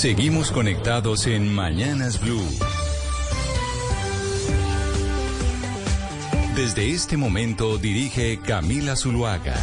Seguimos conectados en Mañanas Blue. Desde este momento dirige Camila Zuluaga.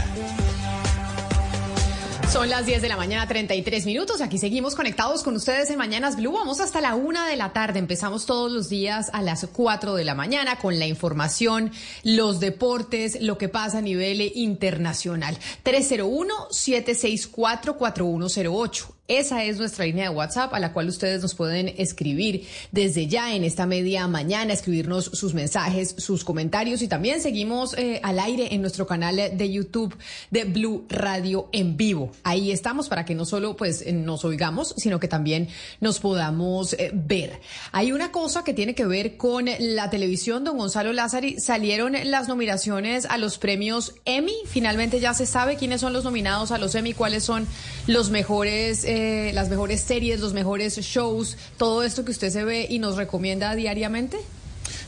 Son las 10 de la mañana, 33 minutos. Aquí seguimos conectados con ustedes en Mañanas Blue. Vamos hasta la una de la tarde. Empezamos todos los días a las 4 de la mañana con la información, los deportes, lo que pasa a nivel internacional. 301-764-4108. Esa es nuestra línea de WhatsApp a la cual ustedes nos pueden escribir desde ya en esta media mañana, escribirnos sus mensajes, sus comentarios y también seguimos eh, al aire en nuestro canal de YouTube de Blue Radio en vivo. Ahí estamos para que no solo pues nos oigamos, sino que también nos podamos eh, ver. Hay una cosa que tiene que ver con la televisión, don Gonzalo Lázari. Salieron las nominaciones a los premios Emmy. Finalmente ya se sabe quiénes son los nominados a los Emmy, cuáles son los mejores. Eh, eh, las mejores series, los mejores shows, todo esto que usted se ve y nos recomienda diariamente?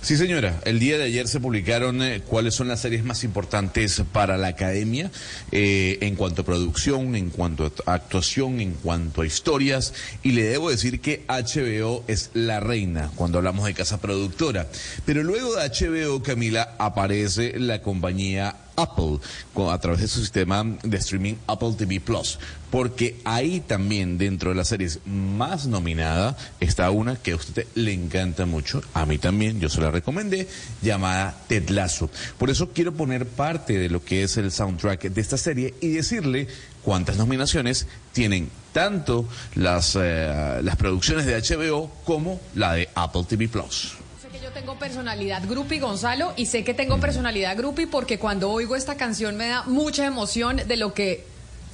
Sí, señora. El día de ayer se publicaron eh, cuáles son las series más importantes para la academia eh, en cuanto a producción, en cuanto a actuación, en cuanto a historias. Y le debo decir que HBO es la reina cuando hablamos de casa productora. Pero luego de HBO, Camila, aparece la compañía Apple a través de su sistema de streaming Apple TV Plus, porque ahí también dentro de las series más nominada está una que a usted le encanta mucho, a mí también, yo se la recomendé, llamada Ted Lasso. Por eso quiero poner parte de lo que es el soundtrack de esta serie y decirle cuántas nominaciones tienen tanto las, eh, las producciones de HBO como la de Apple TV Plus yo tengo personalidad grupi, Gonzalo, y sé que tengo personalidad grupi porque cuando oigo esta canción me da mucha emoción de lo que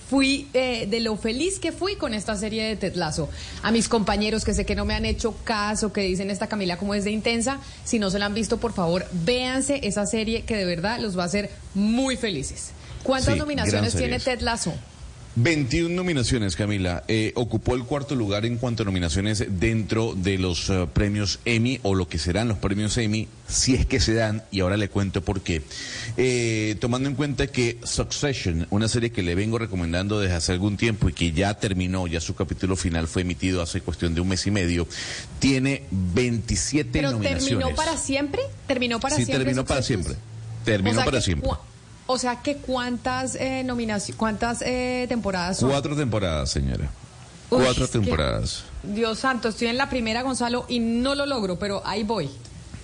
fui, eh, de lo feliz que fui con esta serie de Tetlazo. A mis compañeros que sé que no me han hecho caso, que dicen esta Camila como es de intensa, si no se la han visto, por favor, véanse esa serie que de verdad los va a hacer muy felices. ¿Cuántas nominaciones tiene Tetlazo? 21 nominaciones, Camila. Eh, ocupó el cuarto lugar en cuanto a nominaciones dentro de los eh, premios Emmy o lo que serán los premios Emmy, si es que se dan, y ahora le cuento por qué. Eh, tomando en cuenta que Succession, una serie que le vengo recomendando desde hace algún tiempo y que ya terminó, ya su capítulo final fue emitido hace cuestión de un mes y medio, tiene 27 ¿Pero nominaciones. ¿Terminó para siempre? ¿Terminó para sí, siempre? terminó para siempre. Terminó para siempre. O sea que cuántas eh, nominaciones, cuántas eh, temporadas son? Cuatro temporadas, señora. Cuatro temporadas. Dios santo, estoy en la primera, Gonzalo, y no lo logro, pero ahí voy.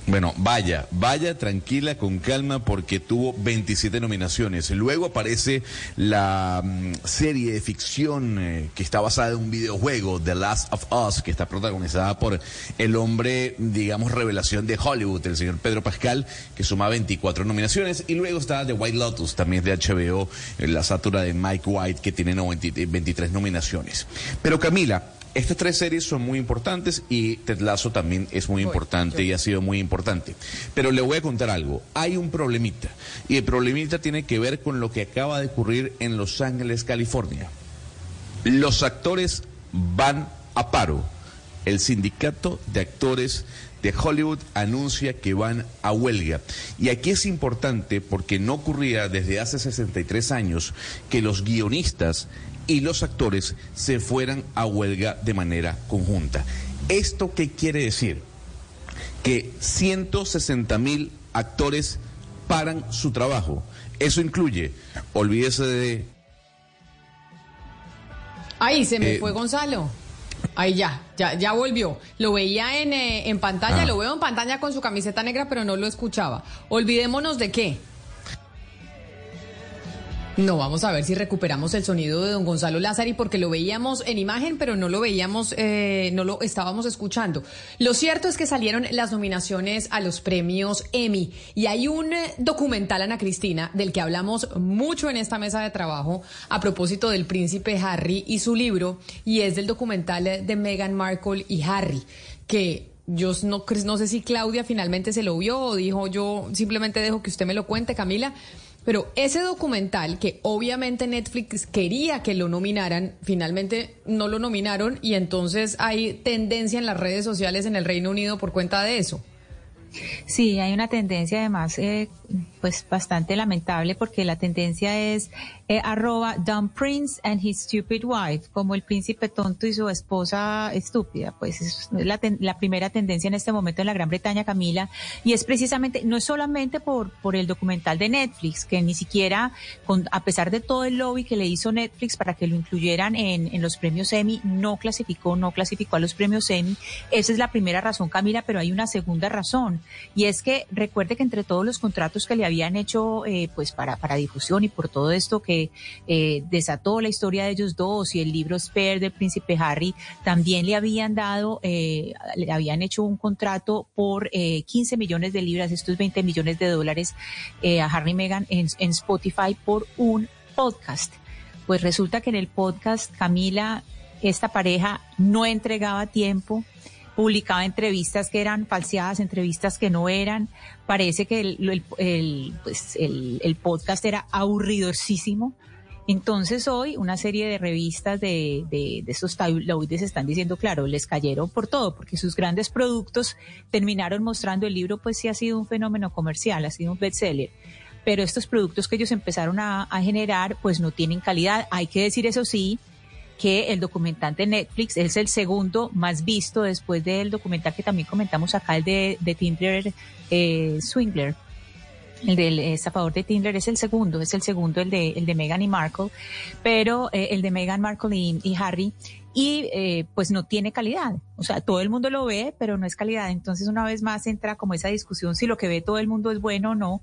Bueno, vaya, vaya tranquila, con calma, porque tuvo 27 nominaciones. Luego aparece la mm, serie de ficción eh, que está basada en un videojuego, The Last of Us, que está protagonizada por el hombre, digamos, revelación de Hollywood, el señor Pedro Pascal, que suma 24 nominaciones. Y luego está The White Lotus, también de HBO, la satura de Mike White, que tiene 23 nominaciones. Pero Camila, estas tres series son muy importantes y Ted Lasso también es muy importante y ha sido muy importante. Pero le voy a contar algo. Hay un problemita y el problemita tiene que ver con lo que acaba de ocurrir en Los Ángeles, California. Los actores van a paro. El sindicato de actores de Hollywood anuncia que van a huelga. Y aquí es importante porque no ocurría desde hace 63 años que los guionistas y los actores se fueran a huelga de manera conjunta. ¿Esto qué quiere decir? Que 160 mil actores paran su trabajo. Eso incluye, olvídese de... Ahí se me eh, fue Gonzalo. Ahí ya, ya, ya volvió. Lo veía en, eh, en pantalla, ah. lo veo en pantalla con su camiseta negra, pero no lo escuchaba. Olvidémonos de qué. No, vamos a ver si recuperamos el sonido de don Gonzalo Lázari porque lo veíamos en imagen, pero no lo veíamos, eh, no lo estábamos escuchando. Lo cierto es que salieron las nominaciones a los premios Emmy y hay un eh, documental, Ana Cristina, del que hablamos mucho en esta mesa de trabajo a propósito del príncipe Harry y su libro, y es del documental de Meghan Markle y Harry, que yo no, no sé si Claudia finalmente se lo vio o dijo yo simplemente dejo que usted me lo cuente, Camila pero ese documental, que obviamente Netflix quería que lo nominaran, finalmente no lo nominaron y entonces hay tendencia en las redes sociales en el Reino Unido por cuenta de eso. Sí, hay una tendencia además, eh, pues bastante lamentable porque la tendencia es eh, arroba Dumb Prince and his stupid wife, como el príncipe tonto y su esposa estúpida. Pues es la, la, primera tendencia en este momento en la Gran Bretaña, Camila, y es precisamente, no es solamente por, por el documental de Netflix, que ni siquiera, con, a pesar de todo el lobby que le hizo Netflix para que lo incluyeran en, en los premios Emmy, no clasificó, no clasificó a los premios Emmy. Esa es la primera razón, Camila, pero hay una segunda razón y es que recuerde que entre todos los contratos que le habían hecho eh, pues para, para difusión y por todo esto que eh, desató la historia de ellos dos y el libro Spare del príncipe Harry, también le habían dado, eh, le habían hecho un contrato por 15 millones de libras, estos 20 millones de dólares a Harry y Meghan en Spotify por un podcast. Pues resulta que en el podcast Camila, esta pareja no entregaba tiempo, publicaba entrevistas que eran falseadas, entrevistas que no eran. Parece que el, el, pues el, podcast era aburridosísimo. Entonces hoy una serie de revistas de, de, de esos tabloides están diciendo, claro, les cayeron por todo, porque sus grandes productos terminaron mostrando el libro, pues sí ha sido un fenómeno comercial, ha sido un bestseller. Pero estos productos que ellos empezaron a, a generar, pues no tienen calidad. Hay que decir eso sí, que el documental de Netflix es el segundo más visto después del documental que también comentamos acá, el de, de Tinder eh, Swingler. El del estafador de Tinder es el segundo, es el segundo el de, el de Meghan y Markle, pero eh, el de Meghan Markle y, y Harry, y eh, pues no tiene calidad. O sea, todo el mundo lo ve, pero no es calidad. Entonces, una vez más entra como esa discusión si lo que ve todo el mundo es bueno o no.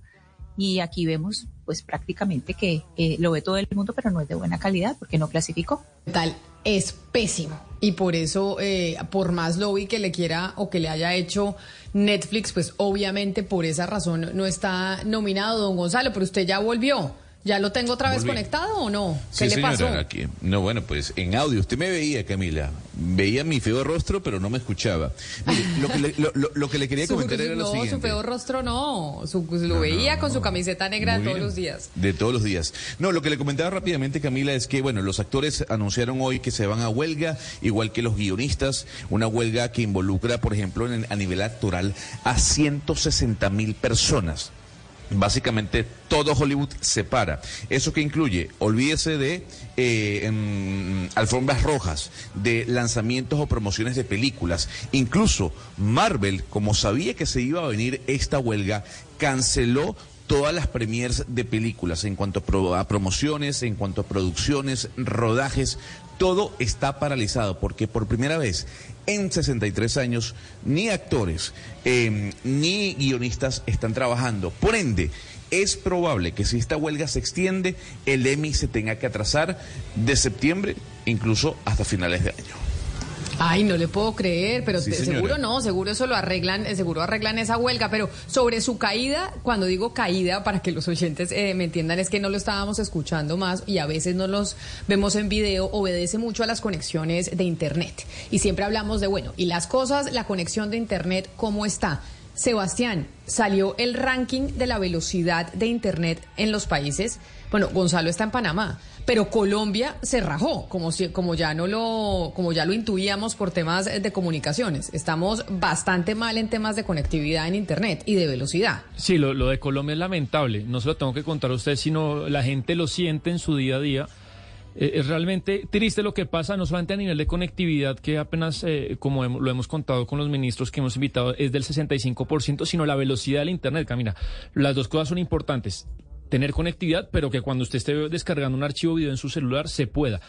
Y aquí vemos pues prácticamente que eh, lo ve todo el mundo, pero no es de buena calidad porque no clasificó. Tal es pésimo y por eso, eh, por más lobby que le quiera o que le haya hecho Netflix, pues obviamente por esa razón no está nominado don Gonzalo, pero usted ya volvió. ¿Ya lo tengo otra vez Volví. conectado o no? ¿Qué Sí, le señora, pasó? aquí. No, bueno, pues en audio. Usted me veía, Camila. Veía mi feo rostro, pero no me escuchaba. Mire, lo, que le, lo, lo- lo que le quería comentar su- era lo no, siguiente. su feo rostro no. Su- lo No, veía no, con su no. camiseta negra Muy todos bien. los días. De todos los días. No, lo que le comentaba rápidamente, Camila, es que, bueno, los actores anunciaron hoy que se van a huelga, igual que los guionistas, una huelga que involucra, por ejemplo, en- a nivel actoral a 160 mil personas. Básicamente todo Hollywood se para. ¿Eso que incluye? Olvídese de eh, em, alfombras rojas, de lanzamientos o promociones de películas. Incluso Marvel, como sabía que se iba a venir esta huelga, canceló todas las premiers de películas en cuanto a, pro- a promociones, en cuanto a producciones, rodajes, todo está paralizado porque por primera vez en 63 años ni actores eh, ni guionistas están trabajando. Por ende, es probable que si esta huelga se extiende, el Emmy se tenga que atrasar de septiembre incluso hasta finales de año. Ay, no le puedo creer, pero Sí, seguro no, seguro eso lo arreglan, eh, seguro arreglan esa huelga, pero sobre su caída, cuando digo caída, para que los oyentes eh, me entiendan, es que no lo estábamos escuchando más y a veces no los vemos en video, obedece mucho a las conexiones de Internet. Y siempre hablamos de, bueno, y las cosas, la conexión de Internet, ¿cómo está? Sebastián, salió el ranking de la velocidad de Internet en los países. Bueno, Gonzalo está en Panamá, pero Colombia se rajó, como, ya no lo, como ya lo intuíamos por temas de comunicaciones. Estamos bastante mal en temas de conectividad en Internet y de velocidad. Sí, lo, de Colombia es lamentable. No se lo tengo que contar a usted, sino la gente lo siente en su día a día. Eh, es realmente triste lo que pasa, no solamente a nivel de conectividad, que apenas, eh, como lo hemos contado con los ministros que hemos invitado, es del 65%, sino la velocidad del Internet. Camina, las dos cosas son importantes. Tener conectividad, pero que cuando usted esté descargando un archivo video en su celular se pueda.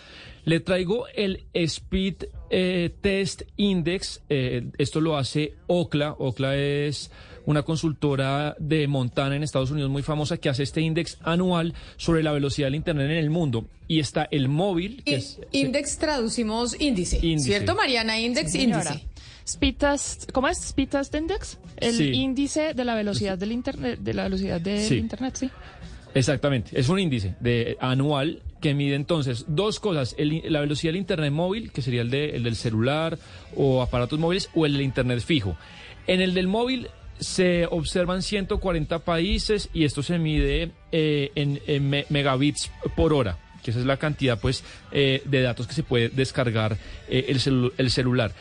Le traigo el Speed eh, Test Index. eh, esto lo hace Okla. Okla es una consultora de Montana en Estados Unidos muy famosa que hace este índice anual sobre la velocidad del Internet en el mundo. Y está el móvil, que I- es... index traducimos índice, Índice. ¿cierto Mariana? Index, índice. Speed test, ¿cómo es? Speed test index, el Sí. índice de la velocidad del internet, de la velocidad del Sí. internet, sí. Exactamente, es un índice de anual que mide entonces dos cosas, el- la velocidad del Internet móvil, que sería el, de, el del celular o aparatos móviles, o el del Internet fijo. En el del móvil se observan 140 países y esto se mide eh, en, en me- megabits por hora, que esa es la cantidad pues eh, de datos que se puede descargar eh, el, celu- el celular.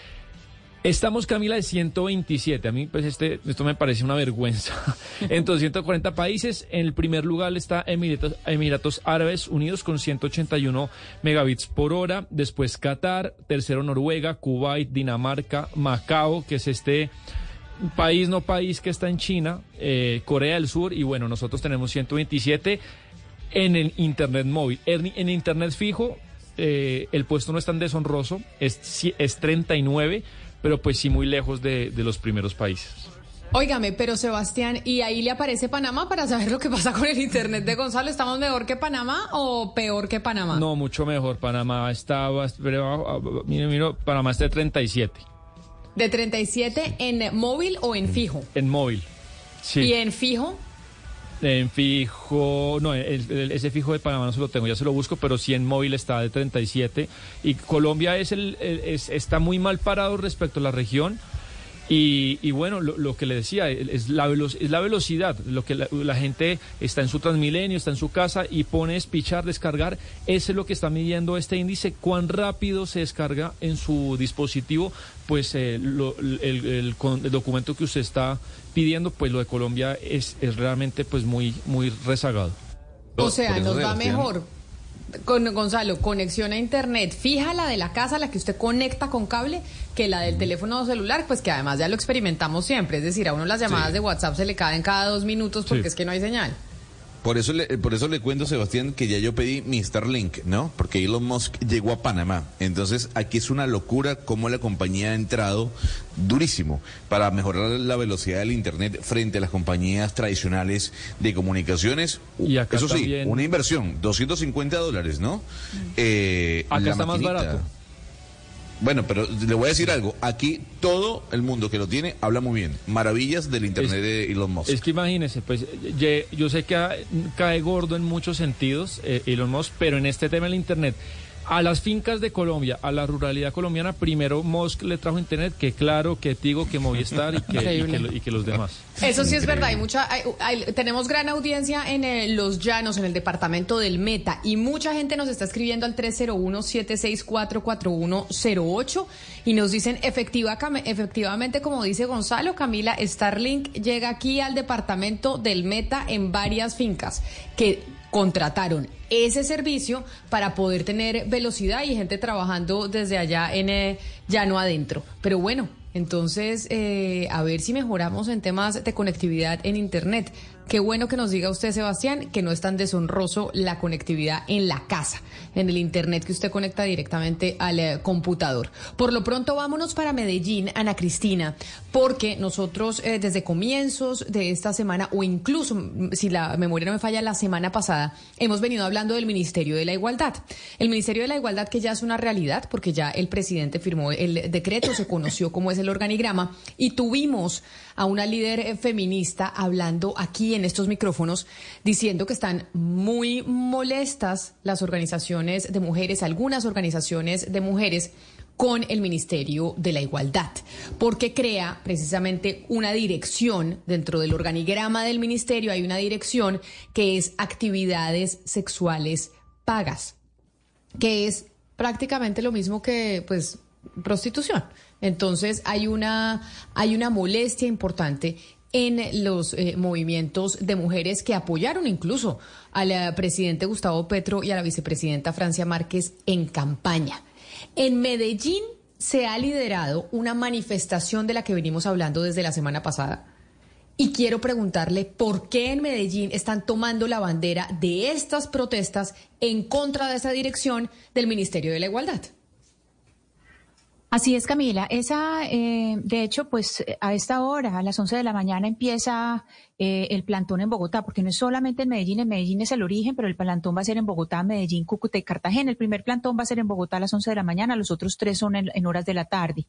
Estamos, Camila, de 127. A mí, pues, este, esto me parece una vergüenza. En 240 países, en el primer lugar está Emiratos, Emiratos Árabes Unidos con 181 megabits por hora. Después Qatar, tercero Noruega, Kuwait, Dinamarca, Macao, que es este país no país que está en China, eh, Corea del Sur y bueno, nosotros tenemos 127 en el Internet móvil. En, en Internet fijo, eh, el puesto no es tan deshonroso, es, es 39, pero pues sí muy lejos de, de los primeros países. Óigame, pero Sebastián, ¿y ahí le aparece Panamá para saber lo que pasa con el internet de Gonzalo? ¿Estamos mejor que Panamá o peor que Panamá? No, mucho mejor. Panamá estaba, pero, mire, mire, Panamá está de 37 ¿De 37 en móvil o en fijo? en móvil. Sí. ¿Y en fijo? En fijo, no, el- ese fijo de Panamá no se lo tengo, ya se lo busco, pero sí en móvil está de 37. Y Colombia es el, es- está muy mal parado respecto a la región. Y, y bueno, lo, que le decía, es la, velocidad, lo que la, gente está en su Transmilenio, está en su casa y pone espichar, descargar, eso es lo que está midiendo este índice, cuán rápido se descarga en su dispositivo, pues eh, lo- el, el documento que usted está pidiendo, pues lo de Colombia es, es realmente pues muy, muy rezagado. O sea, nos va mejor. Con Gonzalo, conexión a internet fija la de la casa, la que usted conecta con cable, que la del teléfono celular, pues que además ya lo experimentamos siempre. Es decir, a uno las llamadas Sí. de WhatsApp se le caen cada dos minutos porque Sí. es que no hay señal. Por eso, le, por eso le cuento, Sebastián, que ya yo pedí mi Starlink, ¿no? Porque Elon Musk llegó a Panamá. Entonces, aquí es una locura cómo la compañía ha entrado durísimo para mejorar la velocidad del Internet frente a las compañías tradicionales de comunicaciones. Y acá eso sí, también- una inversión, 250 dólares, ¿no? Eh, Acá la está más maquinita- barato. Bueno, pero le voy a decir algo. Aquí todo el mundo que lo tiene habla muy bien. Maravillas del Internet Es- de Elon Musk. Es que imagínese, pues yo sé que cae gordo en muchos sentidos eh, Elon Musk, pero en este tema del Internet, a las fincas de Colombia, a la ruralidad colombiana, primero Musk le trajo Internet, que claro, que Tigo, que Movistar y que, y que lo- y que los demás. Eso sí es verdad, hay mucha, hay- hay- tenemos gran audiencia en eh, los llanos, en el departamento del Meta, y mucha gente nos está escribiendo al 301-764-4108 y nos dicen efectiva, cam- efectivamente, como dice Gonzalo, Camila, Starlink llega aquí al departamento del Meta en varias fincas que contrataron ese servicio para poder tener velocidad y gente trabajando desde allá en eh, llano adentro. Pero bueno, entonces, eh, a ver si mejoramos en temas de conectividad en Internet. Qué bueno que nos diga usted, Sebastián, que no es tan deshonroso la conectividad en la casa, en el Internet que usted conecta directamente al eh, computador. Por lo pronto, vámonos para Medellín, Ana Cristina, porque nosotros eh, desde comienzos de esta semana, o incluso, mm, si la memoria no me falla, la semana pasada, hemos venido hablando del Ministerio de la Igualdad. El Ministerio de la Igualdad que ya es una realidad, porque ya el presidente firmó el decreto, se conoció cómo es el organigrama, y tuvimos a una líder eh, feminista hablando aquí en estos micrófonos diciendo que están muy molestas las organizaciones de mujeres, algunas organizaciones de mujeres con el Ministerio de la Igualdad, porque crea precisamente una dirección dentro del organigrama del ministerio, hay una dirección que es actividades sexuales pagas que es prácticamente lo mismo que pues prostitución. Entonces hay una hay una molestia importante en los eh, movimientos de mujeres que apoyaron incluso al eh, presidente Gustavo Petro y a la vicepresidenta Francia Márquez en campaña. En Medellín se ha liderado una manifestación de la que venimos hablando desde la semana pasada. Y quiero preguntarle por qué en Medellín están tomando la bandera de estas protestas en contra de esa dirección del Ministerio de la Igualdad. Así es, Camila. Esa, eh, de hecho, pues a esta hora, a las 11 de la mañana, empieza eh, el plantón en Bogotá, porque no es solamente en Medellín, en Medellín es el origen, pero el plantón va a ser en Bogotá, Medellín, Cúcuta y Cartagena. El primer plantón va a ser en Bogotá a las 11 de la mañana, los otros tres son en, en horas de la tarde.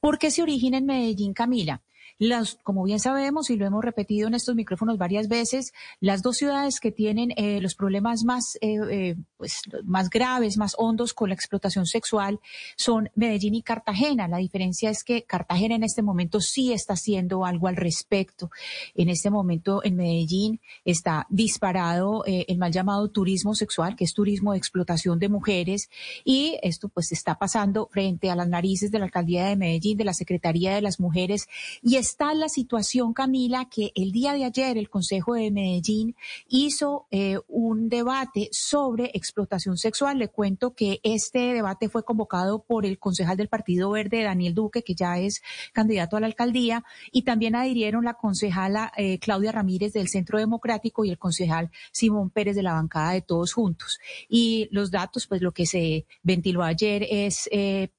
¿Por qué se origina en Medellín, Camila? Las, como bien sabemos y lo hemos repetido en estos micrófonos varias veces, las dos ciudades que tienen eh, los problemas más, eh, eh, pues, más graves, más hondos con la explotación sexual son Medellín y Cartagena. La diferencia es que Cartagena en este momento sí está haciendo algo al respecto. En este momento en Medellín está disparado el mal llamado turismo sexual, que es turismo de explotación de mujeres, y esto pues está pasando frente a las narices de la alcaldía de Medellín, de la Secretaría de las Mujeres, y está la situación, Camila, que el día de ayer el Consejo de Medellín hizo eh, un debate sobre explotación sexual. Le cuento que este debate fue convocado por el concejal del Partido Verde, Daniel Duque, que ya es candidato a la alcaldía, y también adhirieron la concejala eh, Claudia Ramírez del Centro Democrático y el concejal Simón Pérez de la bancada de Todos Juntos. Y los datos, pues lo que se ventiló ayer es eh,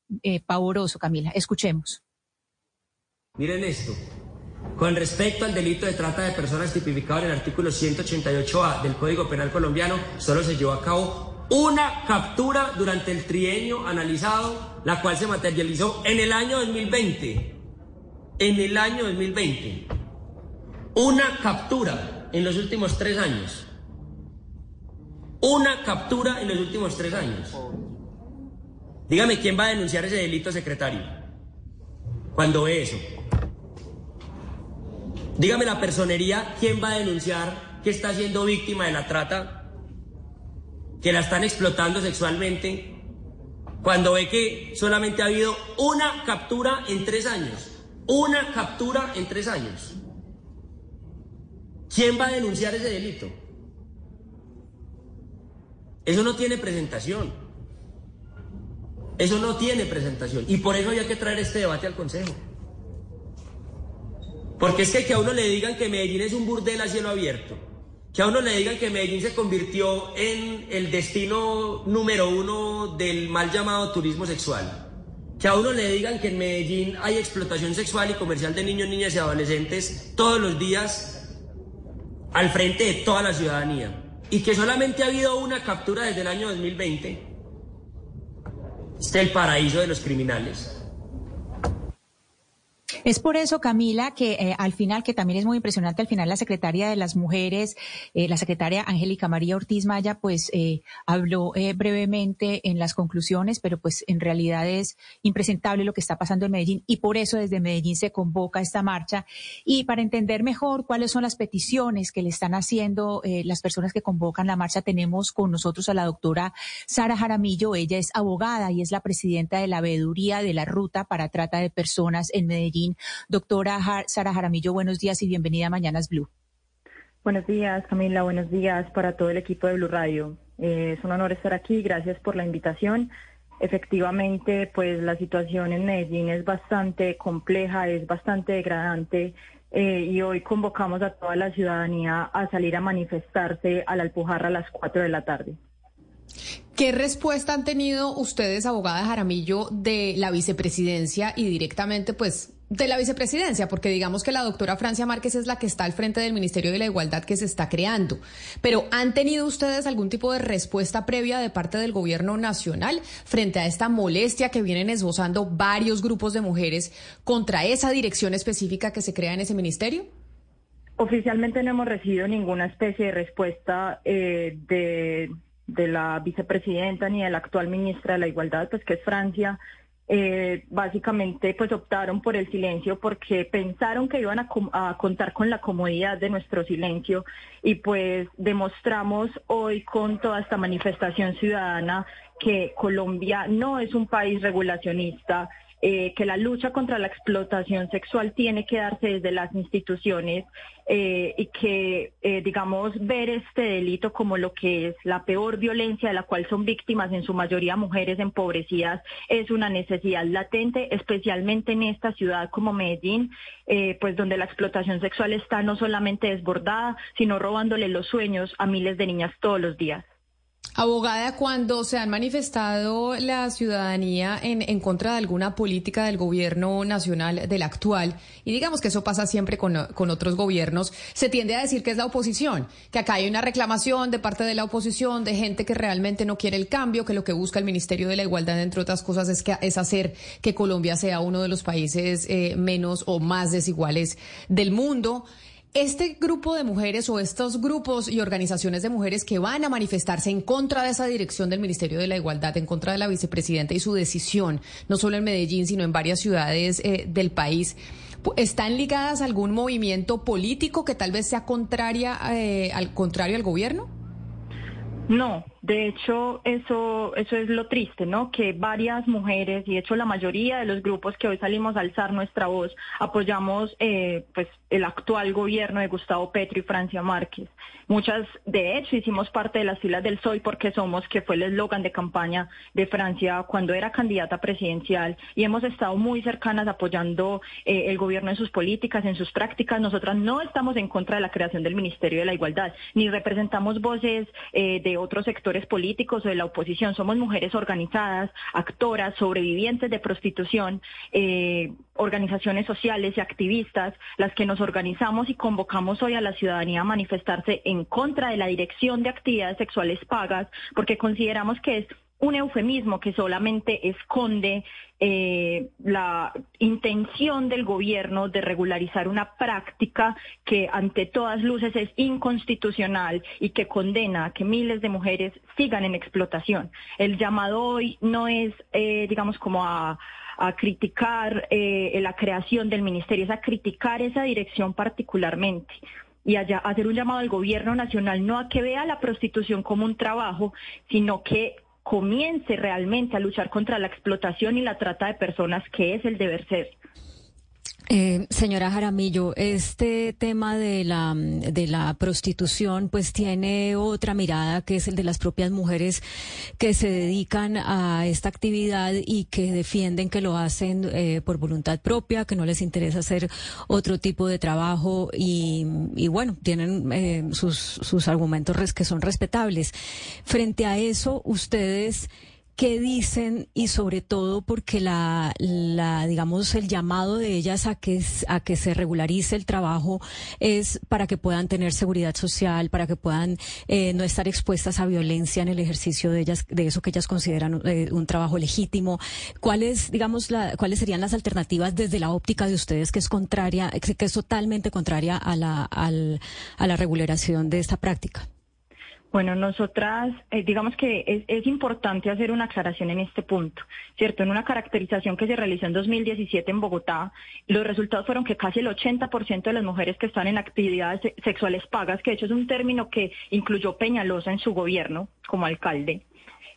pavoroso, Camila. Escuchemos. Miren esto. Con respecto al delito de trata de personas tipificado en el artículo 188A del Código Penal colombiano, solo se llevó a cabo una captura durante el trienio analizado, la cual se materializó en el año 2020. En el año 2020. Una captura en los últimos tres años. Una captura en los últimos tres años. Dígame quién va a denunciar ese delito, secretario. Cuando ve eso. Dígame la personería, ¿quién va a denunciar que está siendo víctima de la trata? Que la están explotando sexualmente. Cuando ve que solamente ha habido una captura en tres años. Una captura en tres años. ¿Quién va a denunciar ese delito? Eso no tiene presentación. Eso no tiene presentación. Y por eso había que traer este debate al Consejo. Porque es que que a uno le digan que Medellín es un burdel a cielo abierto, que a uno le digan que Medellín se convirtió en el destino número uno del mal llamado turismo sexual, que a uno le digan que en Medellín hay explotación sexual y comercial de niños, niñas y adolescentes todos los días al frente de toda la ciudadanía, y que solamente ha habido una captura desde el año 2020, este es el paraíso de los criminales. Es por eso, Camila, que eh, al final, que también es muy impresionante, al final la secretaria de las mujeres, eh, la secretaria Angélica María Ortiz Maya, pues eh, habló brevemente en las conclusiones, pero pues en realidad es impresentable lo que está pasando en Medellín y por eso desde Medellín se convoca esta marcha. Y para entender mejor cuáles son las peticiones que le están haciendo las personas que convocan la marcha, tenemos con nosotros a la doctora Sara Jaramillo. Ella es abogada y es la presidenta de la veeduría de la Ruta para Trata de Personas en Medellín. Doctora Sara Jaramillo, buenos días y bienvenida a Mañanas Blue. Buenos días, Camila. Buenos días para todo el equipo de Blue Radio. Eh, es un honor estar aquí. Gracias por la invitación. Efectivamente, pues la situación en Medellín es bastante compleja, es bastante degradante. Eh, y hoy convocamos a toda la ciudadanía a salir a manifestarse a la Alpujarra a las 4 de la tarde. ¿Qué respuesta han tenido ustedes, abogada Jaramillo, de la vicepresidencia y directamente, pues, de la vicepresidencia, porque digamos que la doctora Francia Márquez es la que está al frente del Ministerio de la Igualdad que se está creando. Pero ¿han tenido ustedes algún tipo de respuesta previa de parte del gobierno nacional frente a esta molestia que vienen esbozando varios grupos de mujeres contra esa dirección específica que se crea en ese ministerio? Oficialmente no hemos recibido ninguna especie de respuesta eh, de, de la vicepresidenta ni de la actual ministra de la Igualdad, pues que es Francia eh, básicamente pues optaron por el silencio porque pensaron que iban a, a, contar con la comodidad de nuestro silencio y pues demostramos hoy con toda esta manifestación ciudadana que Colombia no es un país regulacionista eh, que la lucha contra la explotación sexual tiene que darse desde las instituciones eh, y que, eh, digamos, ver este delito como lo que es la peor violencia de la cual son víctimas en su mayoría mujeres empobrecidas es una necesidad latente, especialmente en esta ciudad como Medellín, pues donde la explotación sexual está no solamente desbordada, sino robándole los sueños a miles de niñas todos los días. Abogada, cuando se han manifestado la ciudadanía en, en, contra de alguna política del gobierno nacional, del actual, y digamos que eso pasa siempre con, con, otros gobiernos, se tiende a decir que es la oposición, que acá hay una reclamación de parte de la oposición, de gente que realmente no quiere el cambio, que lo que busca el Ministerio de la Igualdad, entre otras cosas, es, que, es hacer que Colombia sea uno de los países eh, menos o más desiguales del mundo. Este grupo de mujeres o estos grupos y organizaciones de mujeres que van a manifestarse en contra de esa dirección del Ministerio de la Igualdad, en contra de la vicepresidenta y su decisión, no solo en Medellín, sino en varias ciudades eh, del país, ¿están ligadas a algún movimiento político que tal vez sea contraria, eh, al contrario al gobierno? No, de hecho, eso, eso es lo triste, ¿no? Que varias mujeres, y de hecho la mayoría de los grupos que hoy salimos a alzar nuestra voz, apoyamos eh, pues el actual gobierno de Gustavo Petro y Francia Márquez. Muchas, de hecho, hicimos parte de las filas del Soy porque somos, que fue el eslogan de campaña de Francia cuando era candidata presidencial, y hemos estado muy cercanas apoyando eh, el gobierno en sus políticas, en sus prácticas. Nosotras no estamos en contra de la creación del Ministerio de la Igualdad, ni representamos voces eh, de otros sectores políticos o de la oposición, somos mujeres organizadas, actoras, sobrevivientes de prostitución, eh, organizaciones sociales y activistas, las que nos organizamos y convocamos hoy a la ciudadanía a manifestarse en contra de la dirección de actividades sexuales pagas, porque consideramos que es un eufemismo que solamente esconde eh, la intención del gobierno de regularizar una práctica que ante todas luces es inconstitucional y que condena a que miles de mujeres sigan en explotación. El llamado hoy no es, eh, digamos, como a criticar eh, la creación del ministerio, es a criticar esa dirección particularmente y allá hacer un llamado al gobierno nacional no a que vea la prostitución como un trabajo, sino que comience realmente a luchar contra la explotación y la trata de personas, que es el deber ser. Eh, señora Jaramillo, este tema de la, de la prostitución pues tiene otra mirada que es el de las propias mujeres que se dedican a esta actividad y que defienden que lo hacen eh, por voluntad propia, que no les interesa hacer otro tipo de trabajo y, bueno, tienen eh, sus, sus argumentos que son respetables. Frente a eso, ustedes qué dicen y sobre todo porque la, la, digamos, el llamado de ellas a que, a que se regularice el trabajo es para que puedan tener seguridad social, para que puedan eh, no estar expuestas a violencia en el ejercicio de ellas, de eso que ellas consideran eh, un trabajo legítimo. ¿Cuáles, digamos, la, cuáles serían las alternativas desde la óptica de ustedes que es contraria, que es totalmente contraria a la, al, a la regularización de esta práctica? Bueno, nosotras, eh, digamos que es, importante hacer una aclaración en este punto, ¿cierto? En una caracterización que se realizó en 2017 en Bogotá, los resultados fueron que casi el 80% de las mujeres que están en actividades sexuales pagas, que de hecho es un término que incluyó Peñalosa en su gobierno como alcalde,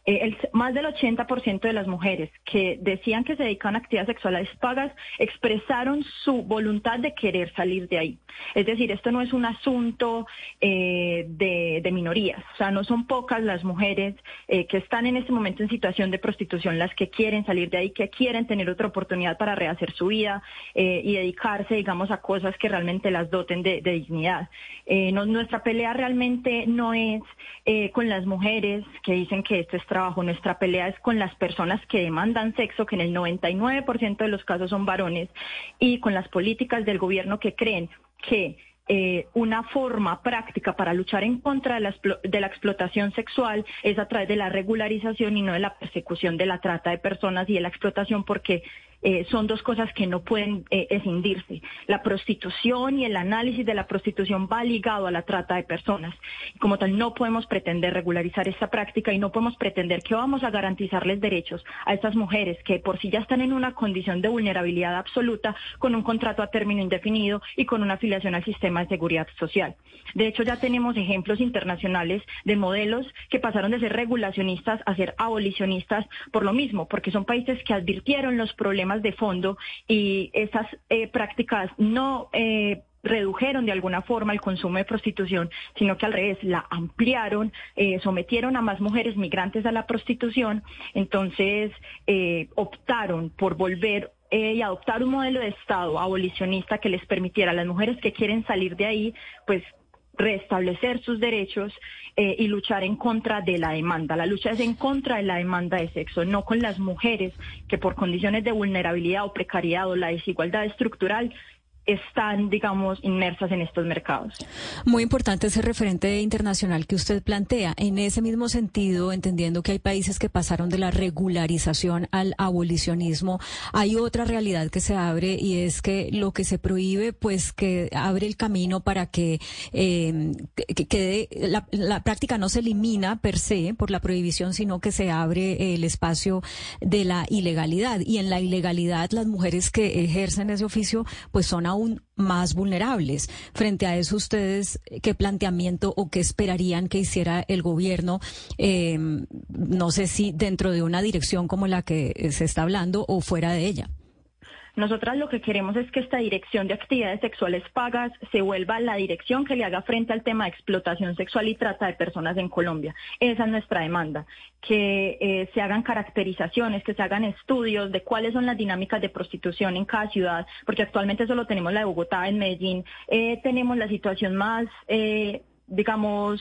eh, más del 80% de las mujeres que decían que se dedican a actividades sexuales pagas expresaron su voluntad de querer salir de ahí. Es decir, esto no es un asunto eh, de, minorías, o sea, no son pocas las mujeres eh, que están en este momento en situación de prostitución las que quieren salir de ahí, que quieren tener otra oportunidad para rehacer su vida y dedicarse, digamos, a cosas que realmente las doten de, dignidad. nuestra pelea realmente no es con las mujeres que dicen que esto es trabajo. Nuestra pelea es con las personas que demandan sexo, que en el 99% de los casos son varones, y con las políticas del gobierno que creen que eh, una forma práctica para luchar en contra de la, de la, explotación sexual es a través de la regularización y no de la persecución de la trata de personas y de la explotación, porque eh, son dos cosas que no pueden eh, escindirse. La prostitución y el análisis de la prostitución va ligado a la trata de personas. Como tal, no podemos pretender regularizar esta práctica y no podemos pretender que vamos a garantizarles derechos a estas mujeres que por sí ya están en una condición de vulnerabilidad absoluta con un contrato a término indefinido y con una afiliación al sistema de seguridad social. De hecho, ya tenemos ejemplos internacionales de modelos que pasaron de ser regulacionistas a ser abolicionistas por lo mismo, porque son países que advirtieron los problemas de fondo y esas eh, prácticas no eh, redujeron de alguna forma el consumo de prostitución, sino que al revés, la ampliaron, eh, sometieron a más mujeres migrantes a la prostitución, entonces optaron por volver y adoptar un modelo de Estado abolicionista que les permitiera a las mujeres que quieren salir de ahí, pues restablecer sus derechos eh, y luchar en contra de la demanda. La lucha es en contra de la demanda de sexo, no con las mujeres que por condiciones de vulnerabilidad o precariedad o la desigualdad estructural están, digamos, inmersas en estos mercados. Muy importante ese referente internacional que usted plantea. En ese mismo sentido, entendiendo que hay países que pasaron de la regularización al abolicionismo, hay otra realidad que se abre y es que lo que se prohíbe, pues que abre el camino para que, eh, que, la, la práctica no se elimina per se por la prohibición, sino que se abre el espacio de la ilegalidad. Y en la ilegalidad, las mujeres que ejercen ese oficio, pues son aún más vulnerables. Frente a eso, ustedes, ¿qué planteamiento o qué esperarían que hiciera el gobierno? Eh, no sé si dentro de una dirección como la que se está hablando o fuera de ella. Nosotras lo que queremos es que esta dirección de actividades sexuales pagas se vuelva la dirección que le haga frente al tema de explotación sexual y trata de personas en Colombia. Esa es nuestra demanda, que eh, se hagan caracterizaciones, que se hagan estudios de cuáles son las dinámicas de prostitución en cada ciudad, porque actualmente solo tenemos la de Bogotá, en Medellín, eh, tenemos la situación más, eh, digamos,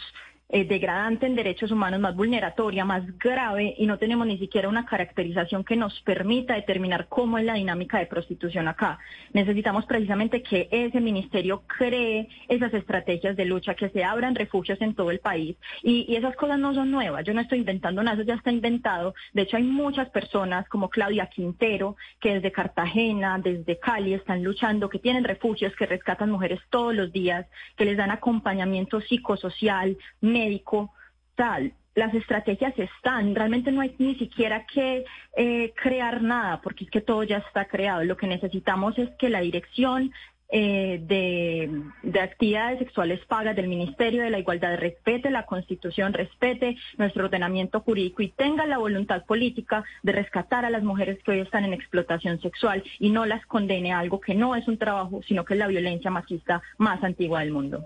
eh, degradante en derechos humanos, más vulneratoria, más grave, y no tenemos ni siquiera una caracterización que nos permita determinar cómo es la dinámica de prostitución acá. Necesitamos precisamente que ese ministerio cree esas estrategias de lucha, que se abran refugios en todo el país. Y, esas cosas no son nuevas. Yo no estoy inventando nada, eso ya está inventado. De hecho, hay muchas personas como Claudia Quintero, que desde Cartagena, desde Cali, están luchando, que tienen refugios, que rescatan mujeres todos los días, que les dan acompañamiento psicosocial, médico, tal. Las estrategias están, realmente no hay ni siquiera que eh, crear nada, porque es que todo ya está creado. Lo que necesitamos es que la dirección eh, de, de, actividades sexuales pagas del Ministerio de la Igualdad respete la Constitución, respete nuestro ordenamiento jurídico y tenga la voluntad política de rescatar a las mujeres que hoy están en explotación sexual y no las condene a algo que no es un trabajo, sino que es la violencia machista más antigua del mundo.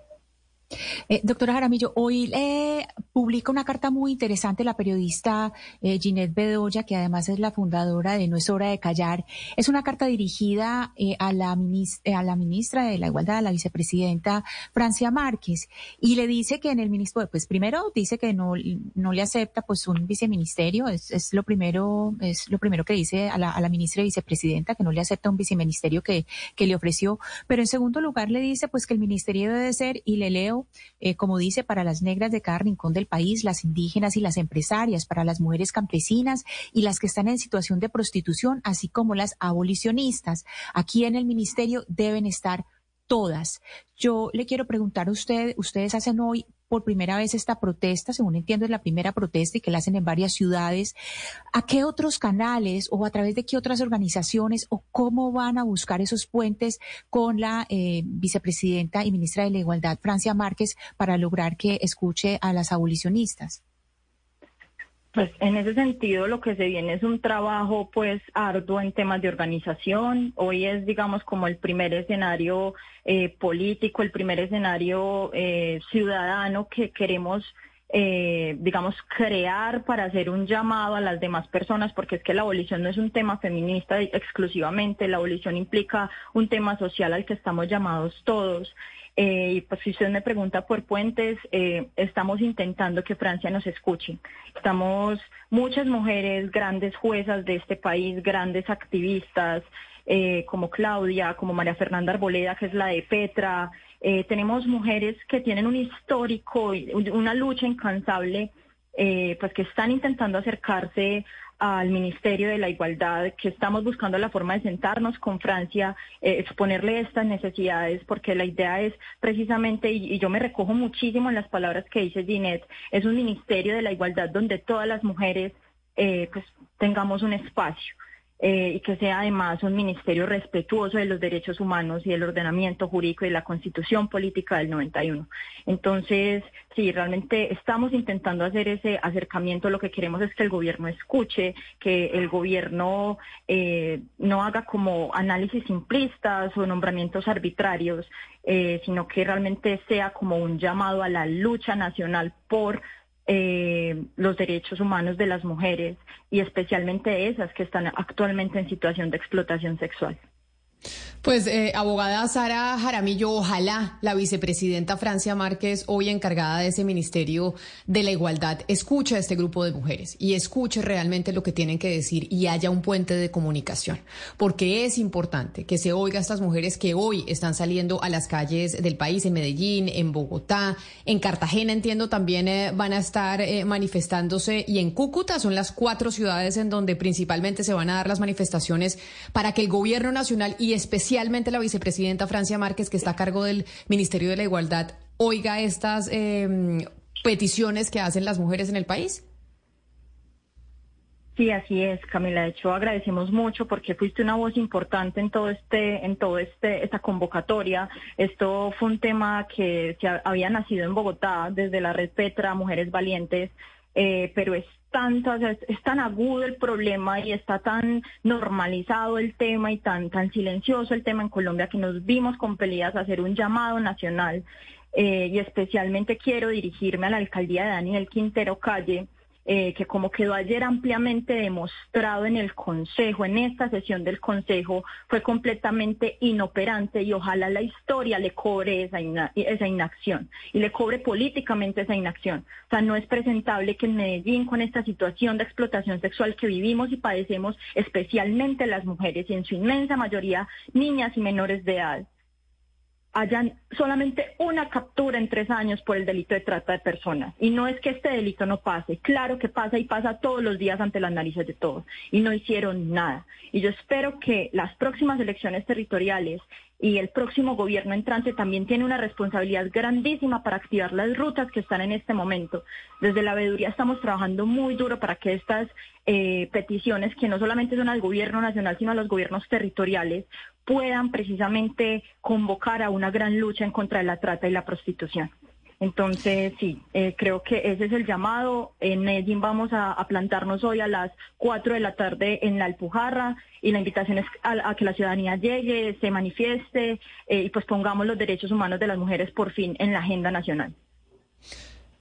Eh, doctora Jaramillo, hoy eh, publica una carta muy interesante la periodista eh, Ginette Bedoya, que además es la fundadora de No es hora de callar. Es una carta dirigida eh, a, la a la ministra de la Igualdad, a la vicepresidenta Francia Márquez, y le dice que en el ministro, pues primero dice que no, no le acepta pues un viceministerio, es, es lo primero, es lo primero que dice a la, a la ministra y vicepresidenta, que no le acepta un viceministerio que, que le ofreció, pero en segundo lugar le dice pues que el ministerio debe ser, y le leo, eh, como dice, para las negras de cada rincón del país, las indígenas y las empresarias, para las mujeres campesinas y las que están en situación de prostitución, así como las abolicionistas. Aquí en el ministerio deben estar todas. Yo le quiero preguntar a usted, ustedes hacen hoy por primera vez esta protesta, según entiendo es la primera protesta y que la hacen en varias ciudades. ¿A qué otros canales o a través de qué otras organizaciones o cómo van a buscar esos puentes con la eh, vicepresidenta y ministra de la Igualdad, Francia Márquez, para lograr que escuche a las abolicionistas? Pues en ese sentido lo que se viene es un trabajo pues arduo en temas de organización. Hoy es digamos como el primer escenario eh, político, el primer escenario eh, ciudadano que queremos eh, digamos, crear para hacer un llamado a las demás personas, porque es que la abolición no es un tema feminista exclusivamente, la abolición implica un tema social al que estamos llamados todos. Eh, y pues si usted me pregunta por puentes, eh, estamos intentando que Francia nos escuche. Estamos muchas mujeres, grandes juezas de este país, grandes activistas, eh, como Claudia, como María Fernanda Arboleda, que es la de Petra. Tenemos mujeres que tienen un histórico, una lucha incansable, pues que están intentando acercarse al Ministerio de la Igualdad, que estamos buscando la forma de sentarnos con Francia, eh, exponerle estas necesidades, porque la idea es precisamente, y, yo me recojo muchísimo en las palabras que dice Ginette, es un Ministerio de la Igualdad donde todas las mujeres eh, pues tengamos un espacio. Eh, y que sea además un ministerio respetuoso de los derechos humanos y del ordenamiento jurídico y la constitución política del 91. Entonces, sí, realmente estamos intentando hacer ese acercamiento. Lo que queremos es que el gobierno escuche, que el gobierno eh, no haga como análisis simplistas o nombramientos arbitrarios, eh, sino que realmente sea como un llamado a la lucha nacional por eh, los derechos humanos de las mujeres y especialmente esas que están actualmente en situación de explotación sexual. Pues, eh, abogada Sara Jaramillo, ojalá la vicepresidenta Francia Márquez, hoy encargada de ese Ministerio de la Igualdad, escuche a este grupo de mujeres y escuche realmente lo que tienen que decir y haya un puente de comunicación. Porque es importante que se oiga a estas mujeres que hoy están saliendo a las calles del país, en Medellín, en Bogotá, en Cartagena, entiendo también eh, van a estar eh, manifestándose y en Cúcuta son las cuatro ciudades en donde principalmente se van a dar las manifestaciones para que el gobierno nacional y especialmente la vicepresidenta Francia Márquez, que está a cargo del Ministerio de la Igualdad, oiga estas eh, peticiones que hacen las mujeres en el país? Sí, así es, Camila. De hecho, agradecemos mucho porque fuiste una voz importante en todo este, en todo este, esta convocatoria. Esto fue un tema que se había nacido en Bogotá desde la red Petra, Mujeres Valientes, eh, pero es tanto, es, tan agudo el problema y está tan normalizado el tema y tan, tan silencioso el tema en Colombia que nos vimos compelidas a hacer un llamado nacional eh, y especialmente quiero dirigirme a la alcaldía de Daniel Quintero Calle eh, que como quedó ayer ampliamente demostrado en el Consejo, en esta sesión del Consejo, fue completamente inoperante y ojalá la historia le cobre esa, esa inacción y le cobre políticamente esa inacción. O sea, no es presentable que en Medellín, con esta situación de explotación sexual que vivimos y padecemos, especialmente las mujeres y en su inmensa mayoría niñas y menores de edad, hayan solamente una captura en tres años por el delito de trata de personas. Y no es que este delito no pase, claro que pasa y pasa todos los días ante las narices de todos. Y no hicieron nada. Y yo espero que las próximas elecciones territoriales y el próximo gobierno entrante también tiene una responsabilidad grandísima para activar las rutas que están en este momento. Desde la veeduría estamos trabajando muy duro para que estas eh, peticiones, que no solamente son al gobierno nacional, sino a los gobiernos territoriales, puedan precisamente convocar a una gran lucha en contra de la trata y la prostitución. Entonces, sí, eh, creo que ese es el llamado. En Medellín vamos a, plantarnos hoy a las 4 de la tarde en la Alpujarra y la invitación es a, que la ciudadanía llegue, se manifieste eh, y pues pongamos los derechos humanos de las mujeres por fin en la agenda nacional.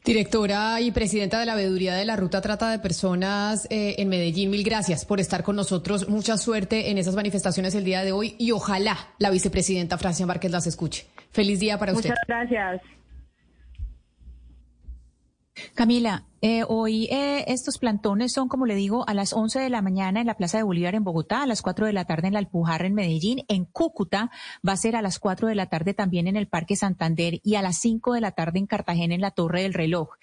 Directora y presidenta de la Veeduría de la Ruta Trata de Personas eh, en Medellín, mil gracias por estar con nosotros. Mucha suerte en esas manifestaciones el día de hoy y ojalá la vicepresidenta Francia Márquez las escuche. Feliz día para usted. Muchas gracias. Camila, eh, hoy eh, estos plantones son, como le digo, a las 11 de la mañana en la Plaza de Bolívar en Bogotá, a las 4 de la tarde en la Alpujarra en Medellín, en Cúcuta va a ser a las 4 de la tarde también en el Parque Santander y a las 5 de la tarde en Cartagena en la Torre del Reloj.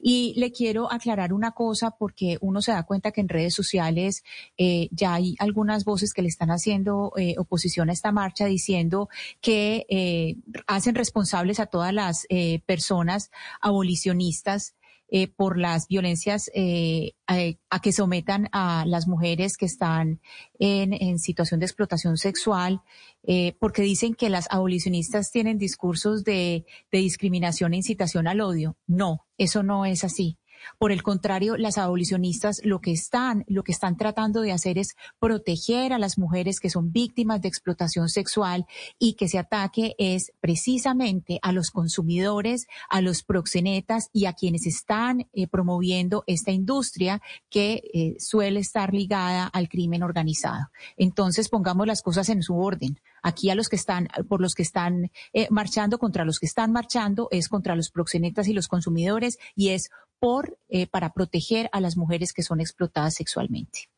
Y le quiero aclarar una cosa porque uno se da cuenta que en redes sociales eh, ya hay algunas voces que le están haciendo oposición a esta marcha diciendo que hacen responsables a todas las personas abolicionistas eh, por las violencias eh, a, que sometan a las mujeres que están en, situación de explotación sexual, eh, porque dicen que las abolicionistas tienen discursos de, de discriminación e incitación al odio. No, eso no es así. Por el contrario, las abolicionistas lo que están, lo que están tratando de hacer es proteger a las mujeres que son víctimas de explotación sexual y que se ataque es precisamente a los consumidores, a los proxenetas y a quienes están eh, promoviendo esta industria que eh, suele estar ligada al crimen organizado. Entonces, pongamos las cosas en su orden. Aquí a los que están, por los que están eh, marchando, contra los que están marchando, es contra los proxenetas y los consumidores y es por, eh, para proteger a las mujeres que son explotadas sexualmente.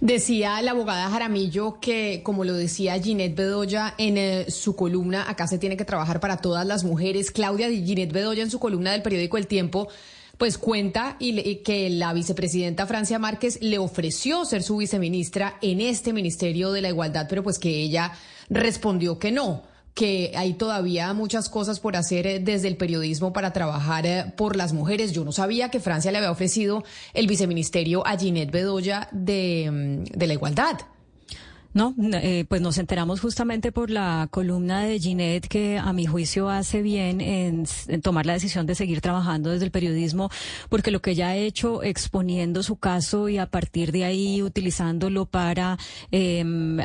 Decía la abogada Jaramillo que, como lo decía Ginette Bedoya en eh, su columna, acá se tiene que trabajar para todas las mujeres. Claudia Ginette Bedoya en su columna del periódico El Tiempo pues cuenta y, que la vicepresidenta Francia Márquez le ofreció ser su viceministra en este Ministerio de la Igualdad, pero pues que ella respondió que no que hay todavía muchas cosas por hacer eh, desde el periodismo para trabajar eh, por las mujeres. Yo no sabía que Francia le había ofrecido el viceministerio a Ginette Bedoya de, mm, de la Igualdad. No, eh, pues nos enteramos justamente por la columna de Ginette que a mi juicio hace bien en, tomar la decisión de seguir trabajando desde el periodismo, porque lo que ella ha hecho exponiendo su caso y a partir de ahí utilizándolo para em,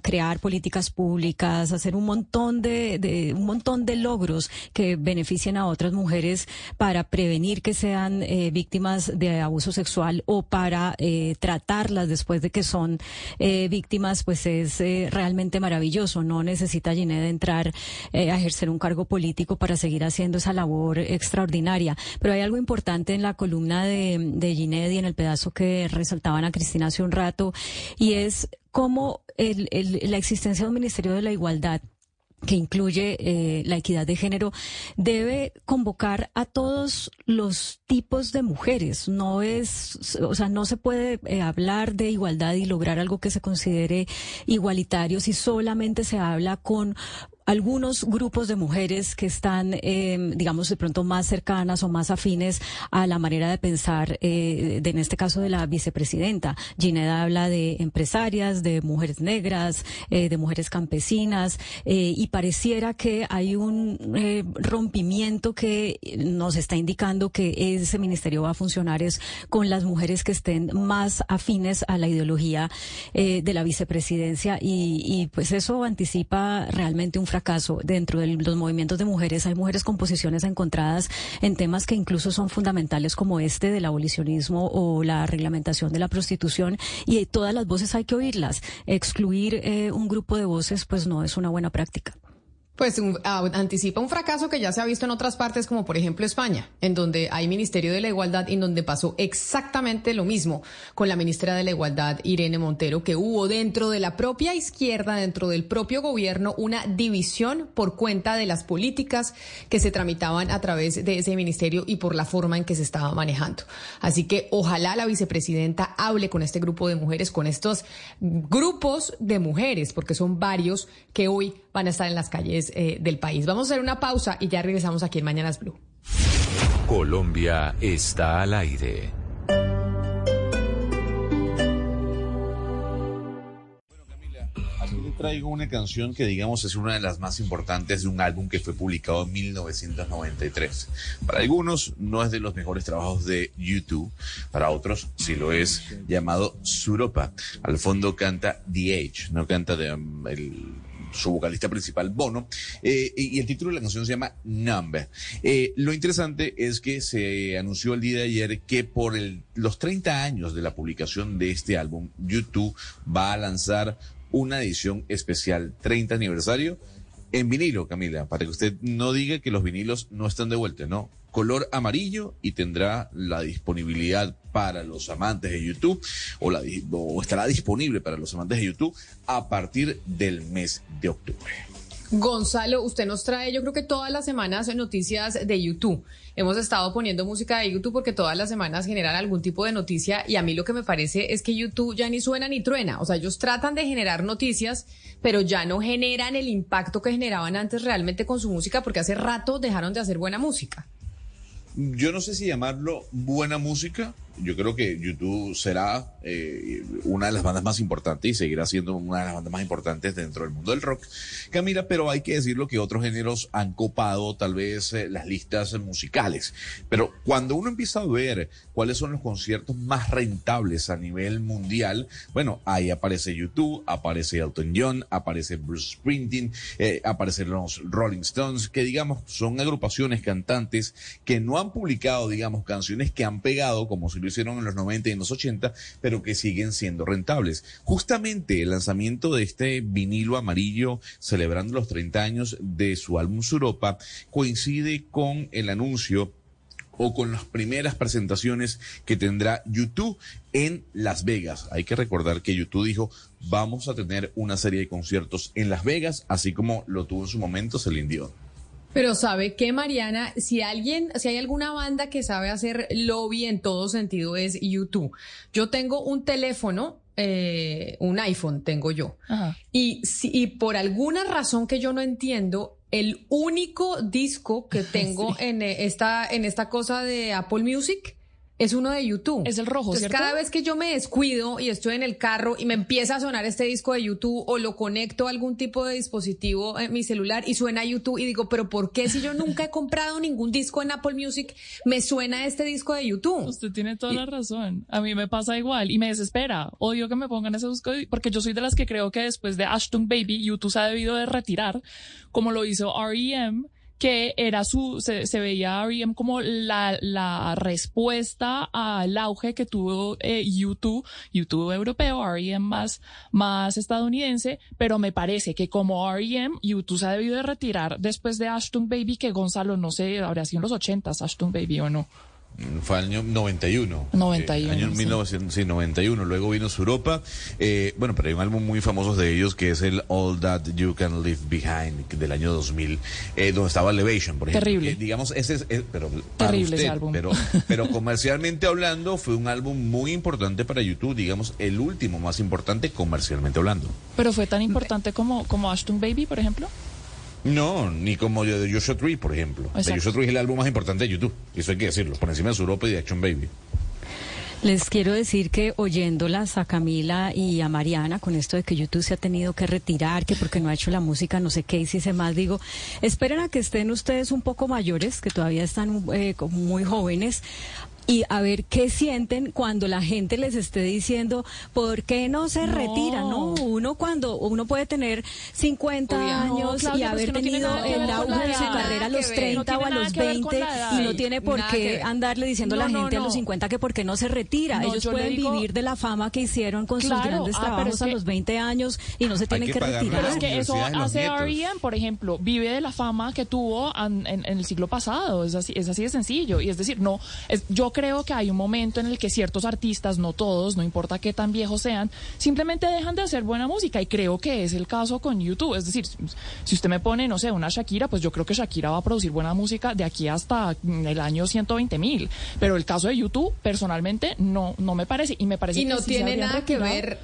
crear políticas públicas, hacer un montón de, un montón de logros que beneficien a otras mujeres para prevenir que sean eh, víctimas de abuso sexual o para eh, tratarlas después de que son víctimas pues es eh, realmente maravilloso. No necesita Ginette entrar eh, a ejercer un cargo político para seguir haciendo esa labor extraordinaria. Pero hay algo importante en la columna de, de y en el pedazo que resaltaban a Cristina hace un rato, y es cómo el, la existencia de un Ministerio de la Igualdad que incluye eh, la equidad de género, debe convocar a todos los tipos de mujeres. No es, o sea, no se puede eh, hablar de igualdad y lograr algo que se considere igualitario si solamente se habla con algunos grupos de mujeres que están, eh, digamos, de pronto más cercanas o más afines a la manera de pensar, eh, de, en este caso de la vicepresidenta. Gineda habla de empresarias, de mujeres negras, eh, de mujeres campesinas, eh, y pareciera que hay un rompimiento que nos está indicando que ese ministerio va a funcionar es con las mujeres que estén más afines a la ideología de la vicepresidencia y, y pues eso anticipa realmente un fracaso caso, dentro de los movimientos de mujeres hay mujeres con posiciones encontradas en temas que incluso son fundamentales como este del abolicionismo o la reglamentación de la prostitución y todas las voces hay que oírlas. Excluir eh, un grupo de voces pues no es una buena práctica. Pues un, anticipa un fracaso que ya se ha visto en otras partes, como por ejemplo España, en donde hay Ministerio de la Igualdad y en donde pasó exactamente lo mismo con la ministra de la Igualdad, Irene Montero, que hubo dentro de la propia izquierda, dentro del propio gobierno, una división por cuenta de las políticas que se tramitaban a través de ese ministerio y por la forma en que se estaba manejando. Así que ojalá la vicepresidenta hable con este grupo de mujeres, con estos grupos de mujeres, porque son varios que hoy van a estar en las calles eh, del país. Vamos a hacer una pausa y ya regresamos aquí en Mañanas Blue. Colombia está al aire. Aquí le traigo una canción que digamos es una de las más importantes de un álbum que fue publicado en 1993. Para algunos no es de los mejores trabajos de YouTube, para otros sí lo es, llamado Suropa. Al fondo canta The Age, no canta de, um, el su vocalista principal, Bono, eh, y el título de la canción se llama Number. Eh, lo interesante es que se anunció el día de ayer que por el, los 30 años de la publicación de este álbum, YouTube va a lanzar una edición especial 30 aniversario en vinilo, Camila, para que usted no diga que los vinilos no están de vuelta, no. Color amarillo y tendrá la disponibilidad para los amantes de YouTube o, la, o estará disponible para los amantes de YouTube a partir del mes de octubre. Gonzalo, usted nos trae, yo creo que todas las semanas noticias de YouTube. Hemos estado poniendo música de YouTube porque todas las semanas generan algún tipo de noticia y a mí lo que me parece es que YouTube ya ni suena ni truena. O sea, ellos tratan de generar noticias, pero ya no generan el impacto que generaban antes realmente con su música porque hace rato dejaron de hacer buena música. Yo no sé si llamarlo buena música. Yo creo que YouTube será eh, una de las bandas más importantes y seguirá siendo una de las bandas más importantes dentro del mundo del rock, Camila, pero hay que decirlo que otros géneros han copado tal vez eh, las listas musicales. Pero cuando uno empieza a ver cuáles son los conciertos más rentables a nivel mundial, bueno, ahí aparece YouTube, aparece Elton John, aparece Bruce Springsteen, eh, aparecen los Rolling Stones, que digamos son agrupaciones cantantes que no han publicado, digamos, canciones que han pegado, como si lo hicieron en los 90 y en los 80, pero que siguen siendo rentables. Justamente el lanzamiento de este vinilo amarillo celebrando los 30 años de su álbum Suropa coincide con el anuncio o con las primeras presentaciones que tendrá YouTube en Las Vegas. Hay que recordar que YouTube dijo, vamos a tener una serie de conciertos en Las Vegas, así como lo tuvo en su momento Celine Dion. Pero sabe que Mariana, si alguien, si hay alguna banda que sabe hacer lobby en todo sentido es YouTube. Yo tengo un teléfono, eh, un iPhone tengo yo. Ajá. Y, si, y por alguna razón que yo no entiendo, el único disco que tengo en eh, esta, en esta cosa de Apple Music es uno de YouTube. Es el rojo, Entonces, ¿cierto? cada vez que yo me descuido y estoy en el carro y me empieza a sonar este disco de YouTube o lo conecto a algún tipo de dispositivo en mi celular y suena YouTube y digo, pero ¿por qué si yo nunca he comprado ningún disco en Apple Music me suena este disco de YouTube? Usted tiene toda la razón. A mí me pasa igual y me desespera. Odio que me pongan ese disco porque yo soy de las que creo que después de Ashton Baby, YouTube se ha debido de retirar, como lo hizo R.E.M., que era su, se, se veía R.E.M. como la, la respuesta al auge que tuvo eh, YouTube, YouTube europeo, R.E.M. más, más estadounidense, pero me parece que como R.E.M., YouTube se ha debido de retirar después de Ashton Baby, que Gonzalo, no sé, habría sido en los ochentas Ashton Baby o no. Fue año 91. 91, Eh, año sí. 1991. Luego vino su Europa. Eh, bueno, pero hay un álbum muy famoso de ellos que es el All That You Can Leave Behind del año 2000, eh, donde estaba Elevation, por ejemplo. Terrible. Digamos, ese es, es- pero Terrible ese álbum. Pero, pero comercialmente hablando, fue un álbum muy importante para YouTube, digamos, el último más importante comercialmente hablando. Pero fue tan importante como, como Ashton Baby, por ejemplo. No, ni como yo de Joshua Tree, por ejemplo. De. Joshua Tree es el álbum más importante de YouTube. Eso hay que decirlo, por encima de su Europa y de Action Baby. Les quiero decir que oyéndolas a Camila y a Mariana con esto de que YouTube se ha tenido que retirar, que porque no ha hecho la música, no sé qué, y si se más, digo, esperen a que estén ustedes un poco mayores, que todavía están eh, muy jóvenes, y a ver qué sienten cuando la gente les esté diciendo, ¿por qué no se No. retira? No, uno cuando uno puede tener 50 Obvio. No, años Claudia, y pero es haber no tenido que el auge la de su carrera a los que ver. 30 No o a los que ver con 20 la edad. y no tiene por nada qué andarle diciendo a No, la no, gente a no. los 50 que por qué no se retira. No, Ellos pueden digo- vivir de la fama que hicieron con sus grandes ah, trabajos es a los 20 años y no se tienen que retirar. Pero es que eso hace. R.E.M., por ejemplo, vive de la fama que tuvo an- en, en el siglo pasado. Es así, es así de sencillo. Y es decir, no, es, yo creo que hay un momento en el que ciertos artistas, no todos, no importa qué tan viejos sean, simplemente dejan de hacer buena música. Y creo que es el caso con YouTube. Es decir, si usted me pone, no sé, una Shakira, pues yo creo que Shakira va a producir buena música de aquí hasta mm, el año 120 mil. Pero el caso de YouTube, personalmente, no, no me parece. Y me parece Y que no tiene nada que ver.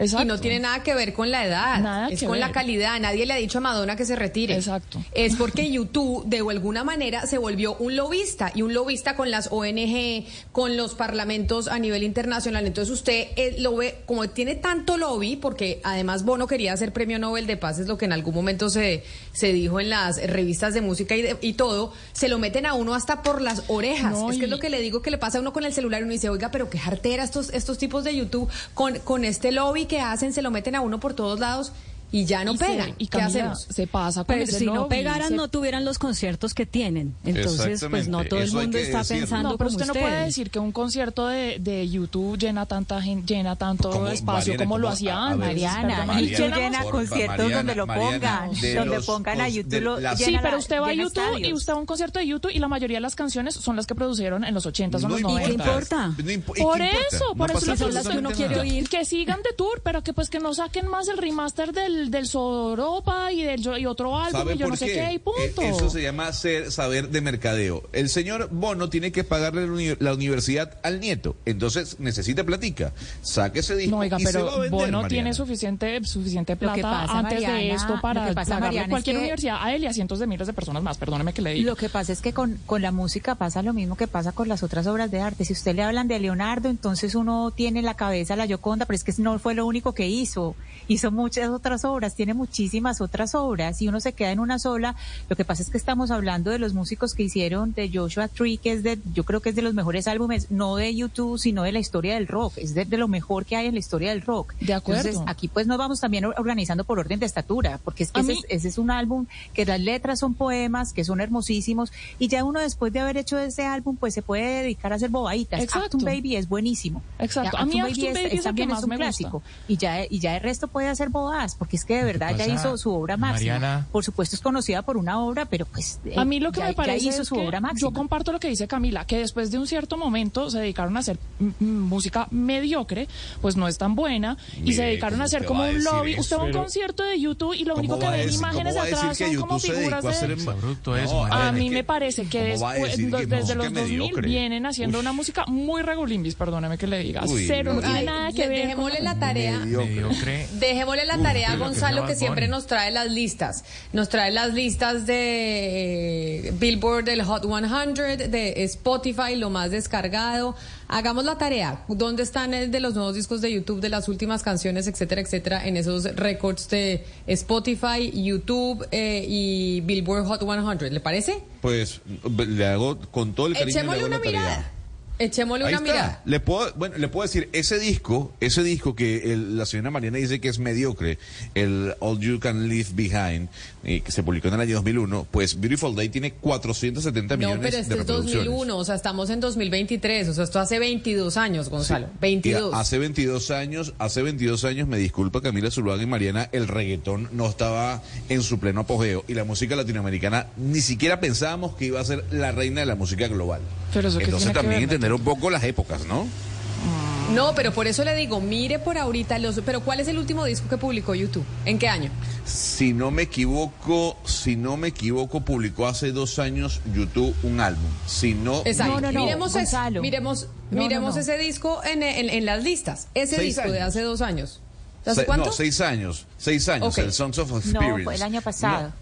Exacto. Y no tiene nada que ver con la edad. Nada es con la calidad. Nadie le ha dicho a Madonna que se retire. Exacto. Es porque YouTube, de alguna manera, se volvió un lobista. Y un lobista con las ONG, con los parlamentos a nivel internacional. Entonces usted eh, lo ve, como tiene tanto lobby, porque además Bono quería ser premio Nobel de Paz, es lo que en algún momento se, se dijo en las revistas de música y, de- y todo, se lo meten a uno hasta por las orejas. No, es que es lo que le digo que le pasa a uno con el celular y uno dice, oiga, pero qué jartera estos, estos tipos de YouTube con, con este lobby que hacen, se lo meten a uno por todos lados y ya no Y se- pegan. y ¿Qué Camila, hacemos? Se pasa con Pero ese si no pegaran, se- no tuvieran los conciertos que tienen. Entonces, pues no todo el mundo está decirlo. pensando No, pero como usted no puede decir que un concierto de, de YouTube llena tanta gente, llena tanto Como, espacio Mariana, como lo como- hacía a- a antes. Mariana, y Mariana, llena conciertos Mariana, donde lo pongan, de donde los pongan a YouTube, de lo Sí, pero usted va a YouTube y estadios. usted va a un concierto de YouTube y la mayoría de las canciones son las que produjeron en los 80s o en los No 90s. ¿Y qué importa? No impo- ¿y Por eso, No por eso lo son las que uno quiere oír. Que sigan de tour, pero que pues que no saquen más el remaster del, del Soropa y del y otro álbum ¿Sabe y yo por no sé qué? qué, y punto. Eh, Eso se llama ser, saber de mercadeo. El señor Bono tiene que pagarle la uni- la universidad al nieto, entonces necesita platica. Saque ese disco No, oiga, y se va a pero vender, Bono Mariana. tiene suficiente, suficiente plata pasa, antes de esto para pasa, pagarle Mariana, es cualquier que- universidad a él y a cientos de miles de personas más. Perdóneme que le diga. Lo que pasa es que con, con la música pasa lo mismo que pasa con las otras obras de arte. Si usted le hablan de Leonardo, entonces uno tiene en la cabeza la Yoconda, pero es que no fue lo único que hizo. Hizo muchas otras obras, tiene muchísimas otras obras y uno se queda en una sola. Lo que pasa es que estamos hablando de los músicos que hicieron de Joshua Tree, que es de, yo creo que es de los mejores álbumes, no de YouTube, sino de la historia del rock. Es de, de lo mejor que hay en la historia del rock. De acuerdo. Entonces, aquí pues nos vamos también organizando por orden de estatura, porque es que ese, mí- es, ese es un álbum que las letras son poemas, que son hermosísimos, y ya uno después de haber hecho ese álbum, pues se puede dedicar a hacer bobaditas. Exacto. Actum Baby es buenísimo. Exacto. Ya, A mí Actum Actum Baby es que también más un gusta. clásico. Y ya, y ya el resto puede hacer bobadas, porque es que de verdad ya hizo su obra máxima. Mariana? Por supuesto es conocida por una obra, pero pues eh, A mí lo que ya, me ya parece hizo es su que obra yo máxima. comparto lo que dice Camila, que después de un cierto momento se dedicaron a hacer música mediocre, pues no es tan buena, y se dedicaron a ¿cómo hacer como un lobby. eso? Usted va a un concierto de YouTube y lo ¿Cómo único que ven imágenes atrás son como figuras de... Abrupto eso, No. A mí que- me parece que ¿cómo va a después, que desde los 2000 mediocre? vienen haciendo Uy. una música muy regulimbis, perdóneme que le diga. Uy, Cero, no tiene nada que ver. dejémosle la tarea. Dejémosle la tarea a Gonzalo que siempre nos trae las listas. Nos trae las listas de eh, Billboard, del Hot 100, de Spotify, lo más descargado. Hagamos la tarea. ¿Dónde están el de los nuevos discos de YouTube, de las últimas canciones, etcétera, etcétera, en esos récords de Spotify, YouTube eh, y Billboard Hot 100? ¿Le parece? Pues le hago con todo el cariño le Echémosle hago una la tarea. Echémosle Ahí una está. mirada. Le puedo, bueno, le puedo decir, ese disco, ese disco que el- la señora Mariana dice que es mediocre, el All You Can Leave Behind, eh, que se publicó en el año 2001, pues Beautiful Day tiene 470 No, millones pero de este es reproducciones. 2001, o sea, estamos en 2023, o sea, esto hace 22 años, Gonzalo, Sí. 22. Y hace 22 años, hace 22 años, me disculpa Camila Zuluaga y Mariana, el reggaetón no estaba en su pleno apogeo y la música latinoamericana ni siquiera pensábamos que iba a ser la reina de la música global. Pero eso Entonces tiene que también ver, entender un poco las épocas, ¿no? No, pero por eso le digo, mire por ahorita los... Pero ¿cuál es el último disco que publicó YouTube? ¿En qué año? Si no me equivoco, si no me equivoco, publicó hace dos años YouTube un álbum. Si no, Exacto. No, no, no, miremos ese- Gonzalo. miremos, No, miremos no, no. ese disco en, en- en las listas. Ese Seis disco de hace dos años. ¿Hace Se- cuánto? No, seis años. Seis años. El Songs of No, Experience. fue el año pasado.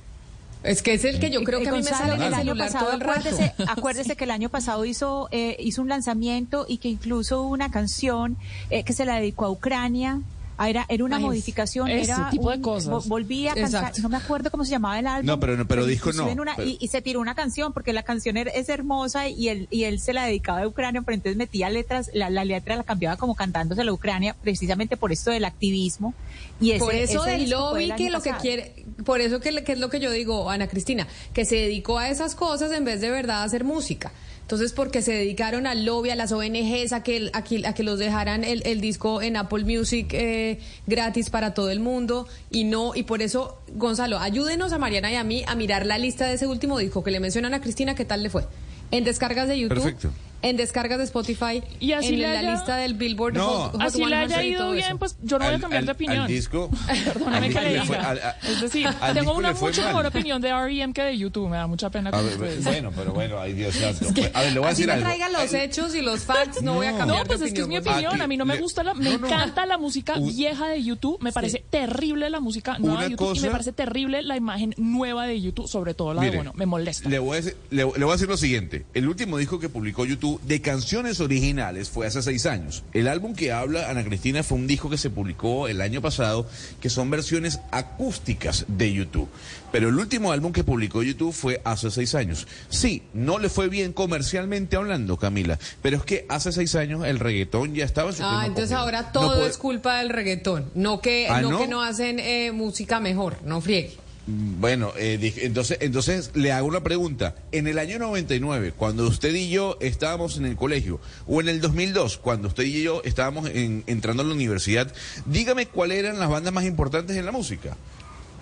Es que es el que yo creo que a mí me sale en el el año pasado, el acuérdese, acuérdese que el año pasado hizo, eh, hizo un lanzamiento y que incluso una canción eh, que se la dedicó a Ucrania. Ah, Era, era una Ay, modificación, ese era tipo de cosas. vo- volví a cantar, Exacto. no me acuerdo cómo se llamaba el álbum. No, pero- pero disco no, en una- pero- y, y se tiró una canción porque la canción es hermosa y él, y él se la dedicaba a Ucrania, pero entonces metía letras, la, la letra la cambiaba como cantándose a Ucrania, precisamente por esto del activismo. Y ese, por eso ese del lobby que lo que quiere, por eso que, que es lo que yo digo, Ana Cristina, que se dedicó a esas cosas en vez de verdad a hacer música. Entonces, porque se dedicaron al lobby, a las ONGs, a que, a a que los dejaran el, el disco en Apple Music eh, gratis para todo el mundo y no, y por eso, Gonzalo, ayúdenos a Mariana y a mí a mirar la lista de ese último disco que le mencionan a Cristina, ¿qué tal le fue? En descargas de YouTube, Perfecto. En descargas de Spotify, Y así en la haya- lista del Billboard No. Hot- Hot Así le 100 haya ido bien, pues yo no voy a Al- cambiar de opinión. Al disco. Perdóname al que le diga. es decir, al tengo una mucho mal. mejor opinión de R.E.M. que de YouTube. Me da mucha pena A con ver, bueno, pero bueno, ay Dios santo. A ver, le voy a decir me algo. traigan los Eh, hechos y los facts, no, voy a cambiar No, pues de es que es mi opinión. Aquí, A mí no me gusta la, me no, no. encanta la música U- vieja de YouTube. Me parece terrible la música nueva Una de YouTube y me parece terrible la imagen nueva de YouTube, sobre todo la de bueno, me molesta. Le voy, a decir, le, le voy a decir lo siguiente. El último disco que publicó YouTube de canciones originales fue hace seis años. El álbum que habla Ana Cristina fue un disco que se publicó el año pasado, que son versiones acústicas de YouTube. Pero el último álbum que publicó YouTube fue hace seis años. Sí, no le fue bien comercialmente hablando, Camila, pero es que hace seis años el reggaetón ya estaba en su Ah, entonces ahora No todo puede- es culpa del reggaetón, no que Ah, no, ¿no? que no hacen eh, música mejor, no friegue. Bueno, eh, entonces, entonces le hago una pregunta. En el año 99, cuando usted y yo estábamos en el colegio, o en el 2002, cuando usted y yo estábamos en- entrando a la universidad, dígame cuáles eran las bandas más importantes en la música.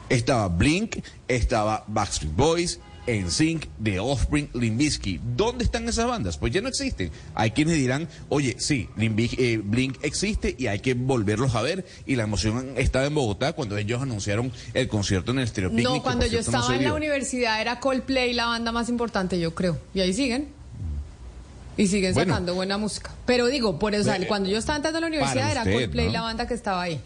Estaba Blink, estaba Backstreet Boys, NSYNC, The Offspring, Limp Bizkit. ¿Dónde están esas bandas? Pues ya no existen. Hay quienes dirán, oye, sí, eh, Blink existe y hay que volverlos a ver. Y la emoción estaba en Bogotá cuando ellos anunciaron el concierto en el Stereo Picnic, No, cuando yo no estaba en la universidad era Coldplay la banda más importante, yo creo. Y ahí siguen. Y siguen Bueno. sacando buena música. Pero digo, por eso, Bueno, cuando yo estaba entrando a la universidad era usted, Coldplay ¿no? la banda que estaba ahí.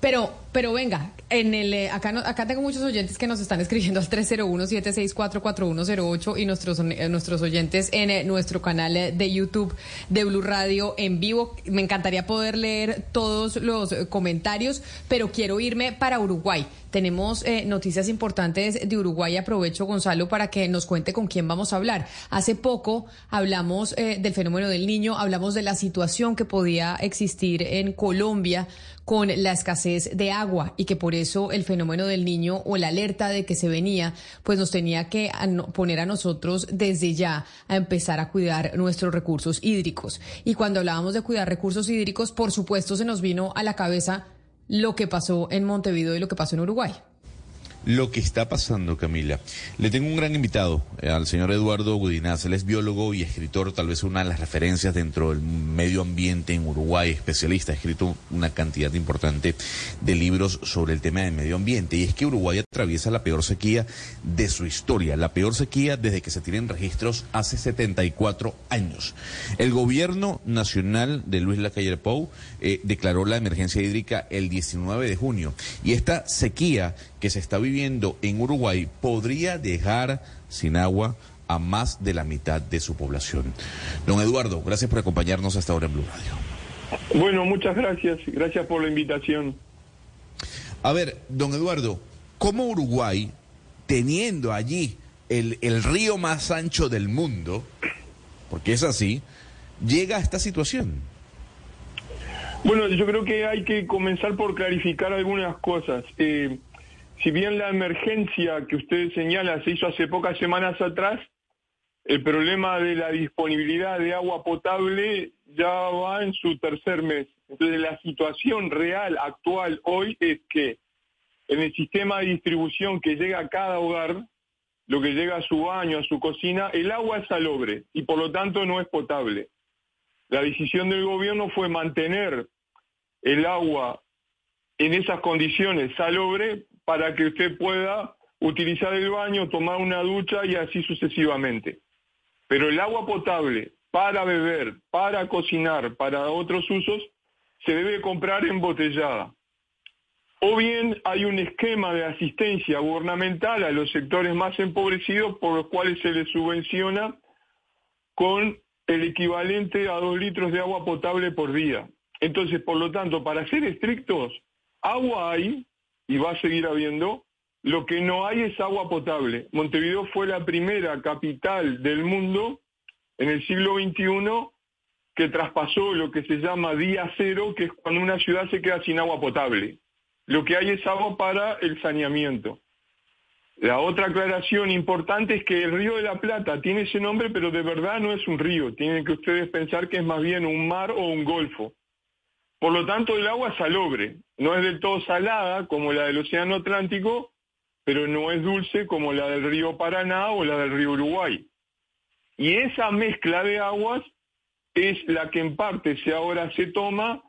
Pero, pero venga, en el eh, acá acá tengo muchos oyentes que nos están escribiendo al 301-764-4108 y nuestros eh, nuestros oyentes en eh, nuestro canal de YouTube de Blue Radio en vivo. Me encantaría poder leer todos los comentarios, pero quiero irme para Uruguay. Tenemos eh, noticias importantes de Uruguay. Aprovecho, Gonzalo, para que nos cuente con quién vamos a hablar. Hace poco hablamos eh, del fenómeno del niño, hablamos de la situación que podía existir en Colombia con la escasez de agua y que por eso el fenómeno del niño o la alerta de que se venía, pues nos tenía que poner a nosotros desde ya a empezar a cuidar nuestros recursos hídricos. Y cuando hablábamos de cuidar recursos hídricos, por supuesto se nos vino a la cabeza lo que pasó en Montevideo y lo que pasó en Uruguay. Lo que está pasando, Camila. Le tengo un gran invitado, eh, al señor Eduardo Gudinaz. Él es biólogo y escritor, tal vez una de las referencias dentro del medio ambiente en Uruguay, especialista. Ha escrito una cantidad importante de libros sobre el tema del medio ambiente. Y es que Uruguay atraviesa la peor sequía de su historia, la peor sequía desde que se tienen registros hace 74 años. El gobierno nacional de Luis Lacalle Pou eh, declaró la emergencia hídrica el 19 de junio. Y esta sequía que se está viviendo en Uruguay podría dejar sin agua a más de la mitad de su población. Don Eduardo, gracias por acompañarnos hasta ahora en Blue Radio. Bueno, muchas gracias. Gracias por la invitación. A ver, don Eduardo, ¿cómo Uruguay, teniendo allí el, el río más ancho del mundo, porque es así, llega a esta situación? Bueno, yo creo que hay que comenzar por clarificar algunas cosas. Eh, si bien la emergencia que usted señala se hizo hace pocas semanas atrás, el problema de la disponibilidad de agua potable ya va en su tercer mes. Entonces la situación real actual hoy es que en el sistema de distribución que llega a cada hogar, lo que llega a su baño, a su cocina, el agua es salobre y por lo tanto no es potable. La decisión del gobierno fue mantener el agua en esas condiciones salobre para que usted pueda utilizar el baño, tomar una ducha y así sucesivamente. Pero el agua potable para beber, para cocinar, para otros usos, se debe comprar embotellada. O bien hay un esquema de asistencia gubernamental a los sectores más empobrecidos por los cuales se les subvenciona con el equivalente a dos litros de agua potable por día. Entonces, por lo tanto, para ser estrictos, agua hay, y va a seguir habiendo. Lo que no hay es agua potable. Montevideo fue la primera capital del mundo en el siglo XXI que traspasó lo que se llama día cero, que es cuando una ciudad se queda sin agua potable. Lo que hay es agua para el saneamiento. La otra aclaración importante es que el río de la Plata tiene ese nombre, pero de verdad no es un río. Tienen que ustedes pensar que es más bien un mar o un golfo. Por lo tanto, el agua es salobre. No es del todo salada como la del Océano Atlántico, pero no es dulce como la del río Paraná o la del río Uruguay. Y esa mezcla de aguas es la que en parte se ahora se toma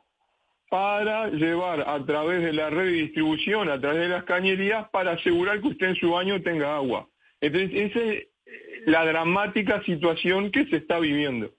para llevar a través de la red de distribución, a través de las cañerías, para asegurar que usted en su baño tenga agua. Entonces, esa es la dramática situación que se está viviendo.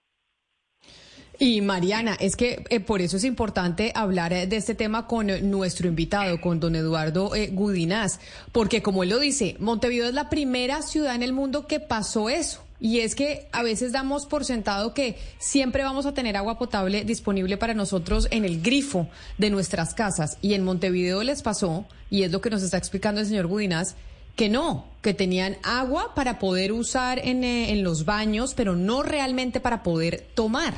Y Mariana, es que eh, por eso es importante hablar eh, de este tema con eh, nuestro invitado, con don Eduardo Gudinás, porque como él lo dice, Montevideo es la primera ciudad en el mundo que pasó eso. Y es que a veces damos por sentado que siempre vamos a tener agua potable disponible para nosotros en el grifo de nuestras casas. Y en Montevideo les pasó, y es lo que nos está explicando el señor Gudinás, que no, que tenían agua para poder usar en, en los baños, pero no realmente para poder tomar.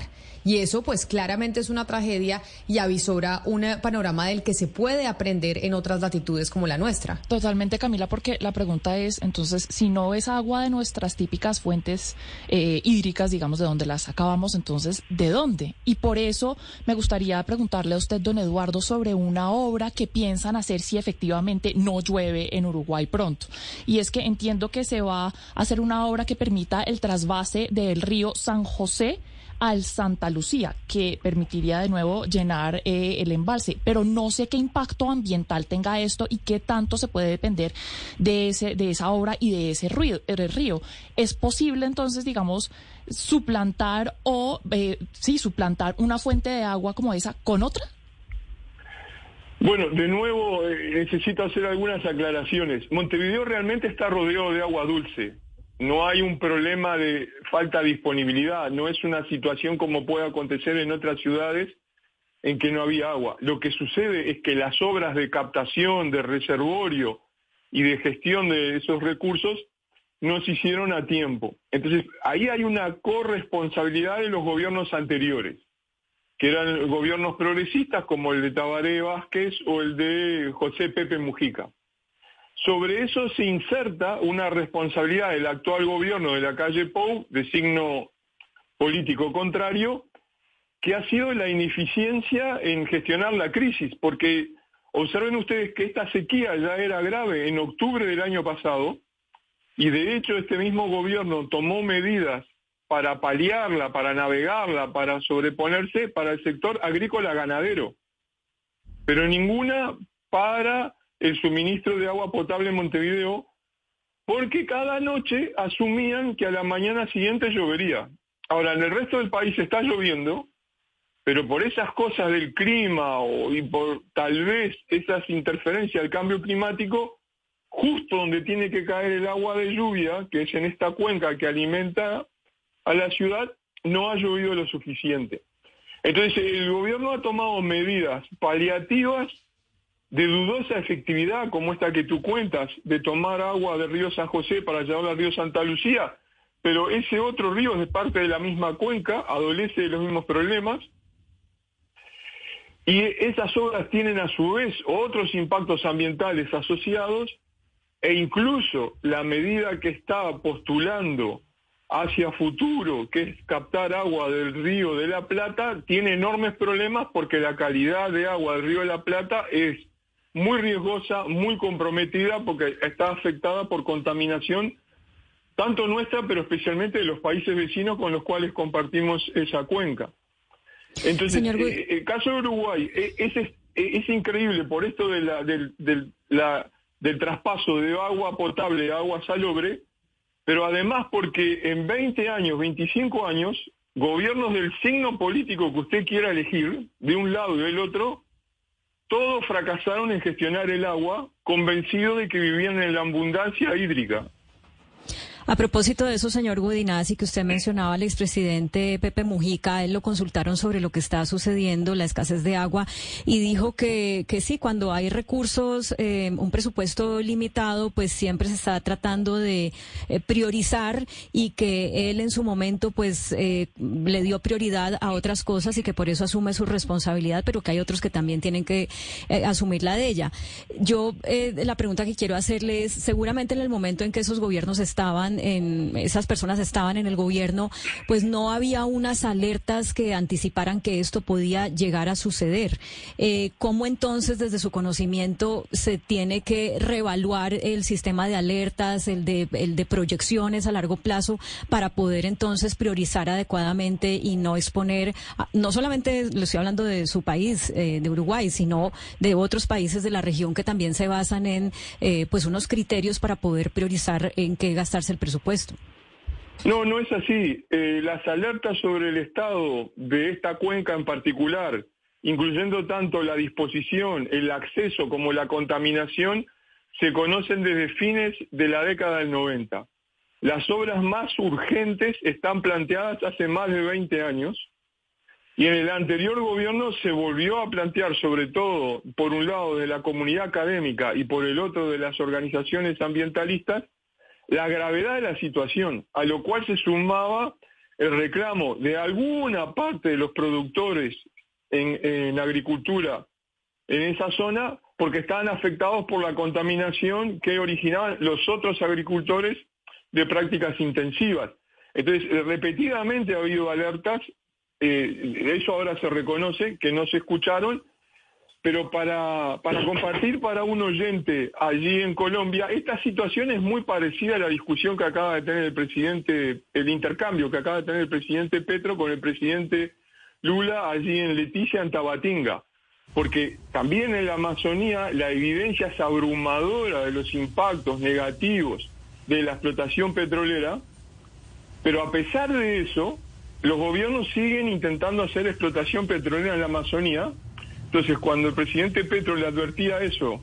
Y eso pues claramente es una tragedia y avisora un panorama del que se puede aprender en otras latitudes como la nuestra. Totalmente, Camila, porque la pregunta es, entonces, si no es agua de nuestras típicas fuentes eh, hídricas, digamos, de donde las sacábamos, entonces, ¿de dónde? Y por eso me gustaría preguntarle a usted, don Eduardo, sobre una obra que piensan hacer si efectivamente no llueve en Uruguay pronto. Y es que entiendo que se va a hacer una obra que permita el trasvase del río San José al Santa Lucía, que permitiría de nuevo llenar eh, el embalse. Pero no sé qué impacto ambiental tenga esto y qué tanto se puede depender de, ese, de esa obra y de ese río. río. ¿Es posible entonces, digamos, suplantar o, eh, sí, suplantar una fuente de agua como esa con otra? Bueno, de nuevo eh, necesito hacer algunas aclaraciones. Montevideo realmente está rodeado de agua dulce no hay un problema de falta de disponibilidad, no es una situación como puede acontecer en otras ciudades en que no había agua. Lo que sucede es que las obras de captación, de reservorio y de gestión de esos recursos no se hicieron a tiempo. Entonces, ahí hay una corresponsabilidad de los gobiernos anteriores, que eran gobiernos progresistas como el de Tabaré Vázquez o el de José Pepe Mujica. Sobre eso se inserta una responsabilidad del actual gobierno de la calle Pou, de signo político contrario, que ha sido la ineficiencia en gestionar la crisis, porque observen ustedes que esta sequía ya era grave en octubre del año pasado, y de hecho este mismo gobierno tomó medidas para paliarla, para navegarla, para sobreponerse para el sector agrícola ganadero, pero ninguna para el suministro de agua potable en Montevideo porque cada noche asumían que a la mañana siguiente llovería. Ahora, en el resto del país está lloviendo, pero por esas cosas del clima o, y por tal vez esas interferencias del cambio climático, justo donde tiene que caer el agua de lluvia, que es en esta cuenca que alimenta a la ciudad, no ha llovido lo suficiente. Entonces, el gobierno ha tomado medidas paliativas de dudosa efectividad como esta que tú cuentas, de tomar agua del río San José para llevarla al río Santa Lucía, pero ese otro río es parte de la misma cuenca, adolece de los mismos problemas, y esas obras tienen a su vez otros impactos ambientales asociados, e incluso la medida que está postulando hacia futuro, que es captar agua del río de la Plata, tiene enormes problemas porque la calidad de agua del río de la Plata es muy riesgosa, muy comprometida, porque está afectada por contaminación, tanto nuestra, pero especialmente de los países vecinos con los cuales compartimos esa cuenca. Entonces, eh, el caso de Uruguay eh, es, es, es, increíble por esto de la, del, del, la, del traspaso de agua potable a agua salobre, pero además porque en 20 años, 25 años, gobiernos del signo político que usted quiera elegir, de un lado y del otro, todos fracasaron en gestionar el agua, convencidos de que vivían en la abundancia hídrica. A propósito de eso, señor Gudinazzi, que usted mencionaba al expresidente Pepe Mujica, él lo consultaron sobre lo que está sucediendo, la escasez de agua, y dijo que, que sí, cuando hay recursos, eh, un presupuesto limitado, pues siempre se está tratando de eh, priorizar y que él en su momento, pues, eh, le dio prioridad a otras cosas y que por eso asume su responsabilidad, pero que hay otros que también tienen que asumir la de ella. Yo, la pregunta que quiero hacerle es, seguramente en el momento en que esos gobiernos estaban en, esas personas estaban en el gobierno, pues no había unas alertas que anticiparan que esto podía llegar a suceder. Eh, ¿Cómo entonces, desde su conocimiento, se tiene que reevaluar el sistema de alertas, el de, el de proyecciones a largo plazo, para poder entonces priorizar adecuadamente y no exponer, no solamente lo estoy hablando de su país, eh, de Uruguay, sino de otros países de la región que también se basan en eh, pues unos criterios para poder priorizar en qué gastarse el No, no es así. Eh, las alertas sobre el estado de esta cuenca en particular, incluyendo tanto la disposición, el acceso como la contaminación, se conocen desde fines de la década del 90. Las obras más urgentes están planteadas hace más de 20 años y en el anterior gobierno se volvió a plantear, sobre todo por un lado de la comunidad académica y por el otro de las organizaciones ambientalistas, la gravedad de la situación, a lo cual se sumaba el reclamo de alguna parte de los productores en, agricultura en esa zona porque estaban afectados por la contaminación que originaban los otros agricultores de prácticas intensivas. Entonces, repetidamente ha habido alertas, eh, eso ahora se reconoce, que no se escucharon, pero para, compartir para un oyente allí en Colombia, esta situación es muy parecida a la discusión que acaba de tener el presidente, el intercambio que acaba de tener el presidente Petro con el presidente Lula allí en Leticia, en Tabatinga. Porque también en la Amazonía la evidencia es abrumadora de los impactos negativos de la explotación petrolera, pero a pesar de eso, los gobiernos siguen intentando hacer explotación petrolera en la Amazonía, entonces, cuando el presidente Petro le advertía eso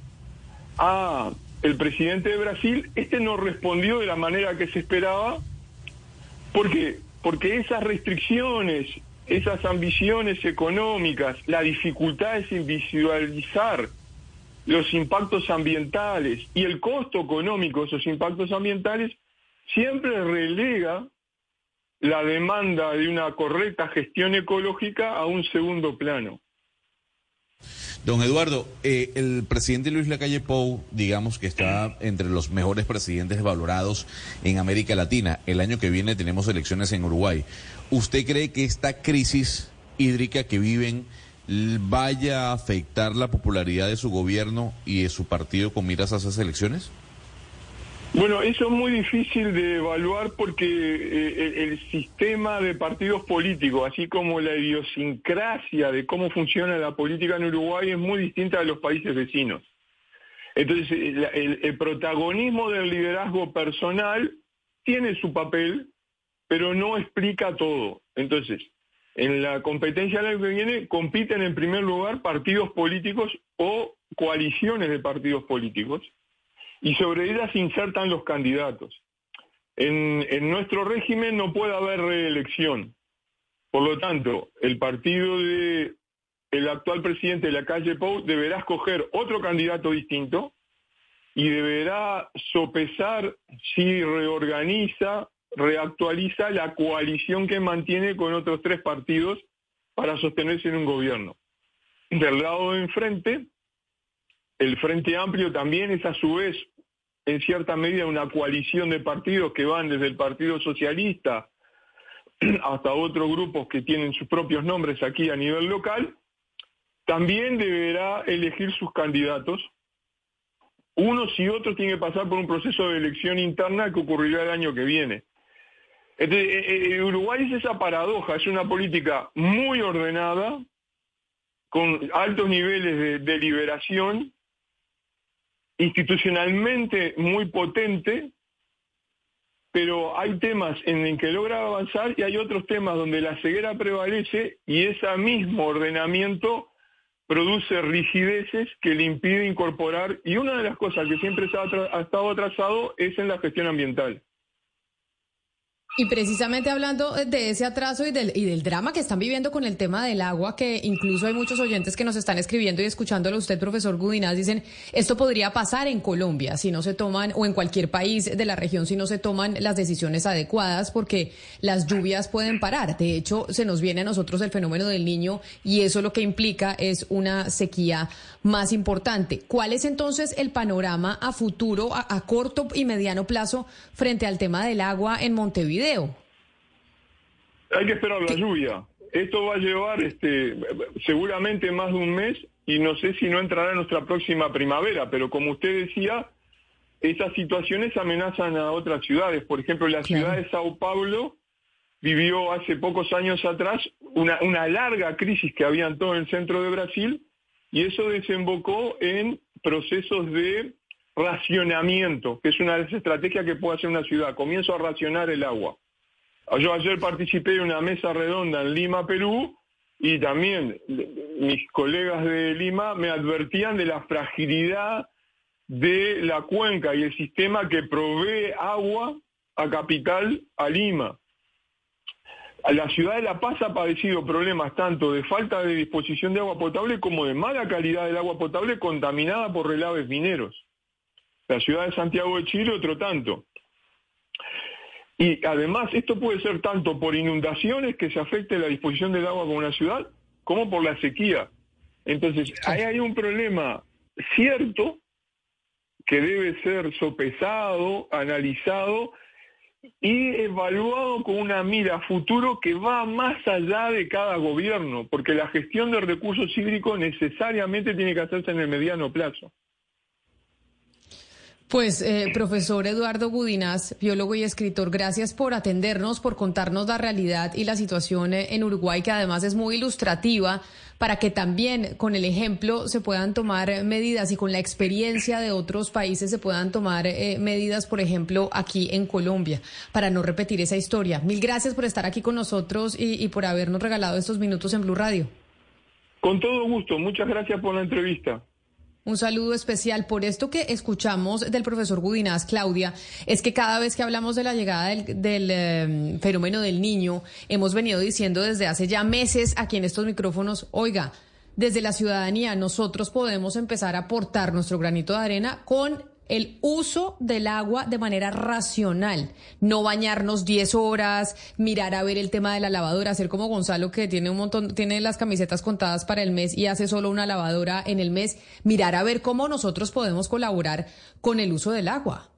a el presidente de Brasil, este no respondió de la manera que se esperaba. ¿Por qué? Porque esas restricciones, esas ambiciones económicas, la dificultad en visualizar los impactos ambientales y el costo económico de esos impactos ambientales, siempre relega la demanda de una correcta gestión ecológica a un segundo plano. Don Eduardo, eh, el presidente Luis Lacalle Pou, digamos que está entre los mejores presidentes valorados en América Latina. El año que viene tenemos elecciones en Uruguay. ¿Usted cree que esta crisis hídrica que viven vaya a afectar la popularidad de su gobierno y de su partido con miras a esas elecciones? Bueno, eso es muy difícil de evaluar porque eh, el, sistema de partidos políticos, así como la idiosincrasia de cómo funciona la política en Uruguay es muy distinta de los países vecinos. Entonces, el, protagonismo del liderazgo personal tiene su papel, pero no explica todo. Entonces, en la competencia del año que viene compiten en primer lugar partidos políticos o coaliciones de partidos políticos y sobre ellas se insertan los candidatos. En, nuestro régimen no puede haber reelección. Por lo tanto, el partido de el actual presidente de la calle Pou deberá escoger otro candidato distinto y deberá sopesar si reorganiza reactualiza la coalición que mantiene con otros tres partidos para sostenerse en un gobierno. Del lado de enfrente, el Frente Amplio también es a su vez, en cierta medida, una coalición de partidos que van desde el Partido Socialista hasta otros grupos que tienen sus propios nombres aquí a nivel local, también deberá elegir sus candidatos. Unos y otros tienen que pasar por un proceso de elección interna que ocurrirá el año que viene. Entonces, eh, eh, Uruguay es esa paradoja, es una política muy ordenada, con altos niveles de deliberación, institucionalmente muy potente, pero hay temas en el que logra avanzar y hay otros temas donde la ceguera prevalece y ese mismo ordenamiento produce rigideces que le impide incorporar, y una de las cosas que siempre ha estado atrasado es en la gestión ambiental. Y precisamente hablando de ese atraso y del, y del drama que están viviendo con el tema del agua, que incluso hay muchos oyentes que nos están escribiendo y escuchándolo usted, profesor Gudinaz, dicen, esto podría pasar en Colombia si no se toman, o en cualquier país de la región si no se toman las decisiones adecuadas, porque las lluvias pueden parar. De hecho, se nos viene a nosotros el fenómeno del niño y eso lo que implica es una sequía más importante. ¿Cuál es entonces el panorama a futuro, a corto y mediano plazo, frente al tema del agua en Montevideo? Hay que esperar la lluvia. Esto va a llevar este, seguramente más de un mes y no sé si no entrará en nuestra próxima primavera, pero como usted decía, esas situaciones amenazan a otras ciudades. Por ejemplo, la ciudad de Sao Paulo vivió hace pocos años atrás una, una larga crisis que había en todo el centro de Brasil y eso desembocó en procesos de racionamiento, que es una de las estrategias que puede hacer una ciudad. Comienzo a racionar el agua. Yo ayer participé de una mesa redonda en Lima, Perú, y también mis colegas de Lima me advertían de la fragilidad de la cuenca y el sistema que provee agua a capital, a Lima. La ciudad de La Paz ha padecido problemas tanto de falta de disposición de agua potable como de mala calidad del agua potable contaminada por relaves mineros. La ciudad de Santiago de Chile otro tanto. Y además esto puede ser tanto por inundaciones que se afecte la disposición del agua con una ciudad, como por la sequía. Entonces, ahí hay un problema cierto que debe ser sopesado, analizado y evaluado con una mira futuro que va más allá de cada gobierno, porque la gestión de recursos hídricos necesariamente tiene que hacerse en el mediano plazo. Pues, eh, profesor Eduardo Budinaz, biólogo y escritor, gracias por atendernos, por contarnos la realidad y la situación eh, en Uruguay, que además es muy ilustrativa para que también con el ejemplo se puedan tomar medidas y con la experiencia de otros países se puedan tomar eh, medidas, por ejemplo, aquí en Colombia, para no repetir esa historia. Mil gracias por estar aquí con nosotros y por habernos regalado estos minutos en Blue Radio. Con todo gusto, muchas gracias por la entrevista. Un saludo especial por esto que escuchamos del profesor Gudinaz, Claudia, es que cada vez que hablamos de la llegada del, em, fenómeno del niño, hemos venido diciendo desde hace ya meses aquí en estos micrófonos, oiga, desde la ciudadanía nosotros podemos empezar a aportar nuestro granito de arena con el uso del agua de manera racional, no bañarnos 10 horas, mirar a ver el tema de la lavadora, hacer como Gonzalo que tiene un montón, tiene las camisetas contadas para el mes y hace solo una lavadora en el mes, mirar a ver cómo nosotros podemos colaborar con el uso del agua.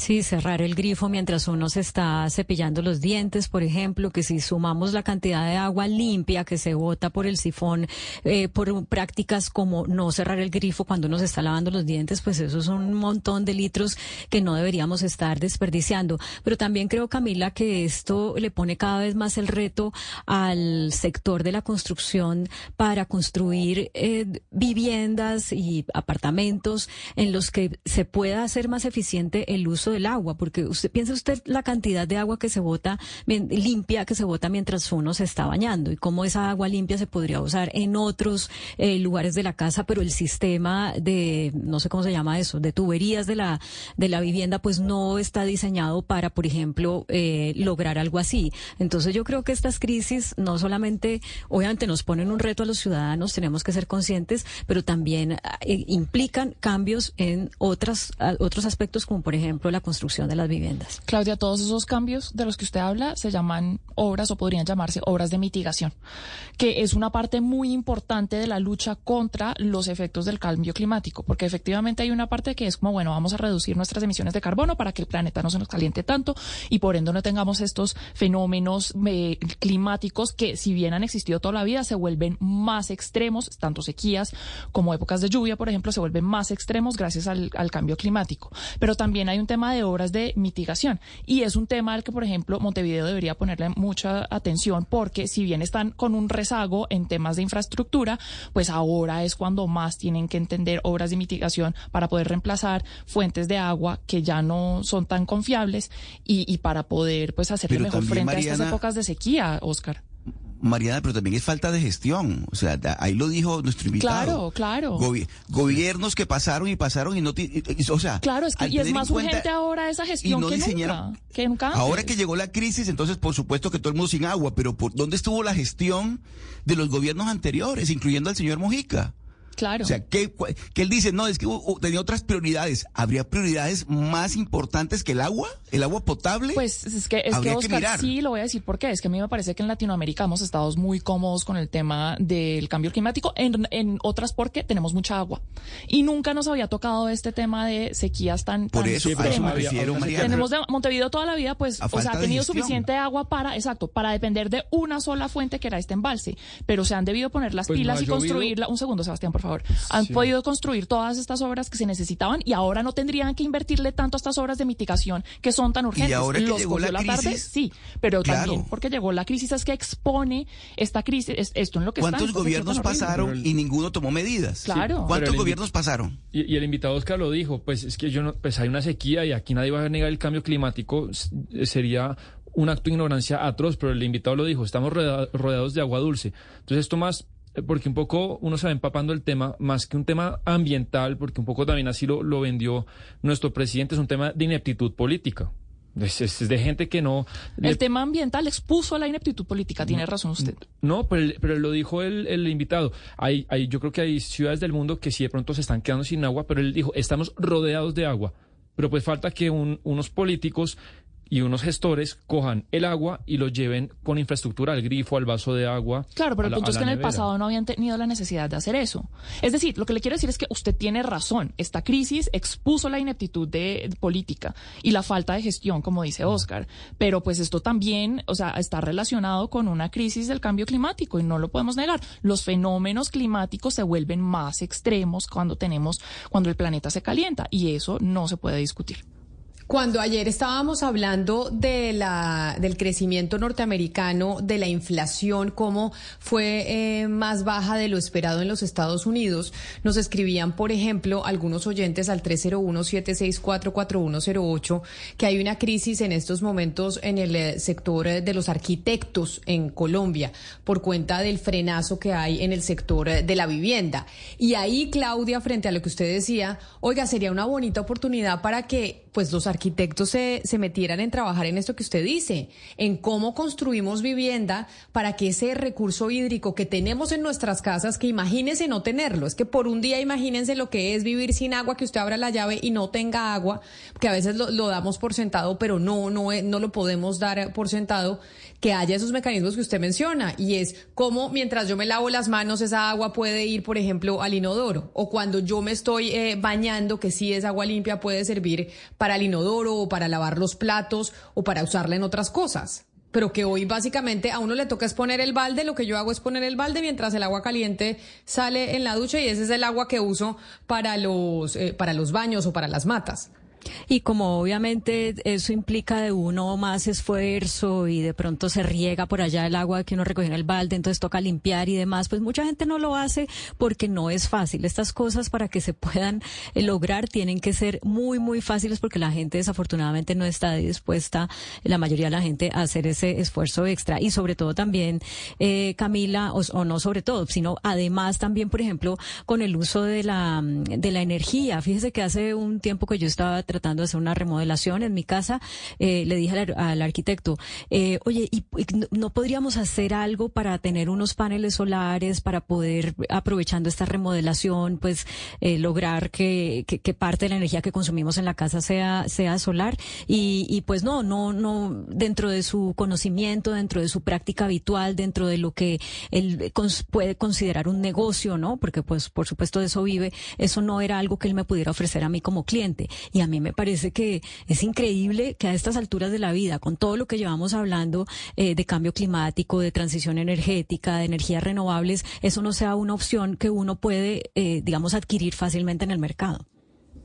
Sí, cerrar el grifo mientras uno se está cepillando los dientes, por ejemplo, que si sumamos la cantidad de agua limpia que se bota por el sifón, eh, por prácticas como no cerrar el grifo cuando uno se está lavando los dientes, pues eso es un montón de litros que no deberíamos estar desperdiciando. Pero también creo, Camila, que esto le pone cada vez más el reto al sector de la construcción para construir eh, viviendas y apartamentos en los que se pueda hacer más eficiente el uso del agua, porque usted piensa usted la cantidad de agua que se bota limpia que se bota mientras uno se está bañando y cómo esa agua limpia se podría usar en otros eh, lugares de la casa, pero el sistema de no sé cómo se llama eso, de tuberías de la de la vivienda pues no está diseñado para, por ejemplo, eh, lograr algo así. Entonces yo creo que estas crisis no solamente obviamente nos ponen un reto a los ciudadanos, tenemos que ser conscientes, pero también eh, implican cambios en otras otros aspectos como por ejemplo la construcción de las viviendas. Claudia, todos esos cambios de los que usted habla se llaman obras o podrían llamarse obras de mitigación, que es una parte muy importante de la lucha contra los efectos del cambio climático, porque efectivamente hay una parte que es como, bueno, vamos a reducir nuestras emisiones de carbono para que el planeta no se nos caliente tanto y por ende no tengamos estos fenómenos eh, climáticos que si bien han existido toda la vida se vuelven más extremos, tanto sequías como épocas de lluvia, por ejemplo, se vuelven más extremos gracias al, al cambio climático. Pero también hay un tema de obras de mitigación y es un tema al que, por ejemplo, Montevideo debería ponerle mucha atención porque si bien están con un rezago en temas de infraestructura, pues ahora es cuando más tienen que entender obras de mitigación para poder reemplazar fuentes de agua que ya no son tan confiables y, y para poder pues hacerle Pero mejor frente a estas épocas de sequía, Oscar. Mariana, pero también es falta de gestión. O sea, ahí lo dijo nuestro invitado. Claro, claro. Gobi- gobiernos que pasaron y pasaron y no... y- y- o sea, Claro, es que, y es más urgente ahora esa gestión y no que diseñaron- nunca. Que nunca antes. Ahora que llegó la crisis, entonces por supuesto que todo el mundo sin agua, pero ¿por dónde estuvo la gestión de los gobiernos anteriores, incluyendo al señor Mojica? Claro. O sea, que, que él dice, no, es que uh, uh, tenía otras prioridades. ¿Habría prioridades más importantes que el agua? ¿El agua potable? Pues es que, es que Oscar, sí, lo voy a decir por qué. Es que a mí me parece que en Latinoamérica hemos estado muy cómodos con el tema del cambio climático, en, en otras porque tenemos mucha agua. Y nunca nos había tocado este tema de sequías tan, Por tan eso, a eso extremas. me refiero, Mariana. Tenemos de Montevideo toda la vida, pues, o sea, ha tenido suficiente agua para, exacto, para depender de una sola fuente que era este embalse. Pero se han debido poner las Pues pilas y construirla. Un segundo, Sebastián, por favor. Han Sí. podido construir todas estas obras que se necesitaban y ahora no tendrían que invertirle tanto a estas obras de mitigación que son tan urgentes. ahora que Los llegó la tarde, crisis, sí, pero claro. también porque llegó la crisis es que expone esta crisis, es- esto en lo que ¿Cuántos gobiernos pasaron y ninguno tomó medidas? Claro. ¿Cuántos invi- gobiernos pasaron? Y, y el invitado Oscar lo dijo, pues es que yo no, pues hay una sequía y aquí nadie va a negar el cambio climático, eh, sería un acto de ignorancia atroz, pero el invitado lo dijo, estamos rodea- rodeados de agua dulce. Entonces esto más, porque un poco uno se va empapando el tema, más que un tema ambiental, porque un poco también así lo, lo vendió nuestro presidente, es un tema de ineptitud política. Es, es- es de gente que no... le- El tema ambiental expuso la ineptitud política, tiene razón usted. No, pero, pero lo dijo el, el invitado. Hay, hay, yo creo que hay ciudades del mundo que sí de pronto se están quedando sin agua, pero él dijo, estamos rodeados de agua. Pero pues falta que un- unos políticos y unos gestores cojan el agua y lo lleven con infraestructura al grifo, al vaso de agua. Claro, pero el la- punto es que en el pasado no habían tenido la necesidad de hacer eso. Es decir, lo que le quiero decir es que usted tiene razón. Esta crisis expuso la ineptitud de, de política y la falta de gestión, como dice Oscar. Pero pues esto también, o sea, está relacionado con una crisis del cambio climático y no lo podemos negar. Los fenómenos climáticos se vuelven más extremos cuando tenemos, cuando el planeta se calienta y eso no se puede discutir. Cuando ayer estábamos hablando de la, del crecimiento norteamericano, de la inflación, cómo fue eh, más baja de lo esperado en los Estados Unidos, nos escribían, por ejemplo, algunos oyentes al 301-764-4108 que hay una crisis en estos momentos en el eh, sector eh, de los arquitectos en Colombia por cuenta del frenazo que hay en el sector de la vivienda. Y ahí, Claudia, frente a lo que usted decía, oiga, sería una bonita oportunidad para que pues los arquitectos se, se metieran en trabajar en esto que usted dice, en cómo construimos vivienda para que ese recurso hídrico que tenemos en nuestras casas, que imagínense no tenerlo, es que por un día imagínense lo que es vivir sin agua, que usted abra la llave y no tenga agua, que a veces lo, damos por sentado, pero no, no, es- no lo podemos dar por sentado, que haya esos mecanismos que usted menciona, y es cómo mientras yo me lavo las manos, esa agua puede ir, por ejemplo, al inodoro, o cuando yo me estoy eh, bañando, que sí es agua limpia, puede servir para el inodoro o para lavar los platos o para usarla en otras cosas. Pero que hoy básicamente a uno le toca es poner el balde, lo que yo hago es poner el balde mientras el agua caliente sale en la ducha y ese es el agua que uso para los, eh, para los baños o para las matas. Y como obviamente eso implica de uno más esfuerzo y de pronto se riega por allá el agua que uno recoge en el balde, entonces toca limpiar y demás, pues mucha gente no lo hace porque no es fácil. Estas cosas para que se puedan eh, lograr tienen que ser muy, muy fáciles porque la gente desafortunadamente no está dispuesta, la mayoría de la gente, a hacer ese esfuerzo extra. Y sobre todo también, eh, Camila, o, o no sobre todo, sino además también, por ejemplo, con el uso de la, de la energía. Fíjese que hace un tiempo que yo estaba tratando de hacer una remodelación en mi casa, eh, le dije al, arquitecto, eh, oye, ¿y, no podríamos hacer algo para tener unos paneles solares, para poder, aprovechando esta remodelación, pues eh, lograr que, parte de la energía que consumimos en la casa sea, sea solar? Y, y pues no, no, no, dentro de su conocimiento, dentro de su práctica habitual, dentro de lo que él puede considerar un negocio, ¿no? Porque pues por supuesto de eso vive, eso no era algo que él me pudiera ofrecer a mí como cliente. Y a mí me parece que es increíble que a estas alturas de la vida, con todo lo que llevamos hablando eh, de cambio climático, de transición energética, de energías renovables, eso no sea una opción que uno puede, eh, digamos, adquirir fácilmente en el mercado.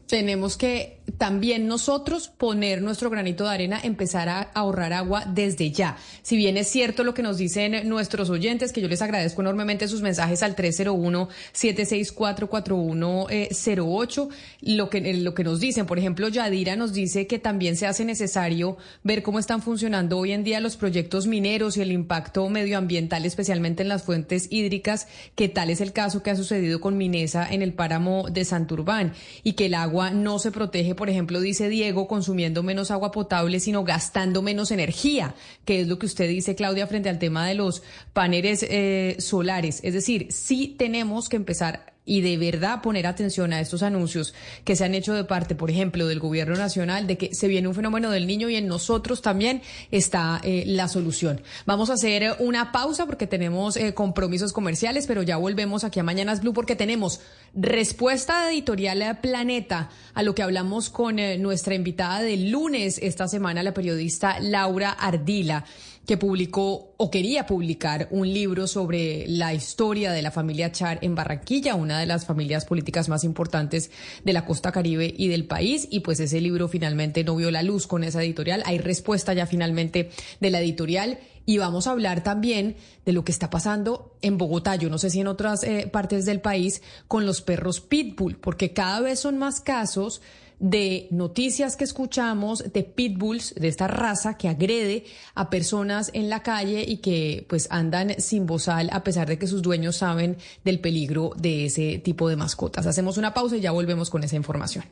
Tenemos que también nosotros poner nuestro granito de arena, empezar a ahorrar agua desde ya. Si bien es cierto lo que nos dicen nuestros oyentes, que yo les agradezco enormemente sus mensajes al 301-764-4108, lo que, lo que nos dicen, por ejemplo, Yadira nos dice que también se hace necesario ver cómo están funcionando hoy en día los proyectos mineros y el impacto medioambiental, especialmente en las fuentes hídricas, que tal es el caso que ha sucedido con Minesa en el páramo de Santurbán y que el agua no se protege, por ejemplo, dice Diego, consumiendo menos agua potable, sino gastando menos energía, que es lo que usted dice, Claudia, frente al tema de los paneles eh, solares. Es decir, sí tenemos que empezar y de verdad poner atención a estos anuncios que se han hecho de parte, por ejemplo, del gobierno nacional, de que se viene un fenómeno del niño y en nosotros también está eh, la solución. Vamos a hacer una pausa porque tenemos eh, compromisos comerciales, pero ya volvemos aquí a Mañanas Blue porque tenemos respuesta de editorial Planeta a lo que hablamos con eh, nuestra invitada del lunes esta semana, la periodista Laura Ardila que publicó o quería publicar un libro sobre la historia de la familia Char en Barranquilla, una de las familias políticas más importantes de la costa caribe y del país. Y pues ese libro finalmente no vio la luz con esa editorial. Hay respuesta ya finalmente de la editorial. Y vamos a hablar también de lo que está pasando en Bogotá, yo no sé si en otras eh, partes del país, con los perros pitbull, porque cada vez son más casos de noticias que escuchamos de pitbulls de esta raza que agrede a personas en la calle y que pues andan sin bozal a pesar de que sus dueños saben del peligro de ese tipo de mascotas. Hacemos una pausa y ya volvemos con esa información.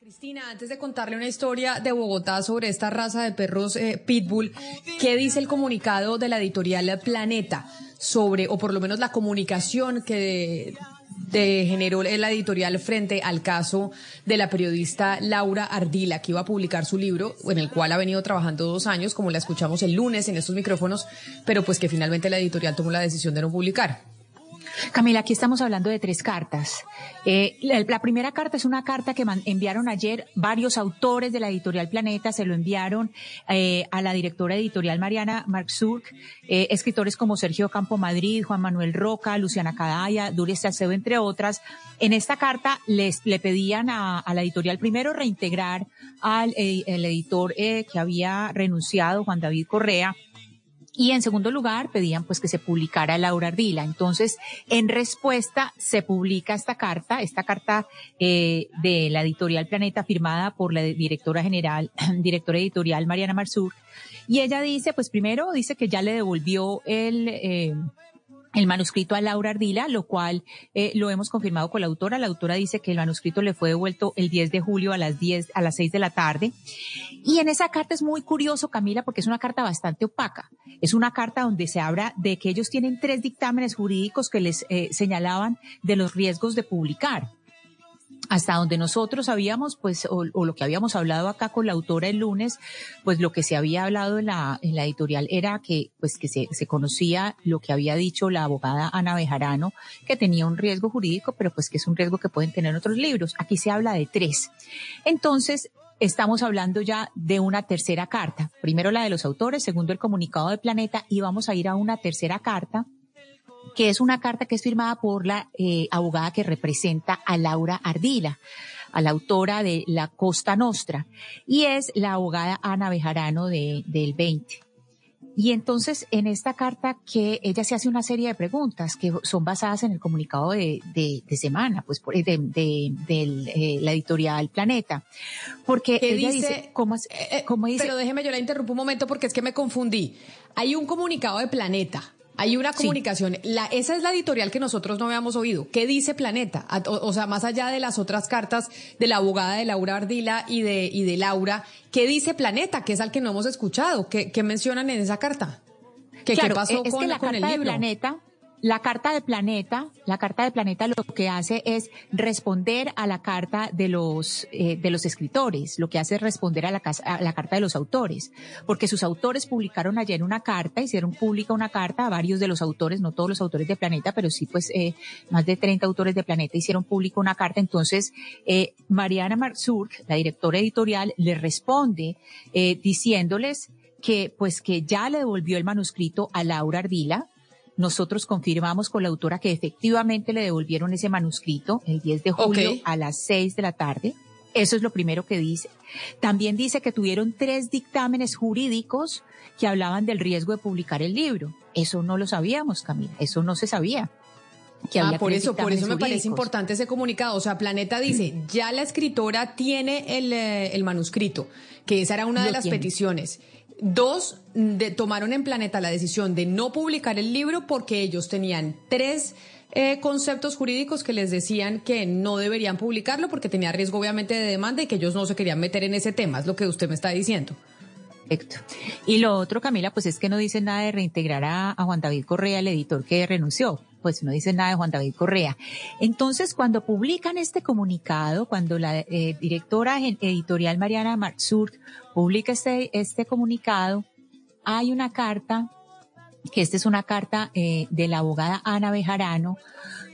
Cristina, antes de contarle una historia de Bogotá sobre esta raza de perros eh, pitbull, ¿qué dice el comunicado de la editorial Planeta? Sobre, o por lo menos la comunicación que de, generó la editorial frente al caso de la periodista Laura Ardila, que iba a publicar su libro, en el cual ha venido trabajando dos años, como la escuchamos el lunes en estos micrófonos, pero pues que finalmente la editorial tomó la decisión de no publicar. Camila, aquí estamos hablando de tres cartas. Eh, la, primera carta es una carta que enviaron ayer varios autores de la editorial Planeta, se lo enviaron eh, a la directora editorial Mariana Marxurk, eh, escritores como Sergio Campo Madrid, Juan Manuel Roca, Luciana Cadaya, Duris Salcedo, entre otras. En esta carta les le pedían a, la editorial primero reintegrar al el editor que había renunciado, Juan David Correa, y en segundo lugar, pedían pues que se publicara Laura Ardila. Entonces, en respuesta, se publica esta carta, esta carta eh, de la editorial Planeta firmada por la directora general, directora editorial Mariana Marsur. Y ella dice, pues primero dice que ya le devolvió el, eh, el manuscrito a Laura Ardila, lo cual eh, lo hemos confirmado con la autora. La autora dice que el manuscrito le fue devuelto el 10 de julio a las 10, a las 6 de la tarde. Y en esa carta es muy curioso, Camila, porque es una carta bastante opaca. Es una carta donde se habla de que ellos tienen tres dictámenes jurídicos que les eh, señalaban de los riesgos de publicar hasta donde nosotros habíamos, pues, o, lo que habíamos hablado acá con la autora el lunes, pues lo que se había hablado en la, en la editorial era que, pues, que se, se conocía lo que había dicho la abogada Ana Bejarano, que tenía un riesgo jurídico, pero pues que es un riesgo que pueden tener otros libros. Aquí se habla de tres. Entonces, estamos hablando ya de una tercera carta. Primero la de los autores, segundo el comunicado de Planeta, y vamos a ir a una tercera carta que es una carta que es firmada por la eh, abogada que representa a Laura Ardila, a la autora de La Costa Nostra, y es la abogada Ana Bejarano de, del 20. Y entonces en esta carta que ella se hace una serie de preguntas que son basadas en el comunicado de, de, semana, pues de, de, eh, la editorial Planeta, porque ella dice, ¿cómo, eh, ¿cómo dice? Pero déjeme yo la interrumpo un momento porque es que me confundí. Hay un comunicado de Planeta Hay una comunicación. La, esa es la editorial que nosotros no habíamos oído. ¿Qué dice Planeta? O, sea, más allá de las otras cartas de la abogada de Laura Ardila y de, y de Laura, ¿qué dice Planeta? Que es al que no hemos escuchado. ¿Qué, qué mencionan en esa carta? ¿Qué, ¿qué pasó es con, que la con carta el libro? De Planeta, la carta de Planeta, la carta de Planeta lo que hace es responder a la carta de los eh, de los escritores, lo que hace es responder a la, a la carta de los autores, porque sus autores publicaron ayer una carta, hicieron pública una carta a varios de los autores, no todos los autores de Planeta, pero sí pues eh, más de 30 autores de Planeta hicieron pública una carta, entonces eh, Mariana Marzurk, la directora editorial, le responde eh, diciéndoles que pues que ya le devolvió el manuscrito a Laura Ardila, nosotros confirmamos con la autora que efectivamente le devolvieron ese manuscrito el 10 de julio a las 6 de la tarde. Eso es lo primero que dice. También dice que tuvieron tres dictámenes jurídicos que hablaban del riesgo de publicar el libro. Eso no lo sabíamos, Camila. Eso no se sabía. Que Ah, por eso, por eso me parece importante ese comunicado. O sea, Planeta dice, ya la escritora tiene el, eh, el manuscrito, que esa era una de Lo las tiene. peticiones. Dos, de- tomaron en Planeta la decisión de no publicar el libro porque ellos tenían tres eh, conceptos jurídicos que les decían que no deberían publicarlo porque tenía riesgo obviamente de demanda y que ellos no se querían meter en ese tema, es lo que usted me está diciendo. Perfecto. Y lo otro, Camila, pues es que no dicen nada de reintegrar a, a Juan David Correa, el editor que renunció. Pues no dicen nada de Juan David Correa. Entonces, cuando publican este comunicado, cuando la eh, directora editorial Mariana Marzur publica este, este comunicado, hay una carta, que esta es una carta eh, de la abogada Ana Bejarano,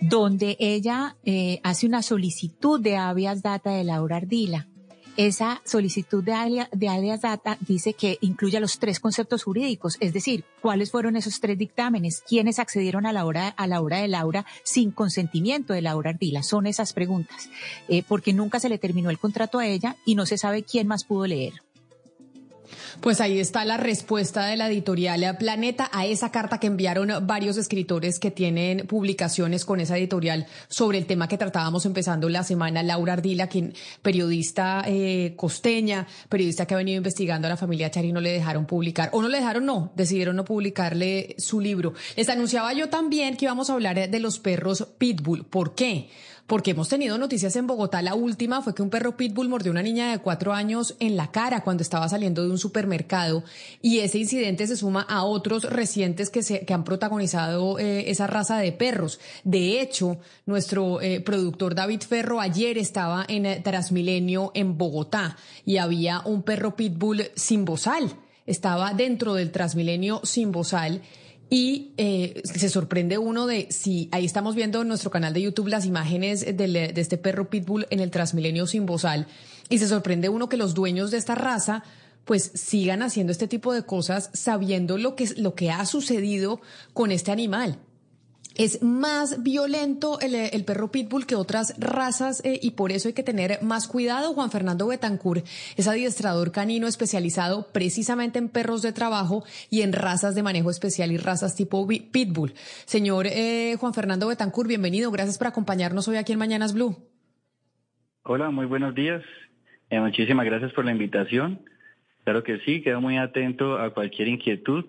donde ella eh, hace una solicitud de habeas data de Laura Ardila. Esa solicitud de, alia- de habeas data dice que incluye los tres conceptos jurídicos, es decir, cuáles fueron esos tres dictámenes, quiénes accedieron a la hora, a la hora de Laura sin consentimiento de Laura Ardila. Son esas preguntas, eh, porque nunca se le terminó el contrato a ella y no se sabe quién más pudo leer. Pues ahí está la respuesta de la editorial Planeta a esa carta que enviaron varios escritores que tienen publicaciones con esa editorial sobre el tema que tratábamos empezando la semana. Laura Ardila, quien periodista eh, costeña, periodista que ha venido investigando a la familia Chari, no le dejaron publicar, o no le dejaron, no, decidieron no publicarle su libro. Les anunciaba yo también que íbamos a hablar de los perros Pitbull. ¿Por qué? Porque hemos tenido noticias en Bogotá. La última fue que un perro pitbull mordió a una niña de cuatro años en la cara cuando estaba saliendo de un supermercado. Y ese incidente se suma a otros recientes que, se, que han protagonizado eh, esa raza de perros. De hecho, nuestro eh, productor David Ferro ayer estaba en eh, Transmilenio en Bogotá y había un perro pitbull sin bozal. Estaba dentro del Transmilenio sin bozal. Y eh, se sorprende uno de si ahí estamos viendo en nuestro canal de YouTube las imágenes del- de este perro pitbull en el Transmilenio sin bozal. Y se sorprende uno que los dueños de esta raza pues sigan haciendo este tipo de cosas sabiendo lo que, lo que ha sucedido con este animal. Es más violento el, el perro pitbull que otras razas eh, y por eso hay que tener más cuidado. Juan Fernando Betancur es adiestrador canino especializado precisamente en perros de trabajo y en razas de manejo especial y razas tipo pitbull. Señor eh, Juan Fernando Betancur, bienvenido. Gracias por acompañarnos hoy aquí en Mañanas Blue. Hola, muy buenos días. Eh, muchísimas gracias por la invitación. Claro que sí, quedo muy atento a cualquier inquietud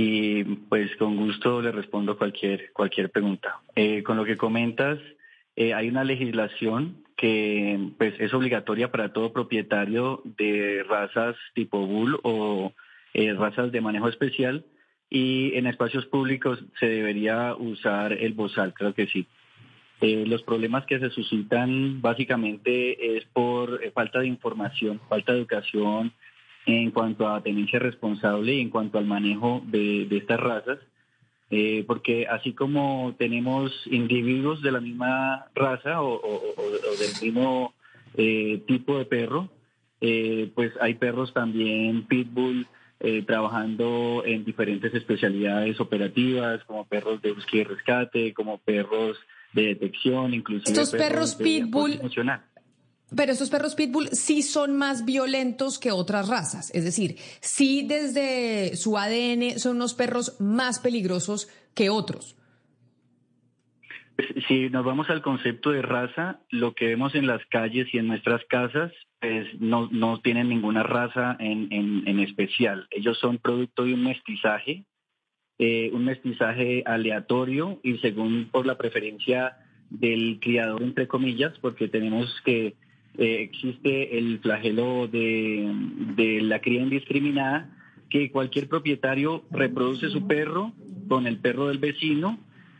y pues con gusto le respondo cualquier, cualquier pregunta. Eh, con lo que comentas, eh, hay una legislación que pues es obligatoria para todo propietario de razas tipo bull o eh, razas de manejo especial y en espacios públicos se debería usar el bozal, creo que sí. Los problemas que se suscitan básicamente es por falta de información, falta de educación en cuanto a tenencia responsable y en cuanto al manejo de, de estas razas, eh, porque así como tenemos individuos de la misma raza o, o- o- o del mismo eh, tipo de perro, eh, pues hay perros también pitbull eh, trabajando en diferentes especialidades operativas, como perros de búsqueda y rescate, como perros de detección, inclusive Estos perros de pitbull-. Pero estos perros pitbull sí son más violentos que otras razas. Es decir, sí desde su ADN son unos perros más peligrosos que otros. Si nos vamos al concepto de raza, lo que vemos en las calles y en nuestras casas, pues no, no tienen ninguna raza en, en, en especial. Ellos son producto de un mestizaje eh, un mestizaje aleatorio y según por la preferencia del criador, entre comillas, porque tenemos que eh, existe el flagelo de, de la cría indiscriminada, que cualquier propietario reproduce su perro con el perro del vecino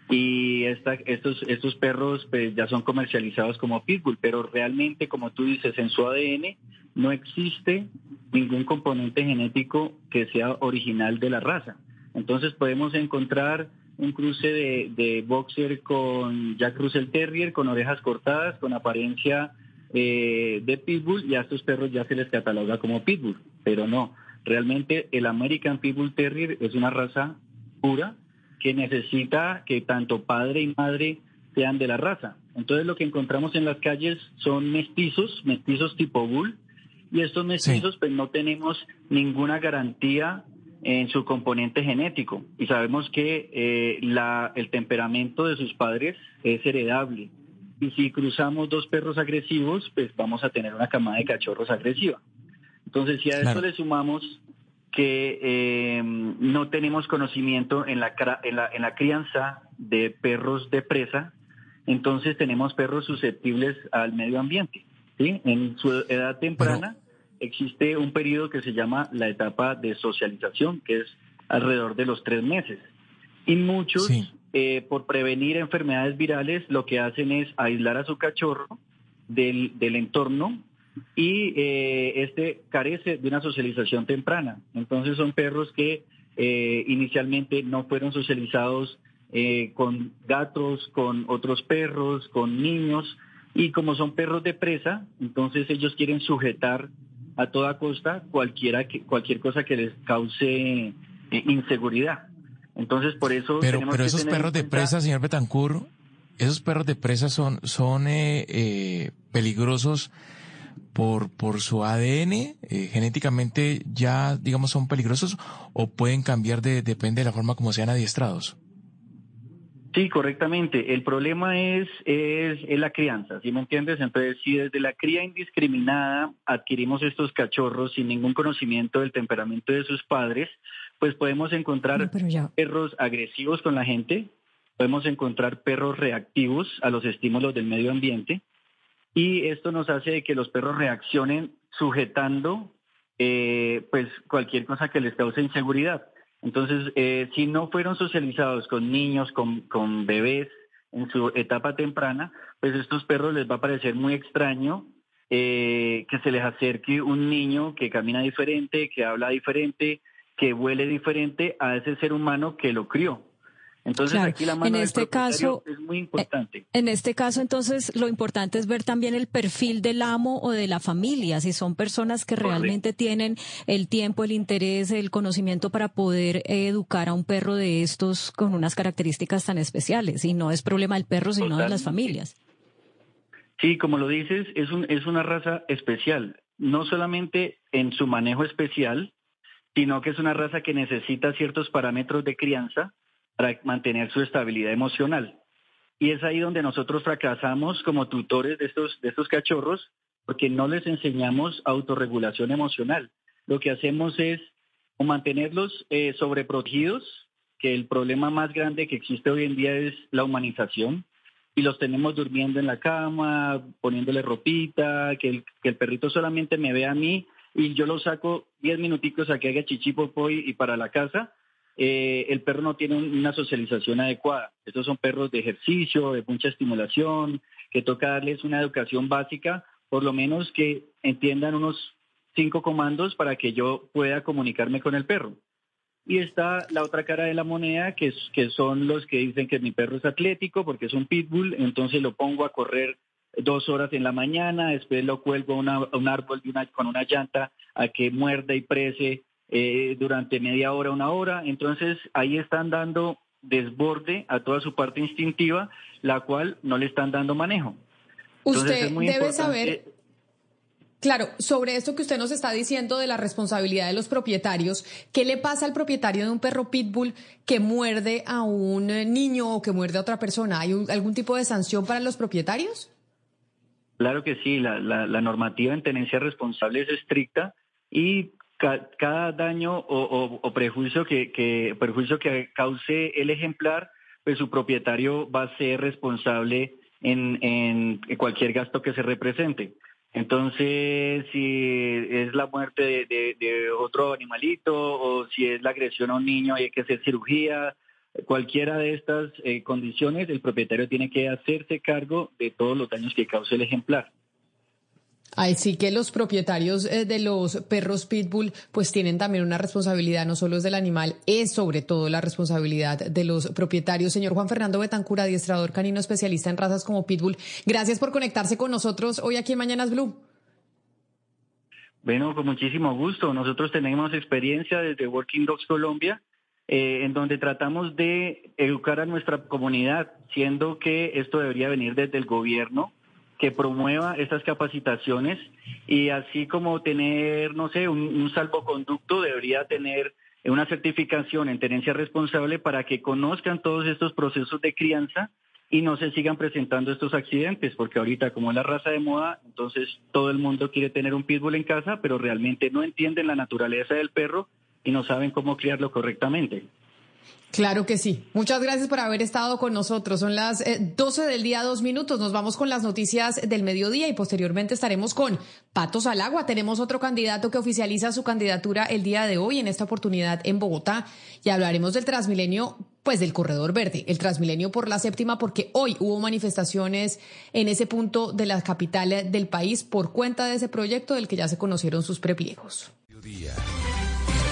y esta, estos, estos perros pues, ya son comercializados como pitbull, pero realmente, como tú dices, en su ADN no existe ningún componente genético que sea original de la raza. Entonces podemos encontrar un cruce de, de boxer con Jack Russell Terrier, con orejas cortadas, con apariencia eh, de pitbull, y a estos perros ya se les cataloga como pitbull, pero no. Realmente el American Pitbull Terrier es una raza pura que necesita que tanto padre y madre sean de la raza. Entonces lo que encontramos en las calles son mestizos, mestizos tipo bull, y estos mestizos pues no tenemos ninguna garantía en su componente genético y sabemos que eh, la, el temperamento de sus padres es heredable y si cruzamos dos perros agresivos pues vamos a tener una camada de cachorros agresiva. Entonces si a esto le sumamos que eh, no tenemos conocimiento en la, en, la, en la crianza de perros de presa, entonces tenemos perros susceptibles al medio ambiente. ¿sí? En su edad temprana existe un periodo que se llama la etapa de socialización, que es alrededor de los tres meses. Y muchos, eh, por prevenir enfermedades virales, lo que hacen es aislar a su cachorro del, del entorno y eh, este carece de una socialización temprana. Entonces son perros que eh, inicialmente no fueron socializados eh, con gatos, con otros perros, con niños, y como son perros de presa, entonces ellos quieren sujetar a toda costa cualquiera que, cualquier cosa que les cause inseguridad. Entonces por eso... Pero, pero esos perros de presa, señor Betancourt, esos perros de presa son, son peligrosos por, por su ADN, eh, genéticamente ya, digamos, son peligrosos o pueden cambiar de, depende de la forma como sean adiestrados? Sí, correctamente. El problema es, es, es, la crianza, ¿sí me entiendes? Entonces, si desde la cría indiscriminada adquirimos estos cachorros sin ningún conocimiento del temperamento de sus padres, pues podemos encontrar perros agresivos con la gente, podemos encontrar perros reactivos a los estímulos del medio ambiente, y esto nos hace que los perros reaccionen sujetando eh, pues cualquier cosa que les cause inseguridad. Entonces, eh, si no fueron socializados con niños, con, con bebés en su etapa temprana, pues a estos perros les va a parecer muy extraño eh, que se les acerque un niño que camina diferente, que habla diferente, que huele diferente a ese ser humano que lo crió. Entonces aquí la mano en este caso es muy importante. En este caso entonces lo importante es ver también el perfil del amo o de la familia, si son personas que realmente tienen el tiempo, el interés, el conocimiento para poder educar a un perro de estos con unas características tan especiales y no es problema del perro sino de las familias. Sí, como lo dices, es, un, es una raza especial, no solamente en su manejo especial, sino que es una raza que necesita ciertos parámetros de crianza para mantener su estabilidad emocional. Y es ahí donde nosotros fracasamos como tutores de estos, de estos cachorros porque no les enseñamos autorregulación emocional. Lo que hacemos es mantenerlos eh, sobreprotegidos, que el problema más grande que existe hoy en día es la humanización, y los tenemos durmiendo en la cama, poniéndole ropita, que el, que el perrito solamente me vea a mí y yo lo saco 10 minuticos a que haga chichipo y para la casa, eh, el perro no tiene una socialización adecuada. Estos son perros de ejercicio, de mucha estimulación, que toca darles una educación básica, por lo menos que entiendan unos cinco comandos para que yo pueda comunicarme con el perro. Y está la otra cara de la moneda, que, que son los que dicen que mi perro es atlético porque es un pitbull, entonces lo pongo a correr dos horas en la mañana, después lo cuelgo a, un árbol con una llanta a que muerda y prese eh, durante media hora, una hora. Entonces ahí están dando desborde a toda su parte instintiva, la cual no le están dando manejo. usted debe saber, claro, sobre esto que usted nos está diciendo de la responsabilidad de los propietarios, ¿qué le pasa al propietario de un perro pitbull que muerde a un niño o que muerde a otra persona? ¿Hay algún tipo de sanción para los propietarios? Claro que sí, la, normativa en tenencia responsable es estricta y cada daño o, prejuicio que, perjuicio que cause el ejemplar, pues su propietario va a ser responsable en, en cualquier gasto que se represente. Entonces, si es la muerte de, otro animalito o si es la agresión a un niño hay que hacer cirugía, cualquiera de estas eh, condiciones, el propietario tiene que hacerse cargo de todos los daños que cause el ejemplar. Así que los propietarios eh, de los perros pitbull pues tienen también una responsabilidad, no solo es del animal, es sobre todo la responsabilidad de los propietarios. Señor Juan Fernando Betancura, adiestrador canino especialista en razas como pitbull, gracias por conectarse con nosotros hoy aquí en Mañanas Blue. Bueno, con muchísimo gusto. Nosotros tenemos experiencia desde Working Dogs Colombia, eh, en donde tratamos de educar a nuestra comunidad, siendo que esto debería venir desde el gobierno que promueva estas capacitaciones y así como tener, no sé, un, salvoconducto, debería tener una certificación en tenencia responsable para que conozcan todos estos procesos de crianza y no se sigan presentando estos accidentes, porque ahorita como es la raza de moda, entonces todo el mundo quiere tener un pitbull en casa, pero realmente no entienden la naturaleza del perro y no saben cómo criarlo correctamente. Claro que sí. Muchas gracias por haber estado con nosotros. Son las 12 eh, del día, dos minutos. Nos vamos con las noticias del mediodía y posteriormente estaremos con Patos al Agua. Tenemos otro candidato que oficializa su candidatura el día de hoy, en esta oportunidad en Bogotá. Y hablaremos del Transmilenio, pues del Corredor Verde, el Transmilenio por la séptima, porque hoy hubo manifestaciones en ese punto de la capital del país por cuenta de ese proyecto del que ya se conocieron sus prepliegos.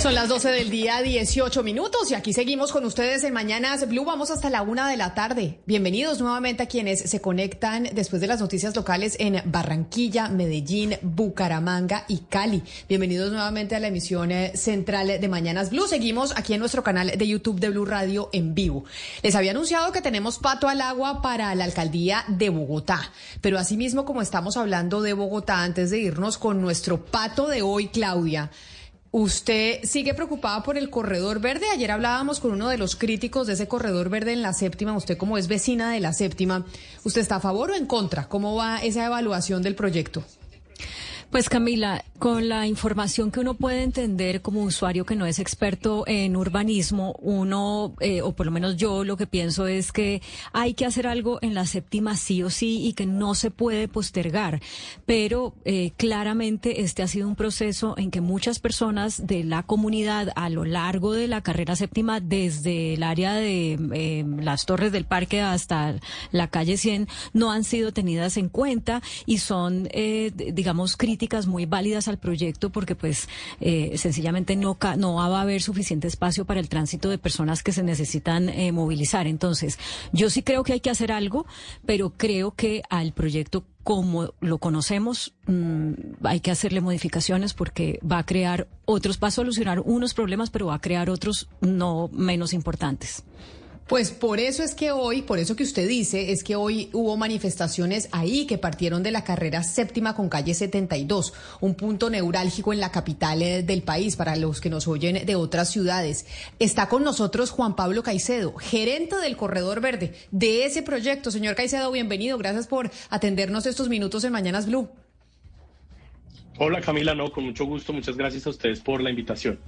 Son las 12 del día, 18 minutos, y aquí seguimos con ustedes en Mañanas Blue. Vamos hasta la una de la tarde. Bienvenidos nuevamente a quienes se conectan después de las noticias locales en Barranquilla, Medellín, Bucaramanga y Cali. Bienvenidos nuevamente a la emisión eh, central de Mañanas Blue. Seguimos aquí en nuestro canal de YouTube de Blue Radio en vivo. Les había anunciado que tenemos pato al agua para la alcaldía de Bogotá, pero asimismo, como estamos hablando de Bogotá, antes de irnos con nuestro pato de hoy, Claudia. ¿Usted sigue preocupada por el corredor verde? Ayer hablábamos con uno de los críticos de ese corredor verde en la séptima. Usted como es vecina de la séptima, ¿usted está a favor o en contra? ¿Cómo va esa evaluación del proyecto? Pues Camila, con la información que uno puede entender como usuario que no es experto en urbanismo, uno, eh, o por lo menos yo lo que pienso es que hay que hacer algo en la séptima sí o sí y que no se puede postergar. Pero eh, claramente este ha sido un proceso en que muchas personas de la comunidad a lo largo de la carrera séptima, desde el área de eh, las torres del parque hasta la calle 100, no han sido tenidas en cuenta y son, digamos, críticas muy válidas al proyecto porque pues eh, sencillamente no, no va a haber suficiente espacio para el tránsito de personas que se necesitan eh, movilizar. Entonces, yo sí creo que hay que hacer algo, pero creo que al proyecto como lo conocemos, mm, hay que hacerle modificaciones porque va a crear otros, va a solucionar unos problemas, pero va a crear otros no menos importantes. Pues por eso es que hoy, por eso que usted dice, es que hoy hubo manifestaciones ahí que partieron de la carrera séptima con calle 72, un punto neurálgico en la capital eh, del país para los que nos oyen de otras ciudades. Está con nosotros Juan Pablo Caicedo, gerente del Corredor Verde de ese proyecto. Señor Caicedo, bienvenido. Gracias por atendernos estos minutos en Mañanas Blue. Hola Camila, no, con mucho gusto. Muchas gracias a ustedes por la invitación.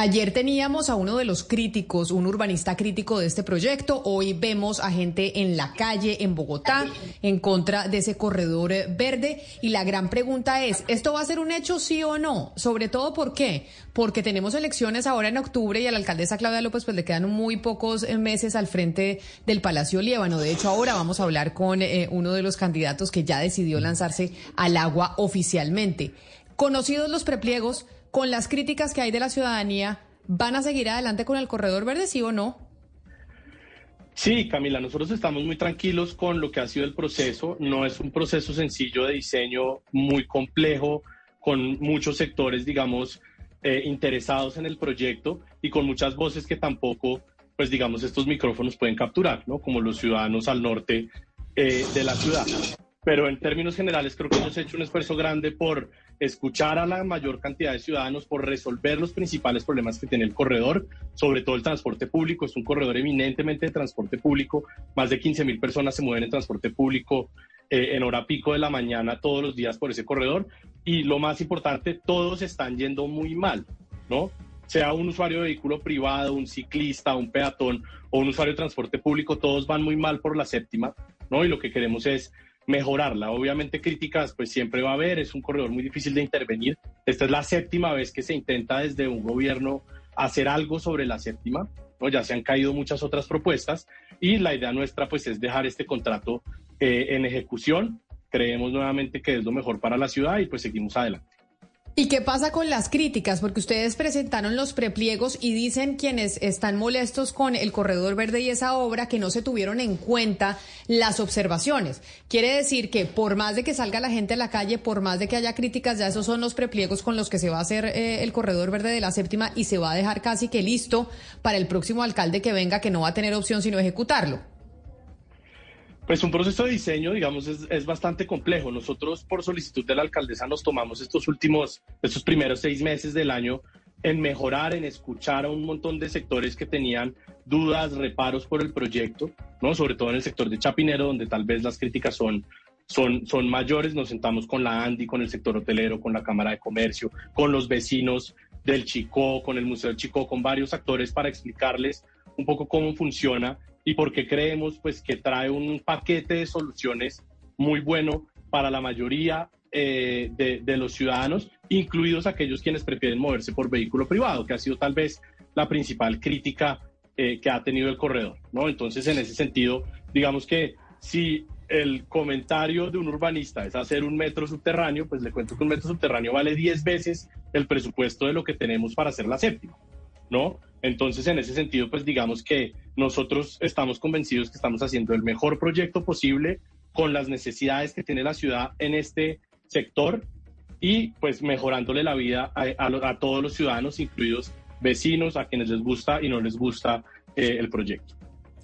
Ayer teníamos a uno de los críticos, un urbanista crítico de este proyecto. Hoy vemos a gente en la calle en Bogotá en contra de ese corredor verde. Y la gran pregunta es, ¿esto va a ser un hecho sí o no? Sobre todo, ¿por qué? Porque tenemos elecciones ahora en octubre y a la alcaldesa Claudia López pues le quedan muy pocos meses al frente del Palacio Líbano. De hecho, ahora vamos a hablar con eh, uno de los candidatos que ya decidió lanzarse al agua oficialmente. Conocidos los prepliegos, con las críticas que hay de la ciudadanía, ¿van a seguir adelante con el corredor verde, sí o no? Sí, Camila, nosotros estamos muy tranquilos con lo que ha sido el proceso. No es un proceso sencillo de diseño, muy complejo, con muchos sectores, digamos, eh, interesados en el proyecto y con muchas voces que tampoco, pues digamos, estos micrófonos pueden capturar, ¿no? Como los ciudadanos al norte eh, de la ciudad. pero en términos generales creo que hemos hecho un esfuerzo grande por escuchar a la mayor cantidad de ciudadanos, por resolver los principales problemas que tiene el corredor, sobre todo el transporte público. Es un corredor eminentemente de transporte público. Más de 15 mil personas se mueven en transporte público eh, en hora pico de la mañana todos los días por ese corredor. Y lo más importante, todos están yendo muy mal, ¿no? Sea un usuario de vehículo privado, un ciclista, un peatón o un usuario de transporte público, todos van muy mal por la séptima, ¿no? Y lo que queremos es mejorarla. Obviamente críticas pues siempre va a haber, es un corredor muy difícil de intervenir. Esta es la séptima vez que se intenta desde un gobierno hacer algo sobre la séptima, ¿no? ya se han caído muchas otras propuestas y la idea nuestra pues es dejar este contrato eh, en ejecución. Creemos nuevamente que es lo mejor para la ciudad y pues seguimos adelante. ¿Y qué pasa con las críticas? Porque ustedes presentaron los prepliegos y dicen quienes están molestos con el corredor verde y esa obra que no se tuvieron en cuenta las observaciones. Quiere decir que por más de que salga la gente a la calle, por más de que haya críticas, ya esos son los prepliegos con los que se va a hacer eh, el corredor verde de la séptima y se va a dejar casi que listo para el próximo alcalde que venga, que no va a tener opción sino ejecutarlo. Pues un proceso de diseño, digamos, es, bastante complejo. Nosotros, por solicitud de la alcaldesa, nos tomamos estos últimos, estos primeros seis meses del año en mejorar, en escuchar a un montón de sectores que tenían dudas, reparos por el proyecto, ¿no? Sobre todo en el sector de Chapinero, donde tal vez las críticas son, son, son mayores. Nos sentamos con la ANDI, con el sector hotelero, con la Cámara de Comercio, con los vecinos del Chicó, con el Museo del Chicó, con varios actores para explicarles un poco cómo funciona y porque creemos pues que trae un paquete de soluciones muy bueno para la mayoría eh, de, los ciudadanos, incluidos aquellos quienes prefieren moverse por vehículo privado, que ha sido tal vez la principal crítica eh, que ha tenido el corredor, ¿no? Entonces, en ese sentido, digamos que si el comentario de un urbanista es hacer un metro subterráneo, pues le cuento que un metro subterráneo vale 10 veces el presupuesto de lo que tenemos para hacer la séptima, ¿no? Entonces, en ese sentido, pues digamos que nosotros estamos convencidos que estamos haciendo el mejor proyecto posible con las necesidades que tiene la ciudad en este sector y pues mejorándole la vida a, todos los ciudadanos, incluidos vecinos, a quienes les gusta y no les gusta eh, el proyecto.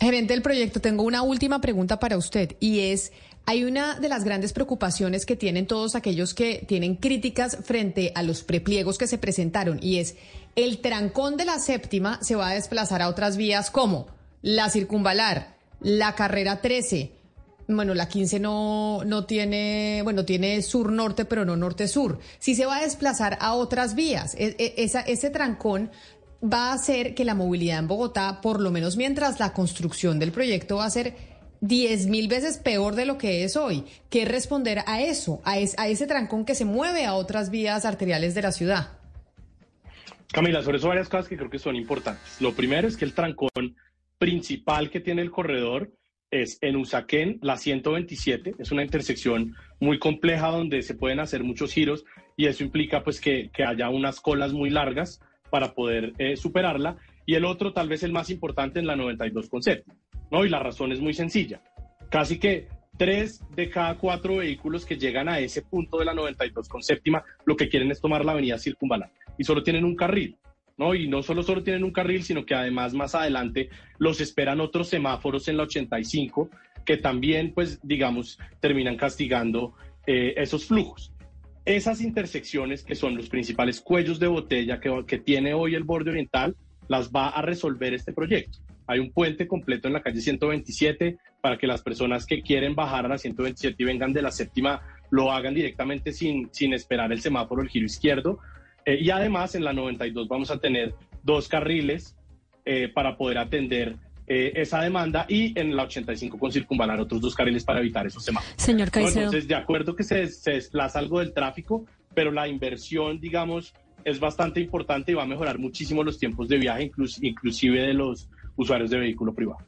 Gerente del proyecto, tengo una última pregunta para usted y es, hay una de las grandes preocupaciones que tienen todos aquellos que tienen críticas frente a los prepliegos que se presentaron y es el trancón de la séptima se va a desplazar a otras vías como la circunvalar, la carrera 13. Bueno, la 15 no, no tiene, bueno, tiene sur-norte, pero no norte-sur. Si se va a desplazar a otras vías, e, e, esa, ese trancón va a hacer que la movilidad en Bogotá, por lo menos mientras la construcción del proyecto va a ser diez mil veces peor de lo que es hoy. ¿Qué responder a eso, a, a ese trancón que se mueve a otras vías arteriales de la ciudad? Camila, sobre eso varias cosas que creo que son importantes. Lo primero es que el trancón principal que tiene el corredor es en Usaquén, la 127, es una intersección muy compleja donde se pueden hacer muchos giros y eso implica pues que, haya unas colas muy largas para poder eh, superarla. Y el otro, tal vez el más importante, en la 92 con ¿no? Y la razón es muy sencilla. Casi que tres de cada cuatro vehículos que llegan a ese punto de la 92 con séptima lo que quieren es tomar la avenida circunvalar y solo tienen un carril. ¿no? Y no solo, solo tienen un carril, sino que además más adelante los esperan otros semáforos en la 85 que también, pues, digamos, terminan castigando eh, esos flujos. Esas intersecciones, que son los principales cuellos de botella que, que tiene hoy el borde oriental, las va a resolver este proyecto. Hay un puente completo en la calle 127 para que las personas que quieren bajar a la 127 y vengan de la séptima lo hagan directamente sin, sin esperar el semáforo, el giro izquierdo. Eh, y además en la 92 vamos a tener dos carriles eh, para poder atender eh, esa demanda y en la 85 con circunvalar otros dos carriles para evitar esos semáforos. Señor Caicedo. Entonces, de acuerdo que se, se desplaza algo del tráfico, pero la inversión, digamos, es bastante importante y va a mejorar muchísimo los tiempos de viaje, inclusive de los usuarios de vehículo privado.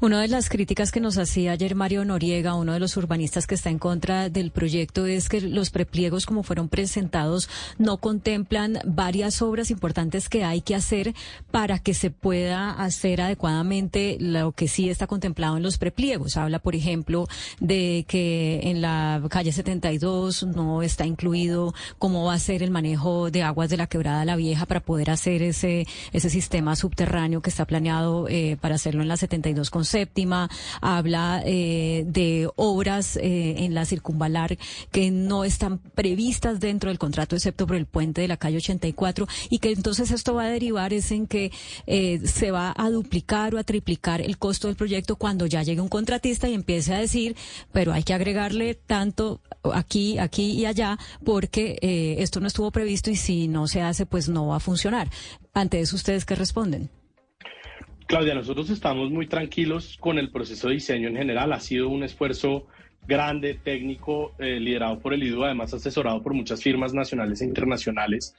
Una de las críticas que nos hacía ayer Mario Noriega, uno de los urbanistas que está en contra del proyecto, es que los prepliegos como fueron presentados no contemplan varias obras importantes que hay que hacer para que se pueda hacer adecuadamente lo que sí está contemplado en los prepliegos. Habla, por ejemplo, de que en la calle 72 no está incluido cómo va a ser el manejo de aguas de la quebrada La Vieja para poder hacer ese, ese sistema subterráneo que está planeado eh, para hacerlo en la 72 42 con séptima, habla eh, de obras eh, en la circunvalar que no están previstas dentro del contrato, excepto por el puente de la calle 84, y que entonces esto va a derivar es en que eh, se va a duplicar o a triplicar el costo del proyecto cuando ya llegue un contratista y empiece a decir, pero hay que agregarle tanto aquí, aquí y allá, porque eh, esto no estuvo previsto y si no se hace, pues no va a funcionar. Ante eso, ¿ustedes qué responden? Claudia, nosotros estamos muy tranquilos con el proceso de diseño en general. Ha sido un esfuerzo grande, técnico, eh, liderado por el IDU, además asesorado por muchas firmas nacionales e internacionales.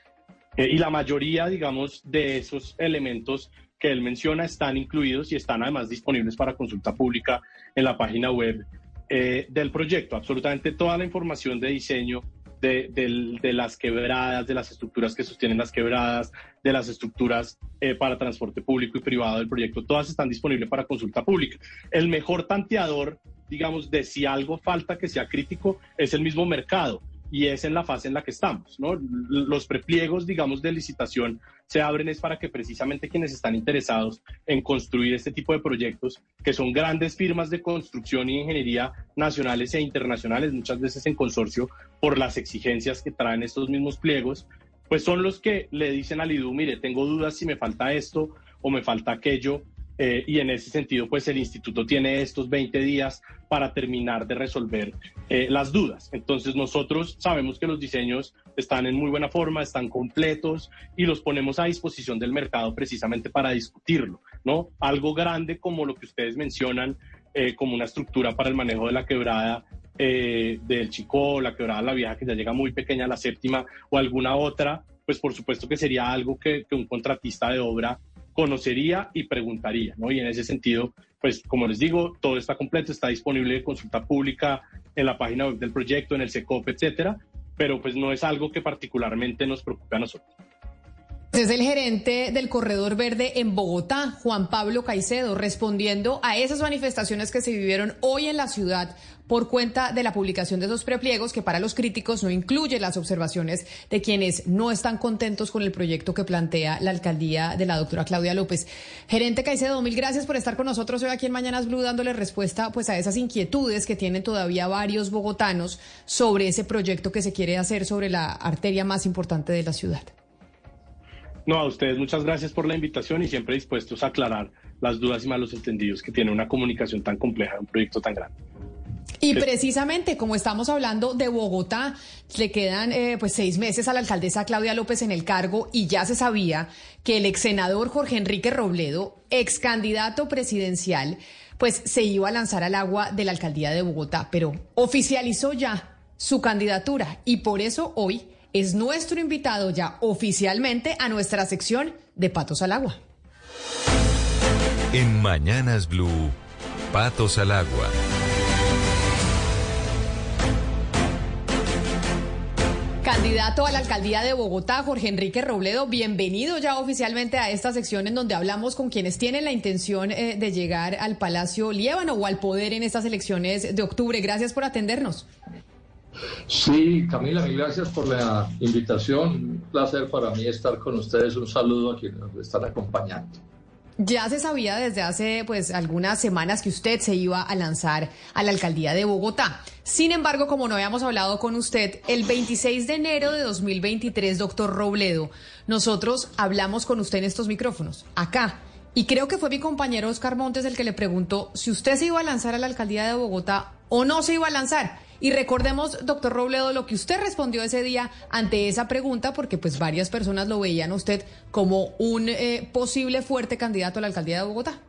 Eh, y la mayoría, digamos, de esos elementos que él menciona están incluidos y están además disponibles para consulta pública en la página web eh, del proyecto. Absolutamente toda la información de diseño de, las quebradas, de las estructuras que sostienen las quebradas, de las estructuras eh, para transporte público y privado del proyecto, todas están disponibles para consulta pública. El mejor tanteador, digamos, de si algo falta que sea crítico es el mismo mercado y es en la fase en la que estamos. Los prepliegos, digamos, de licitación se abren es para que precisamente quienes están interesados en construir este tipo de proyectos, que son grandes firmas de construcción y ingeniería nacionales e internacionales, muchas veces en consorcio por las exigencias que traen estos mismos pliegos, pues son los que le dicen al IDU, mire, tengo dudas si me falta esto o me falta aquello, eh, y en ese sentido, pues el instituto tiene estos 20 días para terminar de resolver eh, las dudas. Entonces nosotros sabemos que los diseños están en muy buena forma, están completos y los ponemos a disposición del mercado precisamente para discutirlo, ¿no? Algo grande como lo que ustedes mencionan, eh, como una estructura para el manejo de la quebrada del Chico, la quebrada La Vieja, que ya llega muy pequeña la séptima, o alguna otra, pues por supuesto que sería algo que un contratista de obra conocería y preguntaría, ¿no? Y en ese sentido, pues como les digo, todo está completo, está disponible de consulta pública en la página web del proyecto, en el SECOP, etcétera, pero pues no es algo que particularmente nos preocupe a nosotros. Es el gerente del Corredor Verde en Bogotá, Juan Pablo Caicedo, respondiendo a esas manifestaciones que se vivieron hoy en la ciudad por cuenta de la publicación de esos prepliegos que para los críticos no incluye las observaciones de quienes no están contentos con el proyecto que plantea la alcaldía de la doctora Claudia López. Gerente Caicedo, mil gracias por estar con nosotros hoy aquí en Mañanas Blue dándole respuesta pues a esas inquietudes que tienen todavía varios bogotanos sobre ese proyecto que se quiere hacer sobre la arteria más importante de la ciudad. No, a ustedes muchas gracias por la invitación y siempre dispuestos a aclarar las dudas y malos entendidos que tiene una comunicación tan compleja de un proyecto tan grande. Y precisamente como estamos hablando de Bogotá, le quedan eh, pues seis meses a la alcaldesa Claudia López en el cargo y ya se sabía que el ex senador Jorge Enrique Robledo, ex candidato presidencial, pues se iba a lanzar al agua de la alcaldía de Bogotá, pero oficializó ya su candidatura y por eso hoy es nuestro invitado ya oficialmente a nuestra sección de Patos al Agua. En Mañanas Blue, Patos al Agua. Candidato a la alcaldía de Bogotá, Jorge Enrique Robledo, bienvenido ya oficialmente a esta sección en donde hablamos con quienes tienen la intención eh, de llegar al Palacio Liébano o al poder en estas elecciones de octubre. Gracias por atendernos. Sí, Camila, mil gracias por la invitación. Un placer para mí estar con ustedes. Un saludo a quienes nos están acompañando. Ya se sabía desde hace pues algunas semanas que usted se iba a lanzar a la alcaldía de Bogotá. Sin embargo, como no habíamos hablado con usted, el 26 de enero de 2023, doctor Robledo, nosotros hablamos con usted en estos micrófonos, acá. Y creo que fue mi compañero Oscar Montes el que le preguntó si usted se iba a lanzar a la alcaldía de Bogotá o no se iba a lanzar. Y recordemos, doctor Robledo, lo que usted respondió ese día ante esa pregunta, porque pues varias personas lo veían a usted como un eh, posible fuerte candidato a la alcaldía de Bogotá.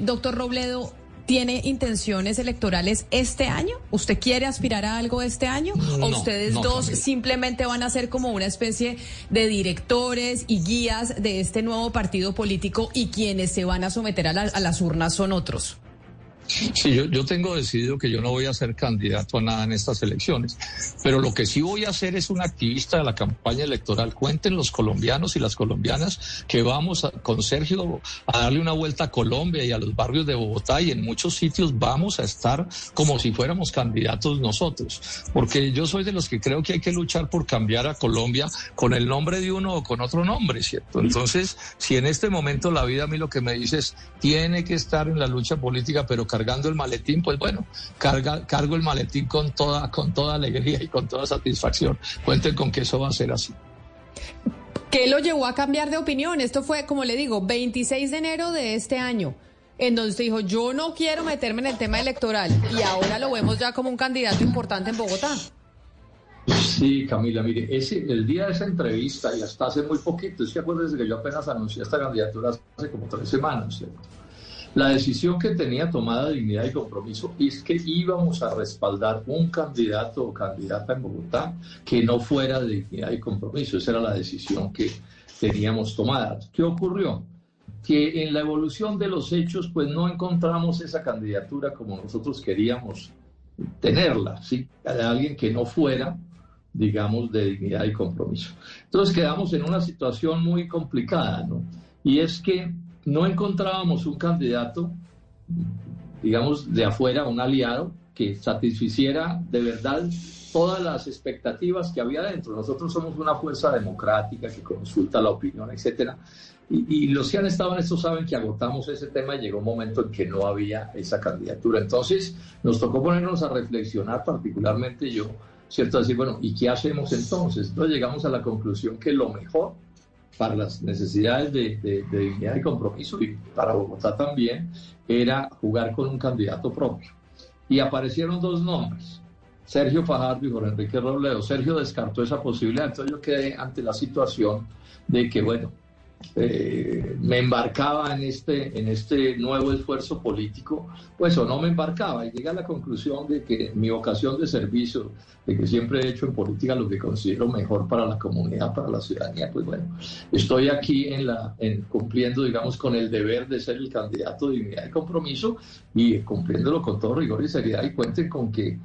Doctor Robledo, ¿tiene intenciones electorales este año? ¿Usted quiere aspirar a algo este año? ¿O ustedes dos simplemente van a ser como una especie de directores y guías de este nuevo partido político y quienes se van a someter a las urnas son otros? Sí, yo, yo tengo decidido que yo no voy a ser candidato a nada en estas elecciones, pero lo que sí voy a hacer es un activista de la campaña electoral. Cuenten los colombianos y las colombianas que vamos con Sergio a darle una vuelta a Colombia y a los barrios de Bogotá y en muchos sitios vamos a estar como si fuéramos candidatos nosotros, porque yo soy de los que creo que hay que luchar por cambiar a Colombia con el nombre de uno o con otro nombre, ¿cierto? Entonces, si en este momento la vida a mí lo que me dice es, tiene que estar en la lucha política, pero cargando el maletín, pues bueno, carga, cargo el maletín con toda, con toda alegría y con toda satisfacción. Cuenten con que eso va a ser así. ¿Qué lo llevó a cambiar de opinión? Esto fue, como le digo, 26 de enero de este año, en donde usted dijo, yo no quiero meterme en el tema electoral, y ahora lo vemos ya como un candidato importante en Bogotá. Sí, Camila, mire, ese, el día de esa entrevista y hasta hace muy poquito, es que acuérdense que yo apenas anuncié esta candidatura hace como tres semanas, ¿cierto? La decisión que tenía tomada Dignidad y Compromiso es que íbamos a respaldar un candidato o candidata en Bogotá que no fuera de Dignidad y Compromiso. Esa era la decisión que teníamos tomada. ¿Qué ocurrió? Que en la evolución de los hechos, pues no encontramos esa candidatura como nosotros queríamos tenerla, ¿sí? De alguien que no fuera, digamos, de dignidad y compromiso. Entonces quedamos en una situación muy complicada, ¿no? Y es que no encontrábamos un candidato, digamos, de afuera, un aliado, que satisficiera de verdad todas las expectativas que había dentro. Nosotros somos una fuerza democrática que consulta la opinión, etcétera. Y, los que han estado en esto saben que agotamos ese tema y llegó un momento en que no había esa candidatura. Entonces nos tocó ponernos a reflexionar, particularmente yo, ¿cierto? Decir, bueno, ¿y qué hacemos entonces? Entonces llegamos a la conclusión que lo mejor para las necesidades de, dignidad y compromiso y para Bogotá también, era jugar con un candidato propio. Y aparecieron dos nombres, Sergio Fajardo y Jorge Enrique Robledo. Sergio descartó esa posibilidad, entonces yo quedé ante la situación de que, bueno, eh, me embarcaba en este, en este nuevo esfuerzo político, pues o no me embarcaba. Y llegué a la conclusión de que mi vocación de servicio, de que siempre he hecho en política lo que considero mejor para la comunidad, para la ciudadanía, pues bueno, estoy aquí en la, en, cumpliendo, digamos, con el deber de ser el candidato de dignidad y compromiso y cumpliéndolo con todo rigor y seriedad. Y cuenten con que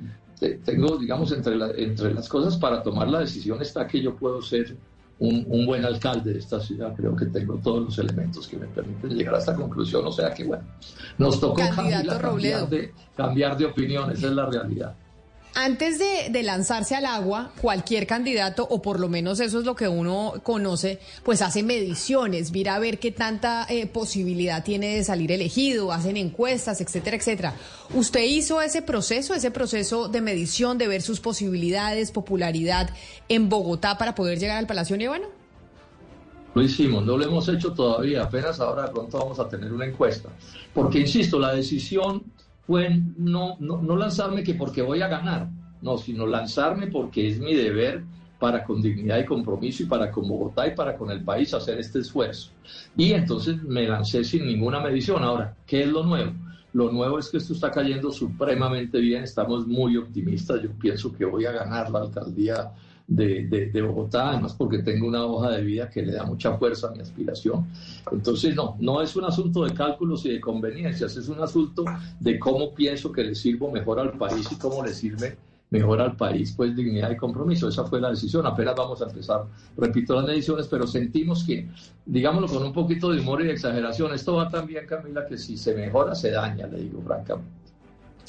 tengo, digamos, entre, entre las cosas para tomar la decisión está que yo puedo ser un, buen alcalde de esta ciudad. Creo que tengo todos los elementos que me permiten llegar a esta conclusión. O sea que, bueno, nos tocó cambiar de, cambiar de opinión, esa es la realidad. Antes de, lanzarse al agua, cualquier candidato, o por lo menos eso es lo que uno conoce, pues hace mediciones, mira a ver qué tanta eh, posibilidad tiene de salir elegido, hacen encuestas, etcétera, etcétera. ¿Usted hizo ese proceso, ese proceso de medición, de ver sus posibilidades, popularidad en Bogotá para poder llegar al Palacio Nievano? Lo hicimos, no lo hemos hecho todavía, apenas ahora pronto vamos a tener una encuesta. Porque, insisto, la decisión fue no, no, no lanzarme que porque voy a ganar, no, sino lanzarme porque es mi deber para con dignidad y compromiso y para con Bogotá y para con el país hacer este esfuerzo. Y entonces me lancé sin ninguna medición. Ahora, ¿qué es lo nuevo? Lo nuevo es que esto está cayendo supremamente bien, estamos muy optimistas, yo pienso que voy a ganar la alcaldía de, de, Bogotá, además porque tengo una hoja de vida que le da mucha fuerza a mi aspiración. Entonces, no, no es un asunto de cálculos y de conveniencias, es un asunto de cómo pienso que le sirvo mejor al país y cómo le sirve mejor al país, pues dignidad y compromiso. Esa fue la decisión. Apenas vamos a empezar, repito, las mediciones, pero sentimos que, digámoslo con un poquito de humor y de exageración, esto va tan bien, Camila, que si se mejora, se daña, le digo francamente.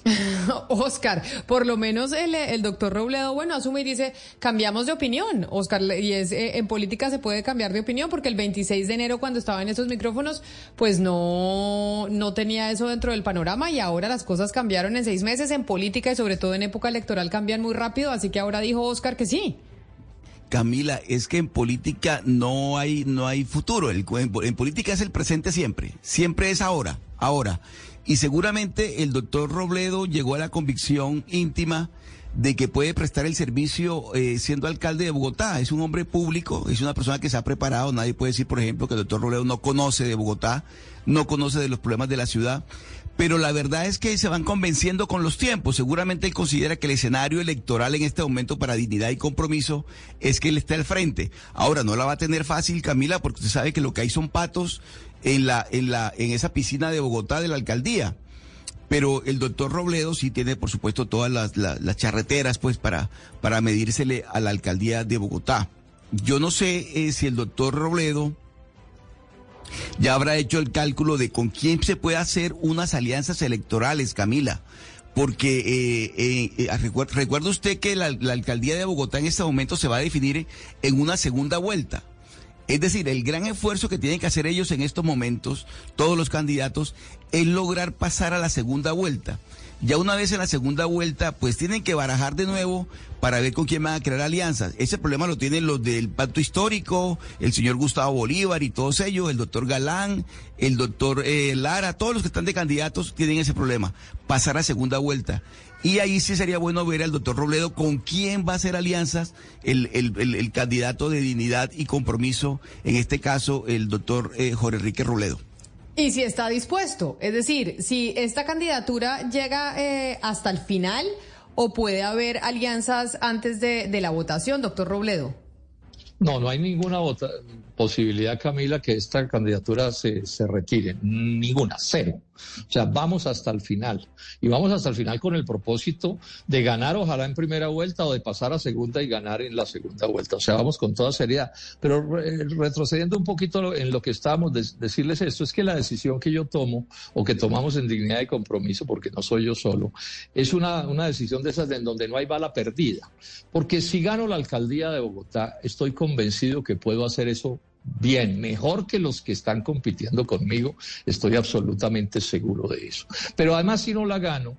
Oscar, por lo menos el, doctor Robledo, bueno, asume y dice, cambiamos de opinión, Oscar, y es eh, en política se puede cambiar de opinión porque el 26 de enero cuando estaba en esos micrófonos, pues no, no tenía eso dentro del panorama y ahora las cosas cambiaron en seis meses en política y sobre todo en época electoral cambian muy rápido, así que ahora dijo Oscar que sí. Camila, es que en política no hay, no hay futuro. en política es el presente siempre. Siempre es ahora, ahora. Y seguramente el doctor Robledo llegó a la convicción íntima de que puede prestar el servicio eh, siendo alcalde de Bogotá. Es un hombre público, es una persona que se ha preparado. Nadie puede decir, por ejemplo, que el doctor Robledo no conoce de Bogotá, no conoce de los problemas de la ciudad. Pero la verdad es que se van convenciendo con los tiempos. Seguramente él considera que el escenario electoral en este momento para dignidad y compromiso es que él esté al frente. Ahora, no la va a tener fácil, Camila, porque usted sabe que lo que hay son patos en, la, en, la, en esa piscina de Bogotá de la alcaldía. pero el doctor Robledo sí tiene, por supuesto, todas las, charreteras, pues, para, para medírsele a la alcaldía de Bogotá. Yo no sé eh, si el doctor Robledo ya habrá hecho el cálculo de con quién se puede hacer unas alianzas electorales, Camila. Porque eh, eh, eh recuerda usted que la, alcaldía de Bogotá en este momento se va a definir en una segunda vuelta. Es decir, el gran esfuerzo que tienen que hacer ellos en estos momentos, todos los candidatos, es lograr pasar a la segunda vuelta. Ya una vez en la segunda vuelta, pues tienen que barajar de nuevo para ver con quién van a crear alianzas. Ese problema lo tienen los del pacto histórico, el señor Gustavo Bolívar y todos ellos, el doctor Galán, el doctor eh, Lara, todos los que están de candidatos tienen ese problema, pasar a segunda vuelta. Y ahí sí sería bueno ver al doctor Robledo con quién va a hacer alianzas el, el, candidato de dignidad y compromiso, en este caso el doctor eh, Jorge Enrique Robledo. Y si está dispuesto, es decir, si esta candidatura llega eh, hasta el final o puede haber alianzas antes de, de la votación, doctor Robledo. No, no hay ninguna posibilidad, Camila, que esta candidatura se, se retire. Ninguna, cero. O sea, vamos hasta el final. Y vamos hasta el final con el propósito de ganar, ojalá en primera vuelta, o de pasar a segunda y ganar en la segunda vuelta. O sea, vamos con toda seriedad. Pero retrocediendo un poquito en lo que estábamos, decirles esto, es que la decisión que yo tomo, o que tomamos en dignidad y compromiso, porque no soy yo solo, es una, una decisión de esas en donde no hay bala perdida. Porque si gano la alcaldía de Bogotá, estoy convencido que puedo hacer eso bien, mejor que los que están compitiendo conmigo, estoy absolutamente seguro de eso. Pero además, si no la gano,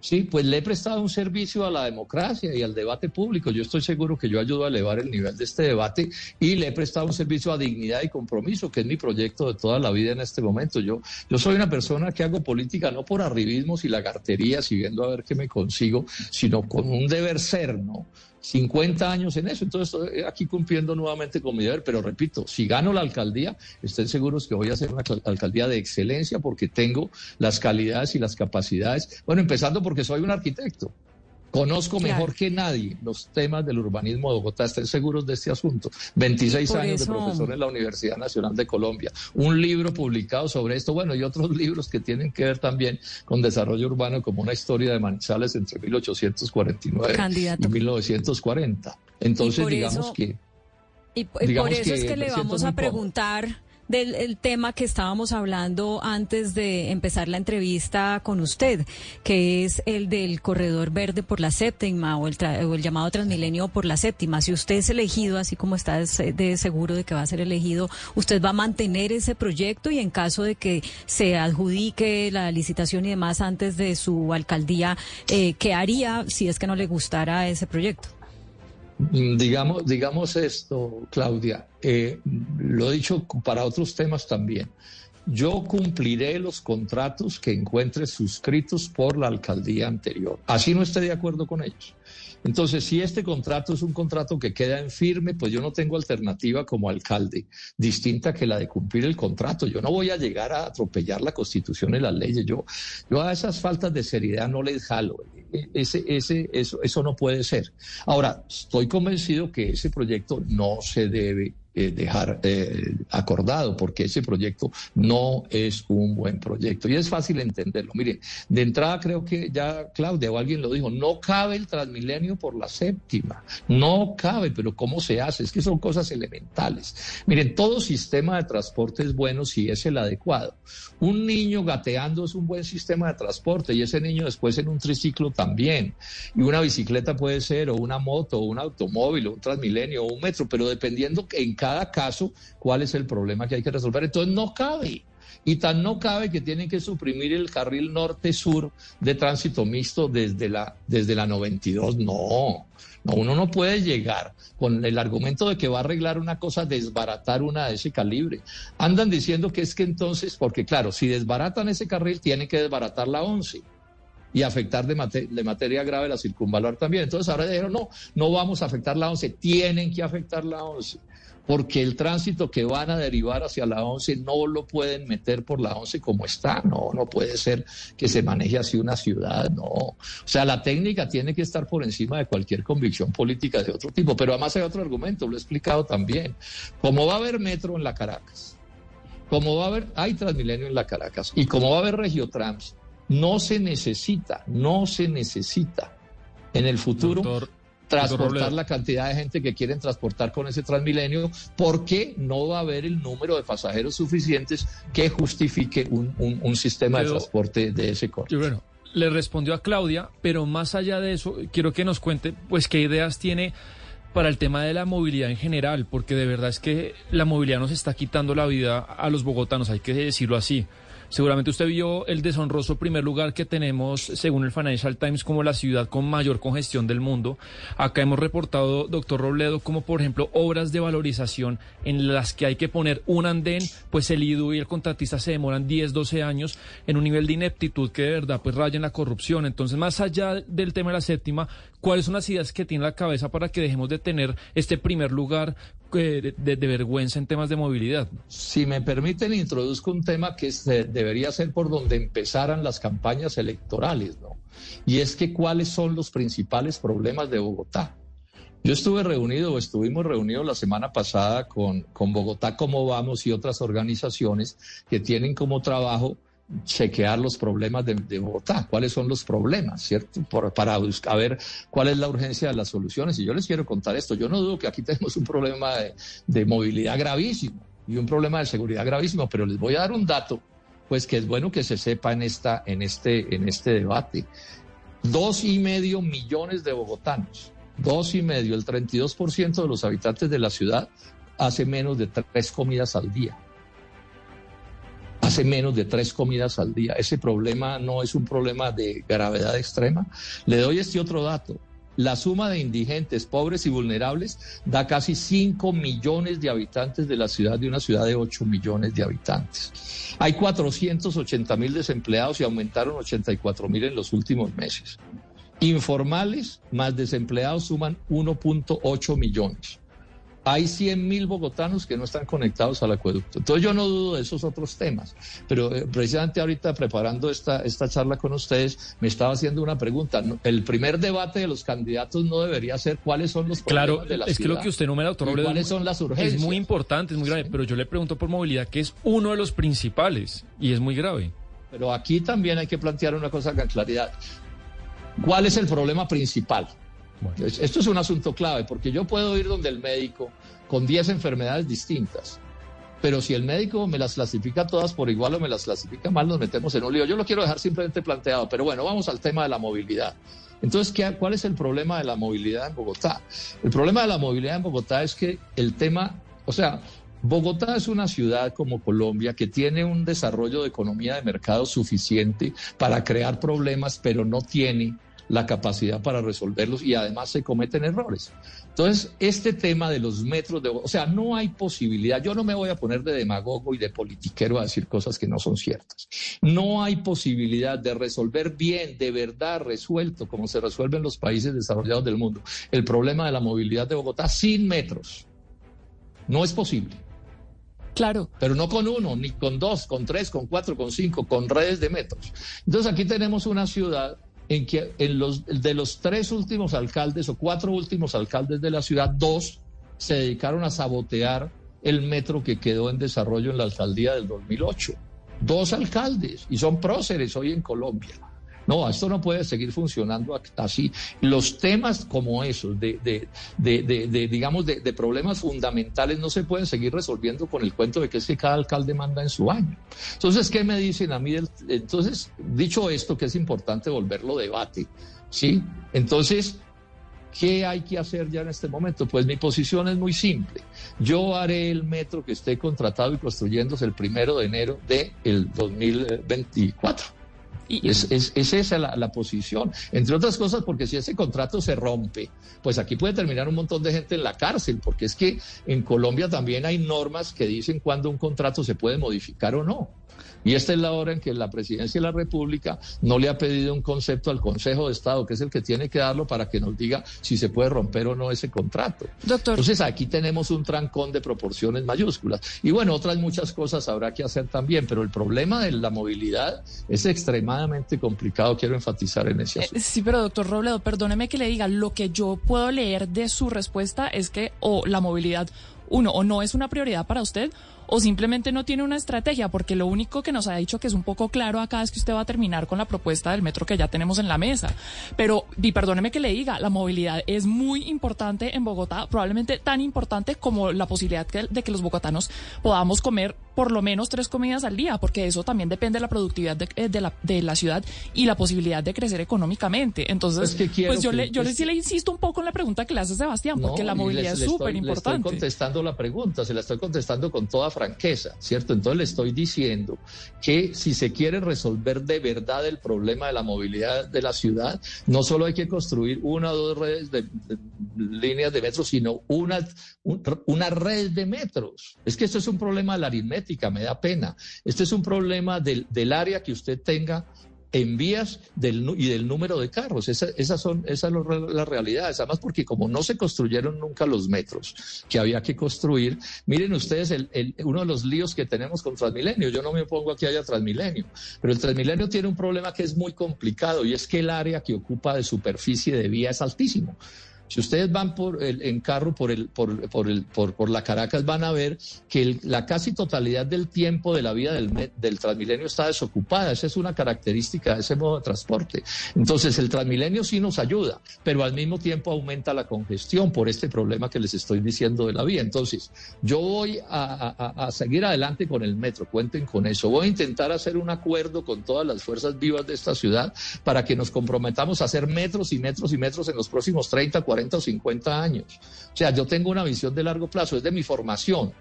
sí, pues le he prestado un servicio a la democracia y al debate público. Yo estoy seguro que yo ayudo a elevar el nivel de este debate y le he prestado un servicio a dignidad y compromiso, que es mi proyecto de toda la vida en este momento. Yo, yo soy una persona que hago política no por arribismos y lagarterías y viendo a ver qué me consigo, sino con un deber ser, ¿no? 50 años en eso, entonces aquí cumpliendo nuevamente con mi deber, pero repito, si gano la alcaldía, estén seguros que voy a hacer una alcaldía de excelencia porque tengo las calidades y las capacidades, bueno, empezando porque soy un arquitecto, Conozco mejor que nadie los temas del urbanismo de Bogotá, estén seguros de este asunto. 26 años de profesor en la Universidad Nacional de Colombia, un libro publicado sobre esto, bueno, y otros libros que tienen que ver también con desarrollo urbano, como una historia de Manizales entre 1849 y 1940. Entonces, digamos que... Y, por eso es que le vamos a preguntar del tema que estábamos hablando antes de empezar la entrevista con usted, que es el del corredor verde por la séptima o el, el llamado Transmilenio por la séptima. Si usted es elegido, así como está de seguro de que va a ser elegido, ¿usted va a mantener ese proyecto y en caso de que se adjudique la licitación y demás antes de su alcaldía, eh, qué haría si es que no le gustara ese proyecto? Mm, digamos, digamos esto, Claudia, eh, lo he dicho para otros temas también. Yo cumpliré los contratos que encuentre suscritos por la alcaldía anterior. Así no esté de acuerdo con ellos. Entonces, si este contrato es un contrato que queda en firme, pues yo no tengo alternativa como alcalde distinta que la de cumplir el contrato. Yo no voy a llegar a atropellar la constitución y las leyes. Yo, yo a esas faltas de seriedad no les jalo. Ese, ese, eso, eso no puede ser. Ahora, estoy convencido que ese proyecto no se debe eh, dejar eh, acordado, porque ese proyecto no es un buen proyecto. Y es fácil entenderlo. Mire, de entrada creo que ya Claudia o alguien lo dijo, no cabe el Transmilenio por la séptima, no cabe, pero ¿cómo se hace? Es que son cosas elementales. Miren, todo sistema de transporte es bueno si es el adecuado. Un niño gateando es un buen sistema de transporte y ese niño después en un triciclo también. Y una bicicleta puede ser, o una moto, o un automóvil, o un Transmilenio, o un metro, pero dependiendo en cada cada caso cuál es el problema que hay que resolver. Entonces no cabe. Y tan no cabe que tienen que suprimir el carril norte-sur de tránsito mixto desde la, desde la 92. No, no, uno no puede llegar con el argumento de que va a arreglar una cosa, desbaratar una de ese calibre. Andan diciendo que es que entonces, porque claro, si desbaratan ese carril, tienen que desbaratar la 11 y afectar de, de, materia grave la circunvalar también. Entonces ahora dijeron, no, no vamos a afectar la 11, tienen que afectar la 11 porque el tránsito que van a derivar hacia la 11 no lo pueden meter por la 11 como está, no, no puede ser que se maneje así una ciudad, no. O sea, la técnica tiene que estar por encima de cualquier convicción política de otro tipo, pero además hay otro argumento, lo he explicado también. Como va a haber metro en la Caracas, como va a haber, hay Transmilenio en la Caracas, y como va a haber Regiotrans, No se necesita, no se necesita en el futuro transportar la cantidad de gente que quieren transportar con ese Transmilenio, porque no va a haber el número de pasajeros suficientes que justifique un, sistema de transporte de ese corte. Bueno, le respondió a Claudia, pero más allá de eso, quiero que nos cuente, pues, qué ideas tiene para el tema de la movilidad en general, porque de verdad es que la movilidad nos está quitando la vida a los bogotanos, hay que decirlo así. Seguramente usted vio el deshonroso primer lugar que tenemos, según el Financial Times, como la ciudad con mayor congestión del mundo. Acá hemos reportado, doctor Robledo, como por ejemplo obras de valorización en las que hay que poner un andén, pues el IDU y el contratista se demoran 10, 12 años en un nivel de ineptitud que de verdad pues raya en la corrupción. Entonces, más allá del tema de la séptima, ¿cuáles son las ideas que tiene la cabeza para que dejemos de tener este primer lugar de, vergüenza en temas de movilidad? Si me permiten, introduzco un tema que debería ser por donde empezaran las campañas electorales, ¿no? Y es que cuáles son los principales problemas de Bogotá. Yo estuve reunido, estuvimos reunidos la semana pasada con, con Bogotá Cómo Vamos y otras organizaciones que tienen como trabajo chequear los problemas de, Bogotá, cuáles son los problemas, ¿cierto? para buscar ver cuál es la urgencia de las soluciones. Y yo les quiero contar esto. Yo no dudo que aquí tenemos un problema de, movilidad gravísimo y un problema de seguridad gravísimo, pero les voy a dar un dato, pues que es bueno que se sepa en, esta, en, este, en este debate. Dos y medio millones de bogotanos, dos y medio, el 32% de los habitantes de la ciudad hace menos de tres comidas al día hace menos de tres comidas al día. Ese problema no es un problema de gravedad extrema. Le doy este otro dato. La suma de indigentes, pobres y vulnerables da casi 5 millones de habitantes de la ciudad, de una ciudad de 8 millones de habitantes. Hay 480 mil desempleados y aumentaron 84 mil en los últimos meses. Informales más desempleados suman 1.8 millones hay 100 mil bogotanos que no están conectados al acueducto. Entonces yo no dudo de esos otros temas, pero eh, precisamente ahorita preparando esta, esta charla con ustedes, me estaba haciendo una pregunta. El primer debate de los candidatos no debería ser cuáles son los problemas de la es que lo que usted numera, doctor ¿Cuáles son las urgencias? Es muy importante, es muy grave, pero yo le pregunto por movilidad, que es uno de los principales y es muy grave. Pero aquí también hay que plantear una cosa con claridad. ¿Cuál es el problema principal? Esto es un asunto clave, porque yo puedo ir donde el médico con 10 enfermedades distintas, pero si el médico me las clasifica todas por igual o me las clasifica mal, nos metemos en un lío. Yo lo quiero dejar simplemente planteado, pero bueno, vamos al tema de la movilidad. Entonces, ¿qué, ¿cuál es el problema de la movilidad en Bogotá? El problema de la movilidad en Bogotá es que el tema, o sea, Bogotá es una ciudad como Colombia que tiene un desarrollo de economía de mercado suficiente para crear problemas, pero no tiene la capacidad para resolverlos y además se cometen errores. Entonces, este tema de los metros de... O sea, no hay posibilidad, yo no me voy a poner de demagogo y de politiquero a decir cosas que no son ciertas. No hay posibilidad de resolver bien, de verdad, resuelto, como se resuelve en los países desarrollados del mundo, el problema de la movilidad de Bogotá sin metros. No es posible. Claro. Pero no con uno, ni con dos, con tres, con cuatro, con cinco, con redes de metros. Entonces aquí tenemos una ciudad en que en los, de los tres últimos alcaldes o cuatro últimos alcaldes de la ciudad, dos se dedicaron a sabotear el metro que quedó en desarrollo en la alcaldía del 2008. Dos alcaldes, y son próceres hoy en Colombia. No, esto no puede seguir funcionando así. Los temas como esos, de, de, de, de digamos, de, problemas fundamentales, no se pueden seguir resolviendo con el cuento de que es que cada alcalde manda en su año. Entonces, ¿qué me dicen a mí? Entonces, dicho esto, que es importante volverlo debate, ¿sí? Entonces, ¿qué hay que hacer ya en este momento? Pues mi posición es muy simple. Yo haré el metro que esté contratado y construyéndose el primero de enero del de 2024. Es, es, esa la, la, posición. Entre otras cosas, porque si ese contrato se rompe, pues aquí puede terminar un montón de gente en la cárcel, porque es que en Colombia también hay normas que dicen cuándo un contrato se puede modificar o no. Y esta es la hora en que la presidencia de la República no le ha pedido un concepto al Consejo de Estado, que es el que tiene que darlo para que nos diga si se puede romper o no ese contrato. Doctor. Entonces aquí tenemos un trancón de proporciones mayúsculas. Y bueno, otras muchas cosas habrá que hacer también, pero el problema de la movilidad es extremadamente complicado. Quiero enfatizar en ese asunto. sí, pero doctor Robledo, perdóneme que le diga, lo que yo puedo leer de su respuesta es que o la movilidad, uno, o no es una prioridad para usted o simplemente no tiene una estrategia, porque lo único que nos ha dicho que es un poco claro acá es que usted va a terminar con la propuesta del metro que ya tenemos en la mesa. Pero, y perdóneme que le diga, la movilidad es muy importante en Bogotá, probablemente tan importante como la posibilidad de que los bogotanos podamos comer por lo menos tres comidas al día, porque eso también depende de la productividad de, eh, la, de la ciudad y la posibilidad de crecer económicamente. Entonces, pues yo, le, yo le, sí le insisto un poco en la pregunta que le hace Sebastián, porque la movilidad es súper importante. Le estoy contestando la pregunta, se la estoy contestando con toda franqueza, ¿cierto? Entonces le estoy diciendo que si se quiere resolver de verdad el problema de la movilidad de la ciudad, no solo hay que construir una o dos redes de, líneas de metro, sino una, una red de metros. Es que esto es un problema de la aritmética me da pena. Este es un problema del, del área que usted tenga en vías del, y del número de carros. Esa, esas son esas son las realidades. Además, porque como no se construyeron nunca los metros que había que construir, miren ustedes el, el, uno de los líos que tenemos con Transmilenio. Yo no me opongo a que haya Transmilenio, pero el Transmilenio tiene un problema que es muy complicado y es que el área que ocupa de superficie de vía es altísimo. Si ustedes van por el, en carro por, el, por, por, el, por, por la Caracas, van a ver que la casi totalidad del tiempo de la vida del, del Transmilenio está desocupada. Esa es una característica de ese modo de transporte. Entonces, el Transmilenio sí nos ayuda, pero al mismo tiempo aumenta la congestión por este problema que les estoy diciendo de la vía. Entonces, yo voy a, a, a seguir adelante con el metro, cuenten con eso. Voy a intentar hacer un acuerdo con todas las fuerzas vivas de esta ciudad para que nos comprometamos a hacer metros y metros y metros en los próximos 30, 40 40 o 50 años. O sea, yo tengo una visión de largo plazo, es de mi formación.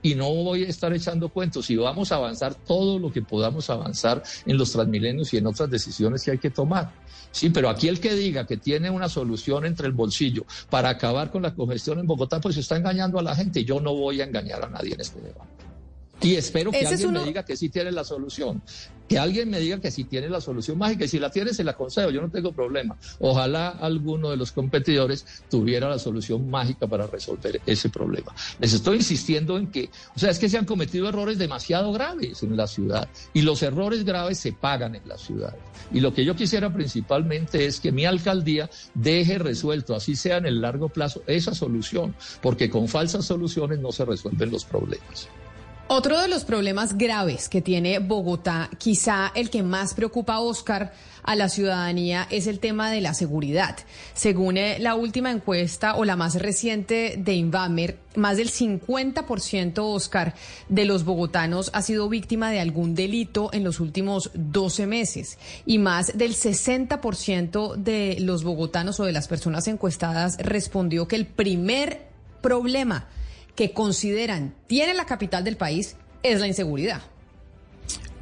Y no voy a estar echando cuentos y vamos a avanzar todo lo que podamos avanzar en los transmilenios y en otras decisiones que hay que tomar. Sí, pero aquí el que diga que tiene una solución entre el bolsillo para acabar con la congestión en Bogotá, pues está engañando a la gente. Yo no voy a engañar a nadie en este debate. Y espero que alguien me diga que sí tiene la solución. Que alguien me diga que sí tiene la solución mágica. Y si la tiene, se la concedo. Yo no tengo problema. Ojalá alguno de los competidores tuviera la solución mágica para resolver ese problema. Les estoy insistiendo en que, o sea, es que se han cometido errores demasiado graves en la ciudad. Y los errores graves se pagan en la ciudad. Y lo que yo quisiera principalmente es que mi alcaldía deje resuelto, así sea en el largo plazo, esa solución. Porque con falsas soluciones no se resuelven los problemas. Otro de los problemas graves que tiene Bogotá, quizá el que más preocupa a Oscar a la ciudadanía, es el tema de la seguridad. Según eh, la última encuesta o la más reciente de Invamer, más del 50% Oscar de los bogotanos ha sido víctima de algún delito en los últimos 12 meses y más del 60% de los bogotanos o de las personas encuestadas respondió que el primer problema que consideran tiene la capital del país es la inseguridad.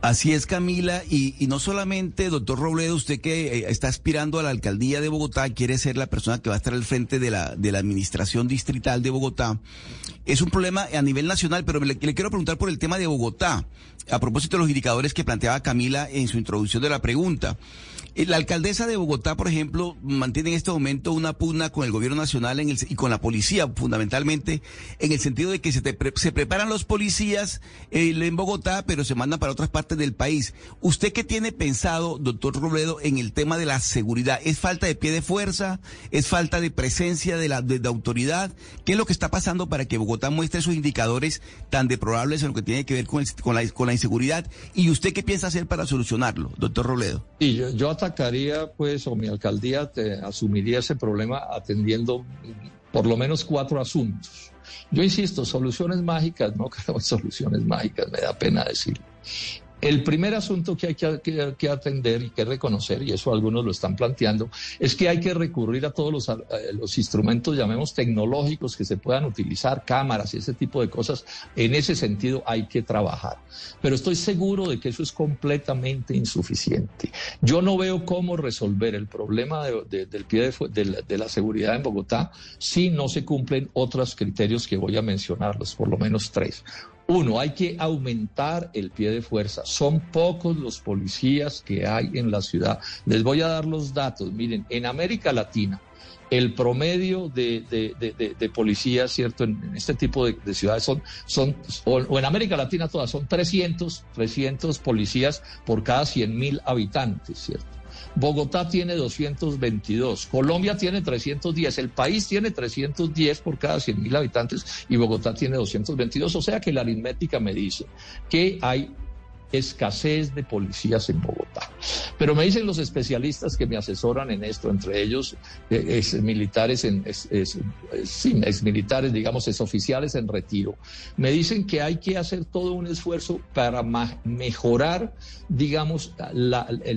Así es, Camila, y, no solamente, doctor Robledo, usted que eh, está aspirando a la alcaldía de Bogotá, quiere ser la persona que va a estar al frente de la, de la administración distrital de Bogotá. Es un problema a nivel nacional, pero le, le quiero preguntar por el tema de Bogotá, a propósito de los indicadores que planteaba Camila en su introducción de la pregunta. Eh, la alcaldesa de Bogotá, por ejemplo, mantiene en este momento una pugna con el gobierno nacional en el, y con la policía, fundamentalmente, en el sentido de que se, se preparan los policías eh, en Bogotá, pero se mandan para otras partes del país. ¿Usted qué tiene pensado, doctor Robledo, en el tema de la seguridad? ¿Es falta de pie de fuerza? ¿Es falta de presencia de la de, autoridad? ¿Qué es lo que está pasando para que Bogotá muestre esos indicadores tan deplorables en lo que tiene que ver con, la, inseguridad? ¿Y usted qué piensa hacer para solucionarlo, doctor Robledo? Y yo, yo sacaría, pues, o mi alcaldía te asumiría ese problema atendiendo por lo menos cuatro asuntos. Yo insisto, soluciones mágicas, no creo soluciones mágicas, me da pena decirlo. El primer asunto que hay que, atender y que reconocer, y eso algunos lo están planteando, es que hay que recurrir a todos los, instrumentos, llamemos tecnológicos, que se puedan utilizar, cámaras y ese tipo de cosas. En ese sentido hay que trabajar. Pero estoy seguro de que eso es completamente insuficiente. Yo no veo cómo resolver el problema del pie de, de la seguridad en Bogotá si no se cumplen otros criterios que voy a mencionarlos, por lo menos tres. Uno, hay que aumentar el pie de fuerza. Son pocos los policías que hay en la ciudad. Les voy a dar los datos. Miren, en América Latina, el promedio de, policías, ¿cierto? En, este tipo de, ciudades son, son o, en América Latina todas, son 300, 300 policías por cada 100 mil habitantes, ¿cierto? Bogotá tiene 222, Colombia tiene 310, el país tiene 310 por cada 100 mil habitantes y Bogotá tiene 222, o sea que la aritmética me dice que hay escasez de policías en Bogotá. Pero me dicen los especialistas que me asesoran en esto, entre ellos eh, es, militares, en, es, militares, digamos, es oficiales en retiro, me dicen que hay que hacer todo un esfuerzo para mejorar, digamos,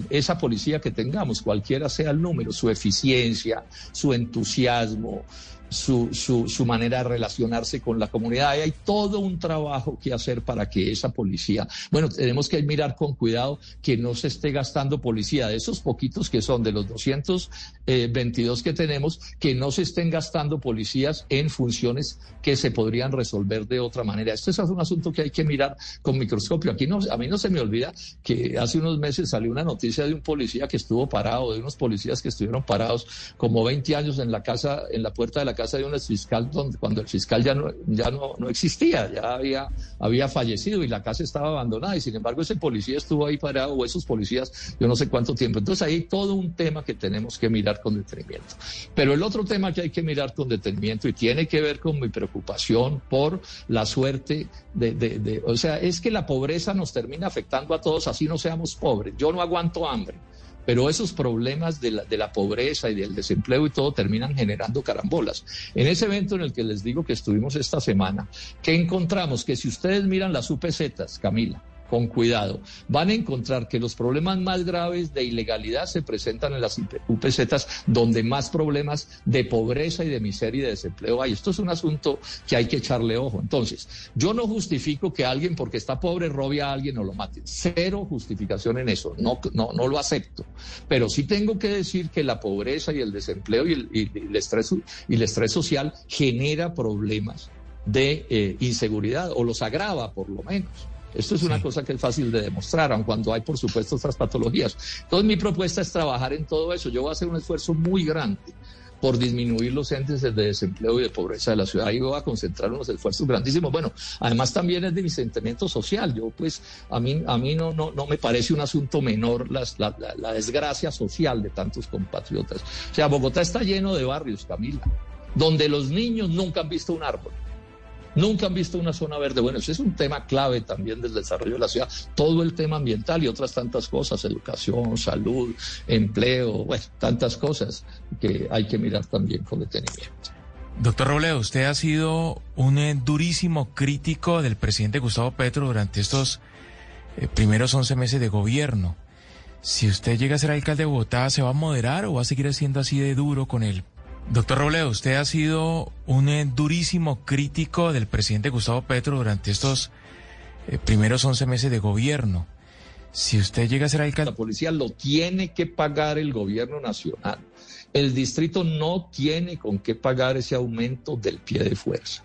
esa policía que tengamos, cualquiera sea el número, su eficiencia, su entusiasmo, su, su, manera de relacionarse con la comunidad. Hay todo un trabajo que hacer para que esa policía, bueno, tenemos que mirar con cuidado que no se esté gastando policía de esos poquitos que son de los 222 que tenemos, que no se estén gastando policías en funciones que se podrían resolver de otra manera. Esto es un asunto que hay que mirar con microscopio. Aquí no, a mí no se me olvida que hace unos meses salió una noticia de un policía que estuvo parado, de unos policías que estuvieron parados como 20 años en la casa, en la puerta de la casa de un fiscal donde, cuando el fiscal ya no, ya no, no existía, ya había, había fallecido y la casa estaba abandonada y sin embargo ese policía estuvo ahí parado o esos policías yo no sé cuánto tiempo. Entonces ahí todo un tema que tenemos que mirar con detenimiento. Pero el otro tema que hay que mirar con detenimiento y tiene que ver con mi preocupación por la suerte de, de, de o sea, es que la pobreza nos termina afectando a todos así no seamos pobres. Yo no aguanto hambre pero esos problemas de la, de la, pobreza y del desempleo y todo terminan generando carambolas. En ese evento en el que les digo que estuvimos esta semana, que encontramos que si ustedes miran las UPZs, Camila, con cuidado, van a encontrar que los problemas más graves de ilegalidad se presentan en las UPZ, donde más problemas de pobreza y de miseria y de desempleo hay. Esto es un asunto que hay que echarle ojo. Entonces, yo no justifico que alguien porque está pobre robe a alguien o lo mate. Cero justificación en eso. No, no, no lo acepto. Pero sí tengo que decir que la pobreza y el desempleo y el, estrés, y el estrés social genera problemas de eh, inseguridad o los agrava por lo menos. Esto es una cosa que es fácil de demostrar, aun cuando hay, por supuesto, otras patologías. Entonces, mi propuesta es trabajar en todo eso. Yo voy a hacer un esfuerzo muy grande por disminuir los índices de desempleo y de pobreza de la ciudad. Ahí voy a concentrar unos esfuerzos grandísimos. Bueno, además también es de mi sentimiento social. Yo, pues, a mí, a mí no, no, no me parece un asunto menor la, la desgracia social de tantos compatriotas. O sea, Bogotá está lleno de barrios, Camila, donde los niños nunca han visto un árbol Nunca han visto una zona verde. Bueno, ese es un tema clave también del desarrollo de la ciudad. Todo el tema ambiental y otras tantas cosas, educación, salud, empleo, bueno, tantas cosas que hay que mirar también con detenimiento. Doctor Robledo, usted ha sido un eh, durísimo crítico del presidente Gustavo Petro durante estos eh, primeros 11 meses de gobierno. Si usted llega a ser alcalde de Bogotá, ¿se va a moderar o va a seguir siendo así de duro con él? Doctor Robledo, usted ha sido un eh, durísimo crítico del presidente Gustavo Petro durante estos eh, primeros 11 meses de gobierno. Si usted llega a ser alcalde... La policía lo tiene que pagar el gobierno nacional. El distrito no tiene con qué pagar ese aumento del pie de fuerza.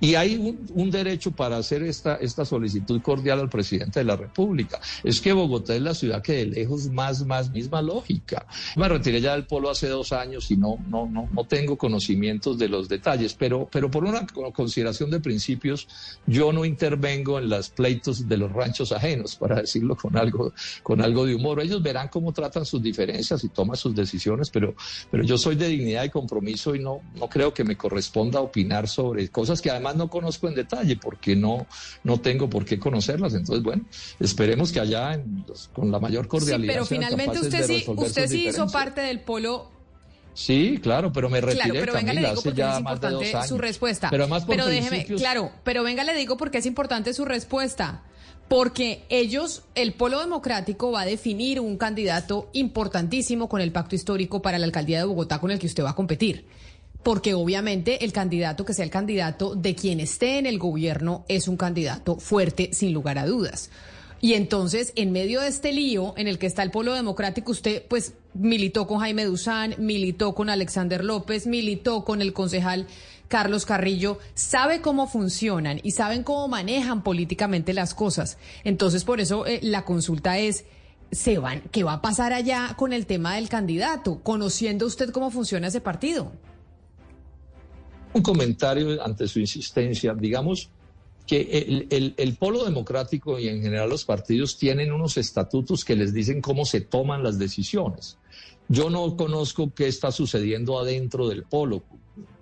Y hay un, derecho para hacer esta, esta solicitud cordial al presidente de la República. Es que Bogotá es la ciudad que de lejos más, más misma lógica. Me retiré ya del polo hace dos años y no, no, no, no tengo conocimientos de los detalles, pero, pero por una consideración de principios, yo no intervengo en los pleitos de los ranchos ajenos, para decirlo con algo, con algo de humor. Ellos verán cómo tratan sus diferencias y toman sus decisiones, pero, pero yo soy de dignidad y compromiso y no, no creo que me corresponda opinar sobre cosas que además no conozco en detalle porque no, no tengo por qué conocerlas. Entonces, bueno, esperemos que allá con la mayor cordialidad. Sí, pero finalmente usted sí, usted sí hizo parte del polo Sí, claro, pero me retiré, claro, pero venga, le digo porque es importante su respuesta. Pero más Pero déjeme, claro, pero venga, le digo porque es importante su respuesta. Porque ellos, el Polo Democrático va a definir un candidato importantísimo con el pacto histórico para la alcaldía de Bogotá con el que usted va a competir porque obviamente el candidato que sea el candidato de quien esté en el gobierno es un candidato fuerte, sin lugar a dudas. Y entonces, en medio de este lío en el que está el Polo Democrático, usted pues militó con Jaime Duzán, militó con Alexander López, militó con el concejal Carlos Carrillo, sabe cómo funcionan y saben cómo manejan políticamente las cosas. Entonces, por eso eh, la consulta es, ¿se van, ¿qué va a pasar allá con el tema del candidato? Conociendo usted cómo funciona ese partido un comentario ante su insistencia. Digamos, que el, el, polo democrático y en general los partidos tienen unos estatutos que les dicen cómo se toman las decisiones. Yo no conozco qué está sucediendo adentro del polo,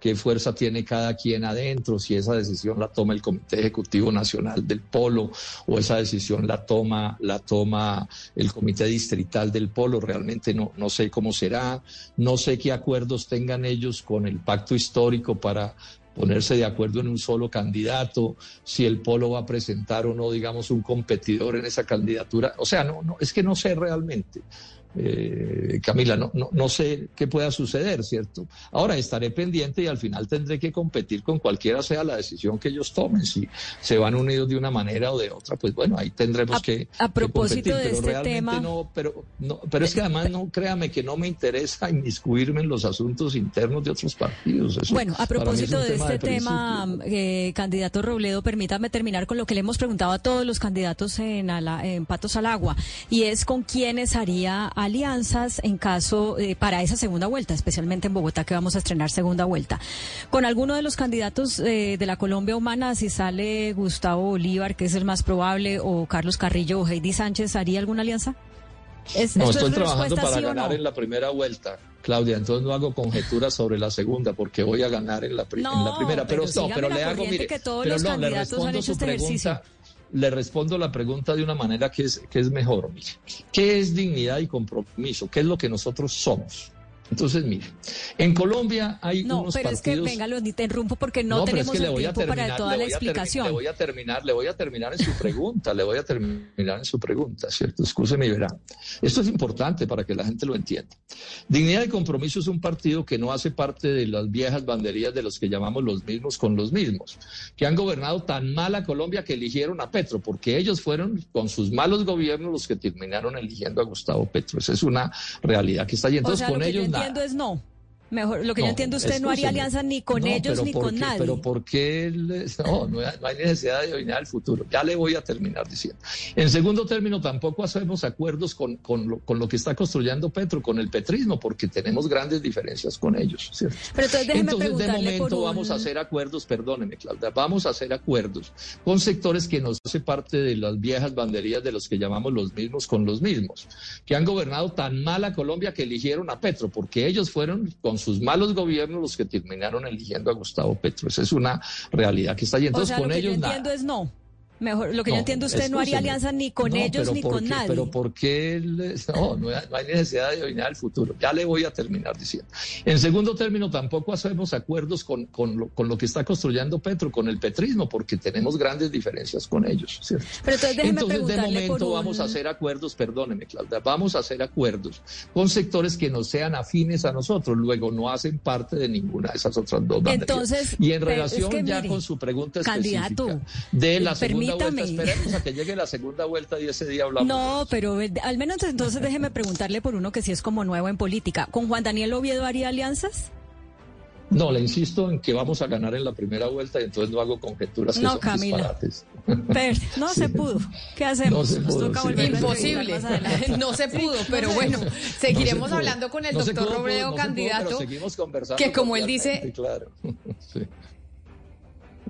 qué fuerza tiene cada quien adentro, si esa decisión la toma el Comité Ejecutivo Nacional del Polo o esa decisión la toma, la toma el Comité Distrital del Polo, realmente no, no sé cómo será, no sé qué acuerdos tengan ellos con el pacto histórico para ponerse de acuerdo en un solo candidato, si el polo va a presentar o no, digamos, un competidor en esa candidatura. O sea, no, no, es que no sé realmente. Eh, Camila, no, no, no, sé qué pueda suceder, ¿cierto? Ahora estaré pendiente y al final tendré que competir con cualquiera sea la decisión que ellos tomen. Si se van unidos de una manera o de otra, pues bueno, ahí tendremos que. A propósito de este tema. No, pero, no, pero es que además no créame que no me interesa inmiscuirme en los asuntos internos de otros partidos. bueno, a propósito de este tema, eh, candidato Robledo, permítame terminar con lo que le hemos preguntado a todos los candidatos en, en Patos al Agua, y es con quiénes haría alianzas en caso eh, para esa segunda vuelta, especialmente en Bogotá que vamos a estrenar segunda vuelta. Con alguno de los candidatos eh, de la Colombia Humana, si sale Gustavo Bolívar, que es el más probable, o Carlos Carrillo o Heidi Sánchez, ¿haría alguna alianza? no, estoy trabajando para ganar en la primera vuelta. Claudia, entonces no hago conjeturas sobre la segunda porque voy a ganar en la, primera. Pero, no, pero le hago, mire, pero no, le respondo su este pregunta le respondo la pregunta de una manera que es, que es mejor. ¿Qué es dignidad y compromiso? ¿Qué es lo que nosotros somos? Entonces, mire, en Colombia hay no, unos pero es que, venga, lo interrumpo porque no, tenemos el tiempo para toda la explicación. le voy a terminar, le voy a terminar en su pregunta, le voy a terminar en su pregunta, ¿cierto? Escúcheme y verá. Esto es importante para que la gente lo entienda. Dignidad y Compromiso es un partido que no hace parte de las viejas banderías de los que llamamos los mismos con los mismos, que han gobernado tan mal a Colombia que eligieron a Petro, porque ellos fueron con sus malos gobiernos los que terminaron eligiendo a Gustavo Petro. Esa es una realidad que está ahí. Entonces, con ellos entiendo es no. Mejor, lo que yo entiendo, usted no haría alianza ni con ellos ni con nadie. Pero ¿por qué? No, no hay necesidad de adivinar el futuro. Ya le voy a terminar diciendo. En segundo término, tampoco hacemos acuerdos con, con, lo, con lo que está construyendo Petro, con el petrismo, porque tenemos grandes diferencias con ellos. ¿cierto? Pero entonces, entonces de momento vamos a hacer acuerdos, perdóneme, Claudia, vamos a hacer acuerdos con sectores que nos hace parte de las viejas banderías de los que llamamos los mismos con los mismos, que han gobernado tan mal a Colombia que eligieron a Petro, porque ellos fueron con sus malos gobiernos los que terminaron eligiendo a Gustavo Petro. Esa es una realidad que está ahí. Entonces, con lo que ellos yo entiendo es no. Mejor, lo que yo entiendo, usted no haría alianza ni con ellos ni con nadie. Pero ¿por qué? No, no hay necesidad de adivinar el futuro. Ya le voy a terminar diciendo. En segundo término, tampoco hacemos acuerdos con, con, lo, con lo que está construyendo Petro, con el petrismo, porque tenemos grandes diferencias con ellos. ¿cierto? Pero entonces, entonces de momento vamos a hacer acuerdos, perdóneme, Claudia, vamos a hacer acuerdos con sectores que no sean afines a nosotros, luego no hacen parte de ninguna de esas otras dos banderas. Entonces, y en relación ya con su pregunta específica de la segunda Esperemos a que llegue la segunda vuelta y ese día hablamos. No, pero al menos entonces déjeme preguntarle por uno que sí es como nuevo en política. ¿Con Juan Daniel Oviedo haría alianzas? No, le insisto en que vamos a ganar en la primera vuelta y entonces no hago conjeturas que no, son Camila. no se pudo. ¿Qué hacemos? Imposible. No se pudo, pero bueno, seguiremos hablando con el doctor Robledo, candidato. que como él dice, claro. sí.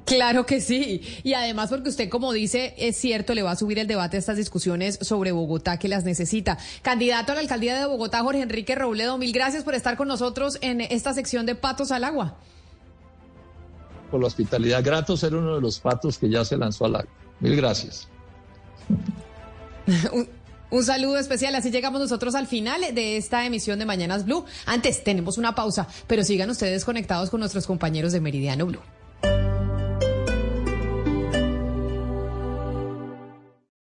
Claro que sí. Y además porque usted, como dice, es cierto, le va a subir el debate a estas discusiones sobre Bogotá que las necesita. Candidato a la alcaldía de Bogotá, Jorge Enrique Robledo, mil gracias por estar con nosotros en esta sección de Patos al Agua. Por la hospitalidad. Grato ser uno de los patos que ya se lanzó al agua. Mil gracias. Un saludo especial. Así llegamos nosotros al final de esta emisión de Mañanas Blue. Antes tenemos una pausa, pero sigan ustedes conectados con nuestros compañeros de Meridiano Blue.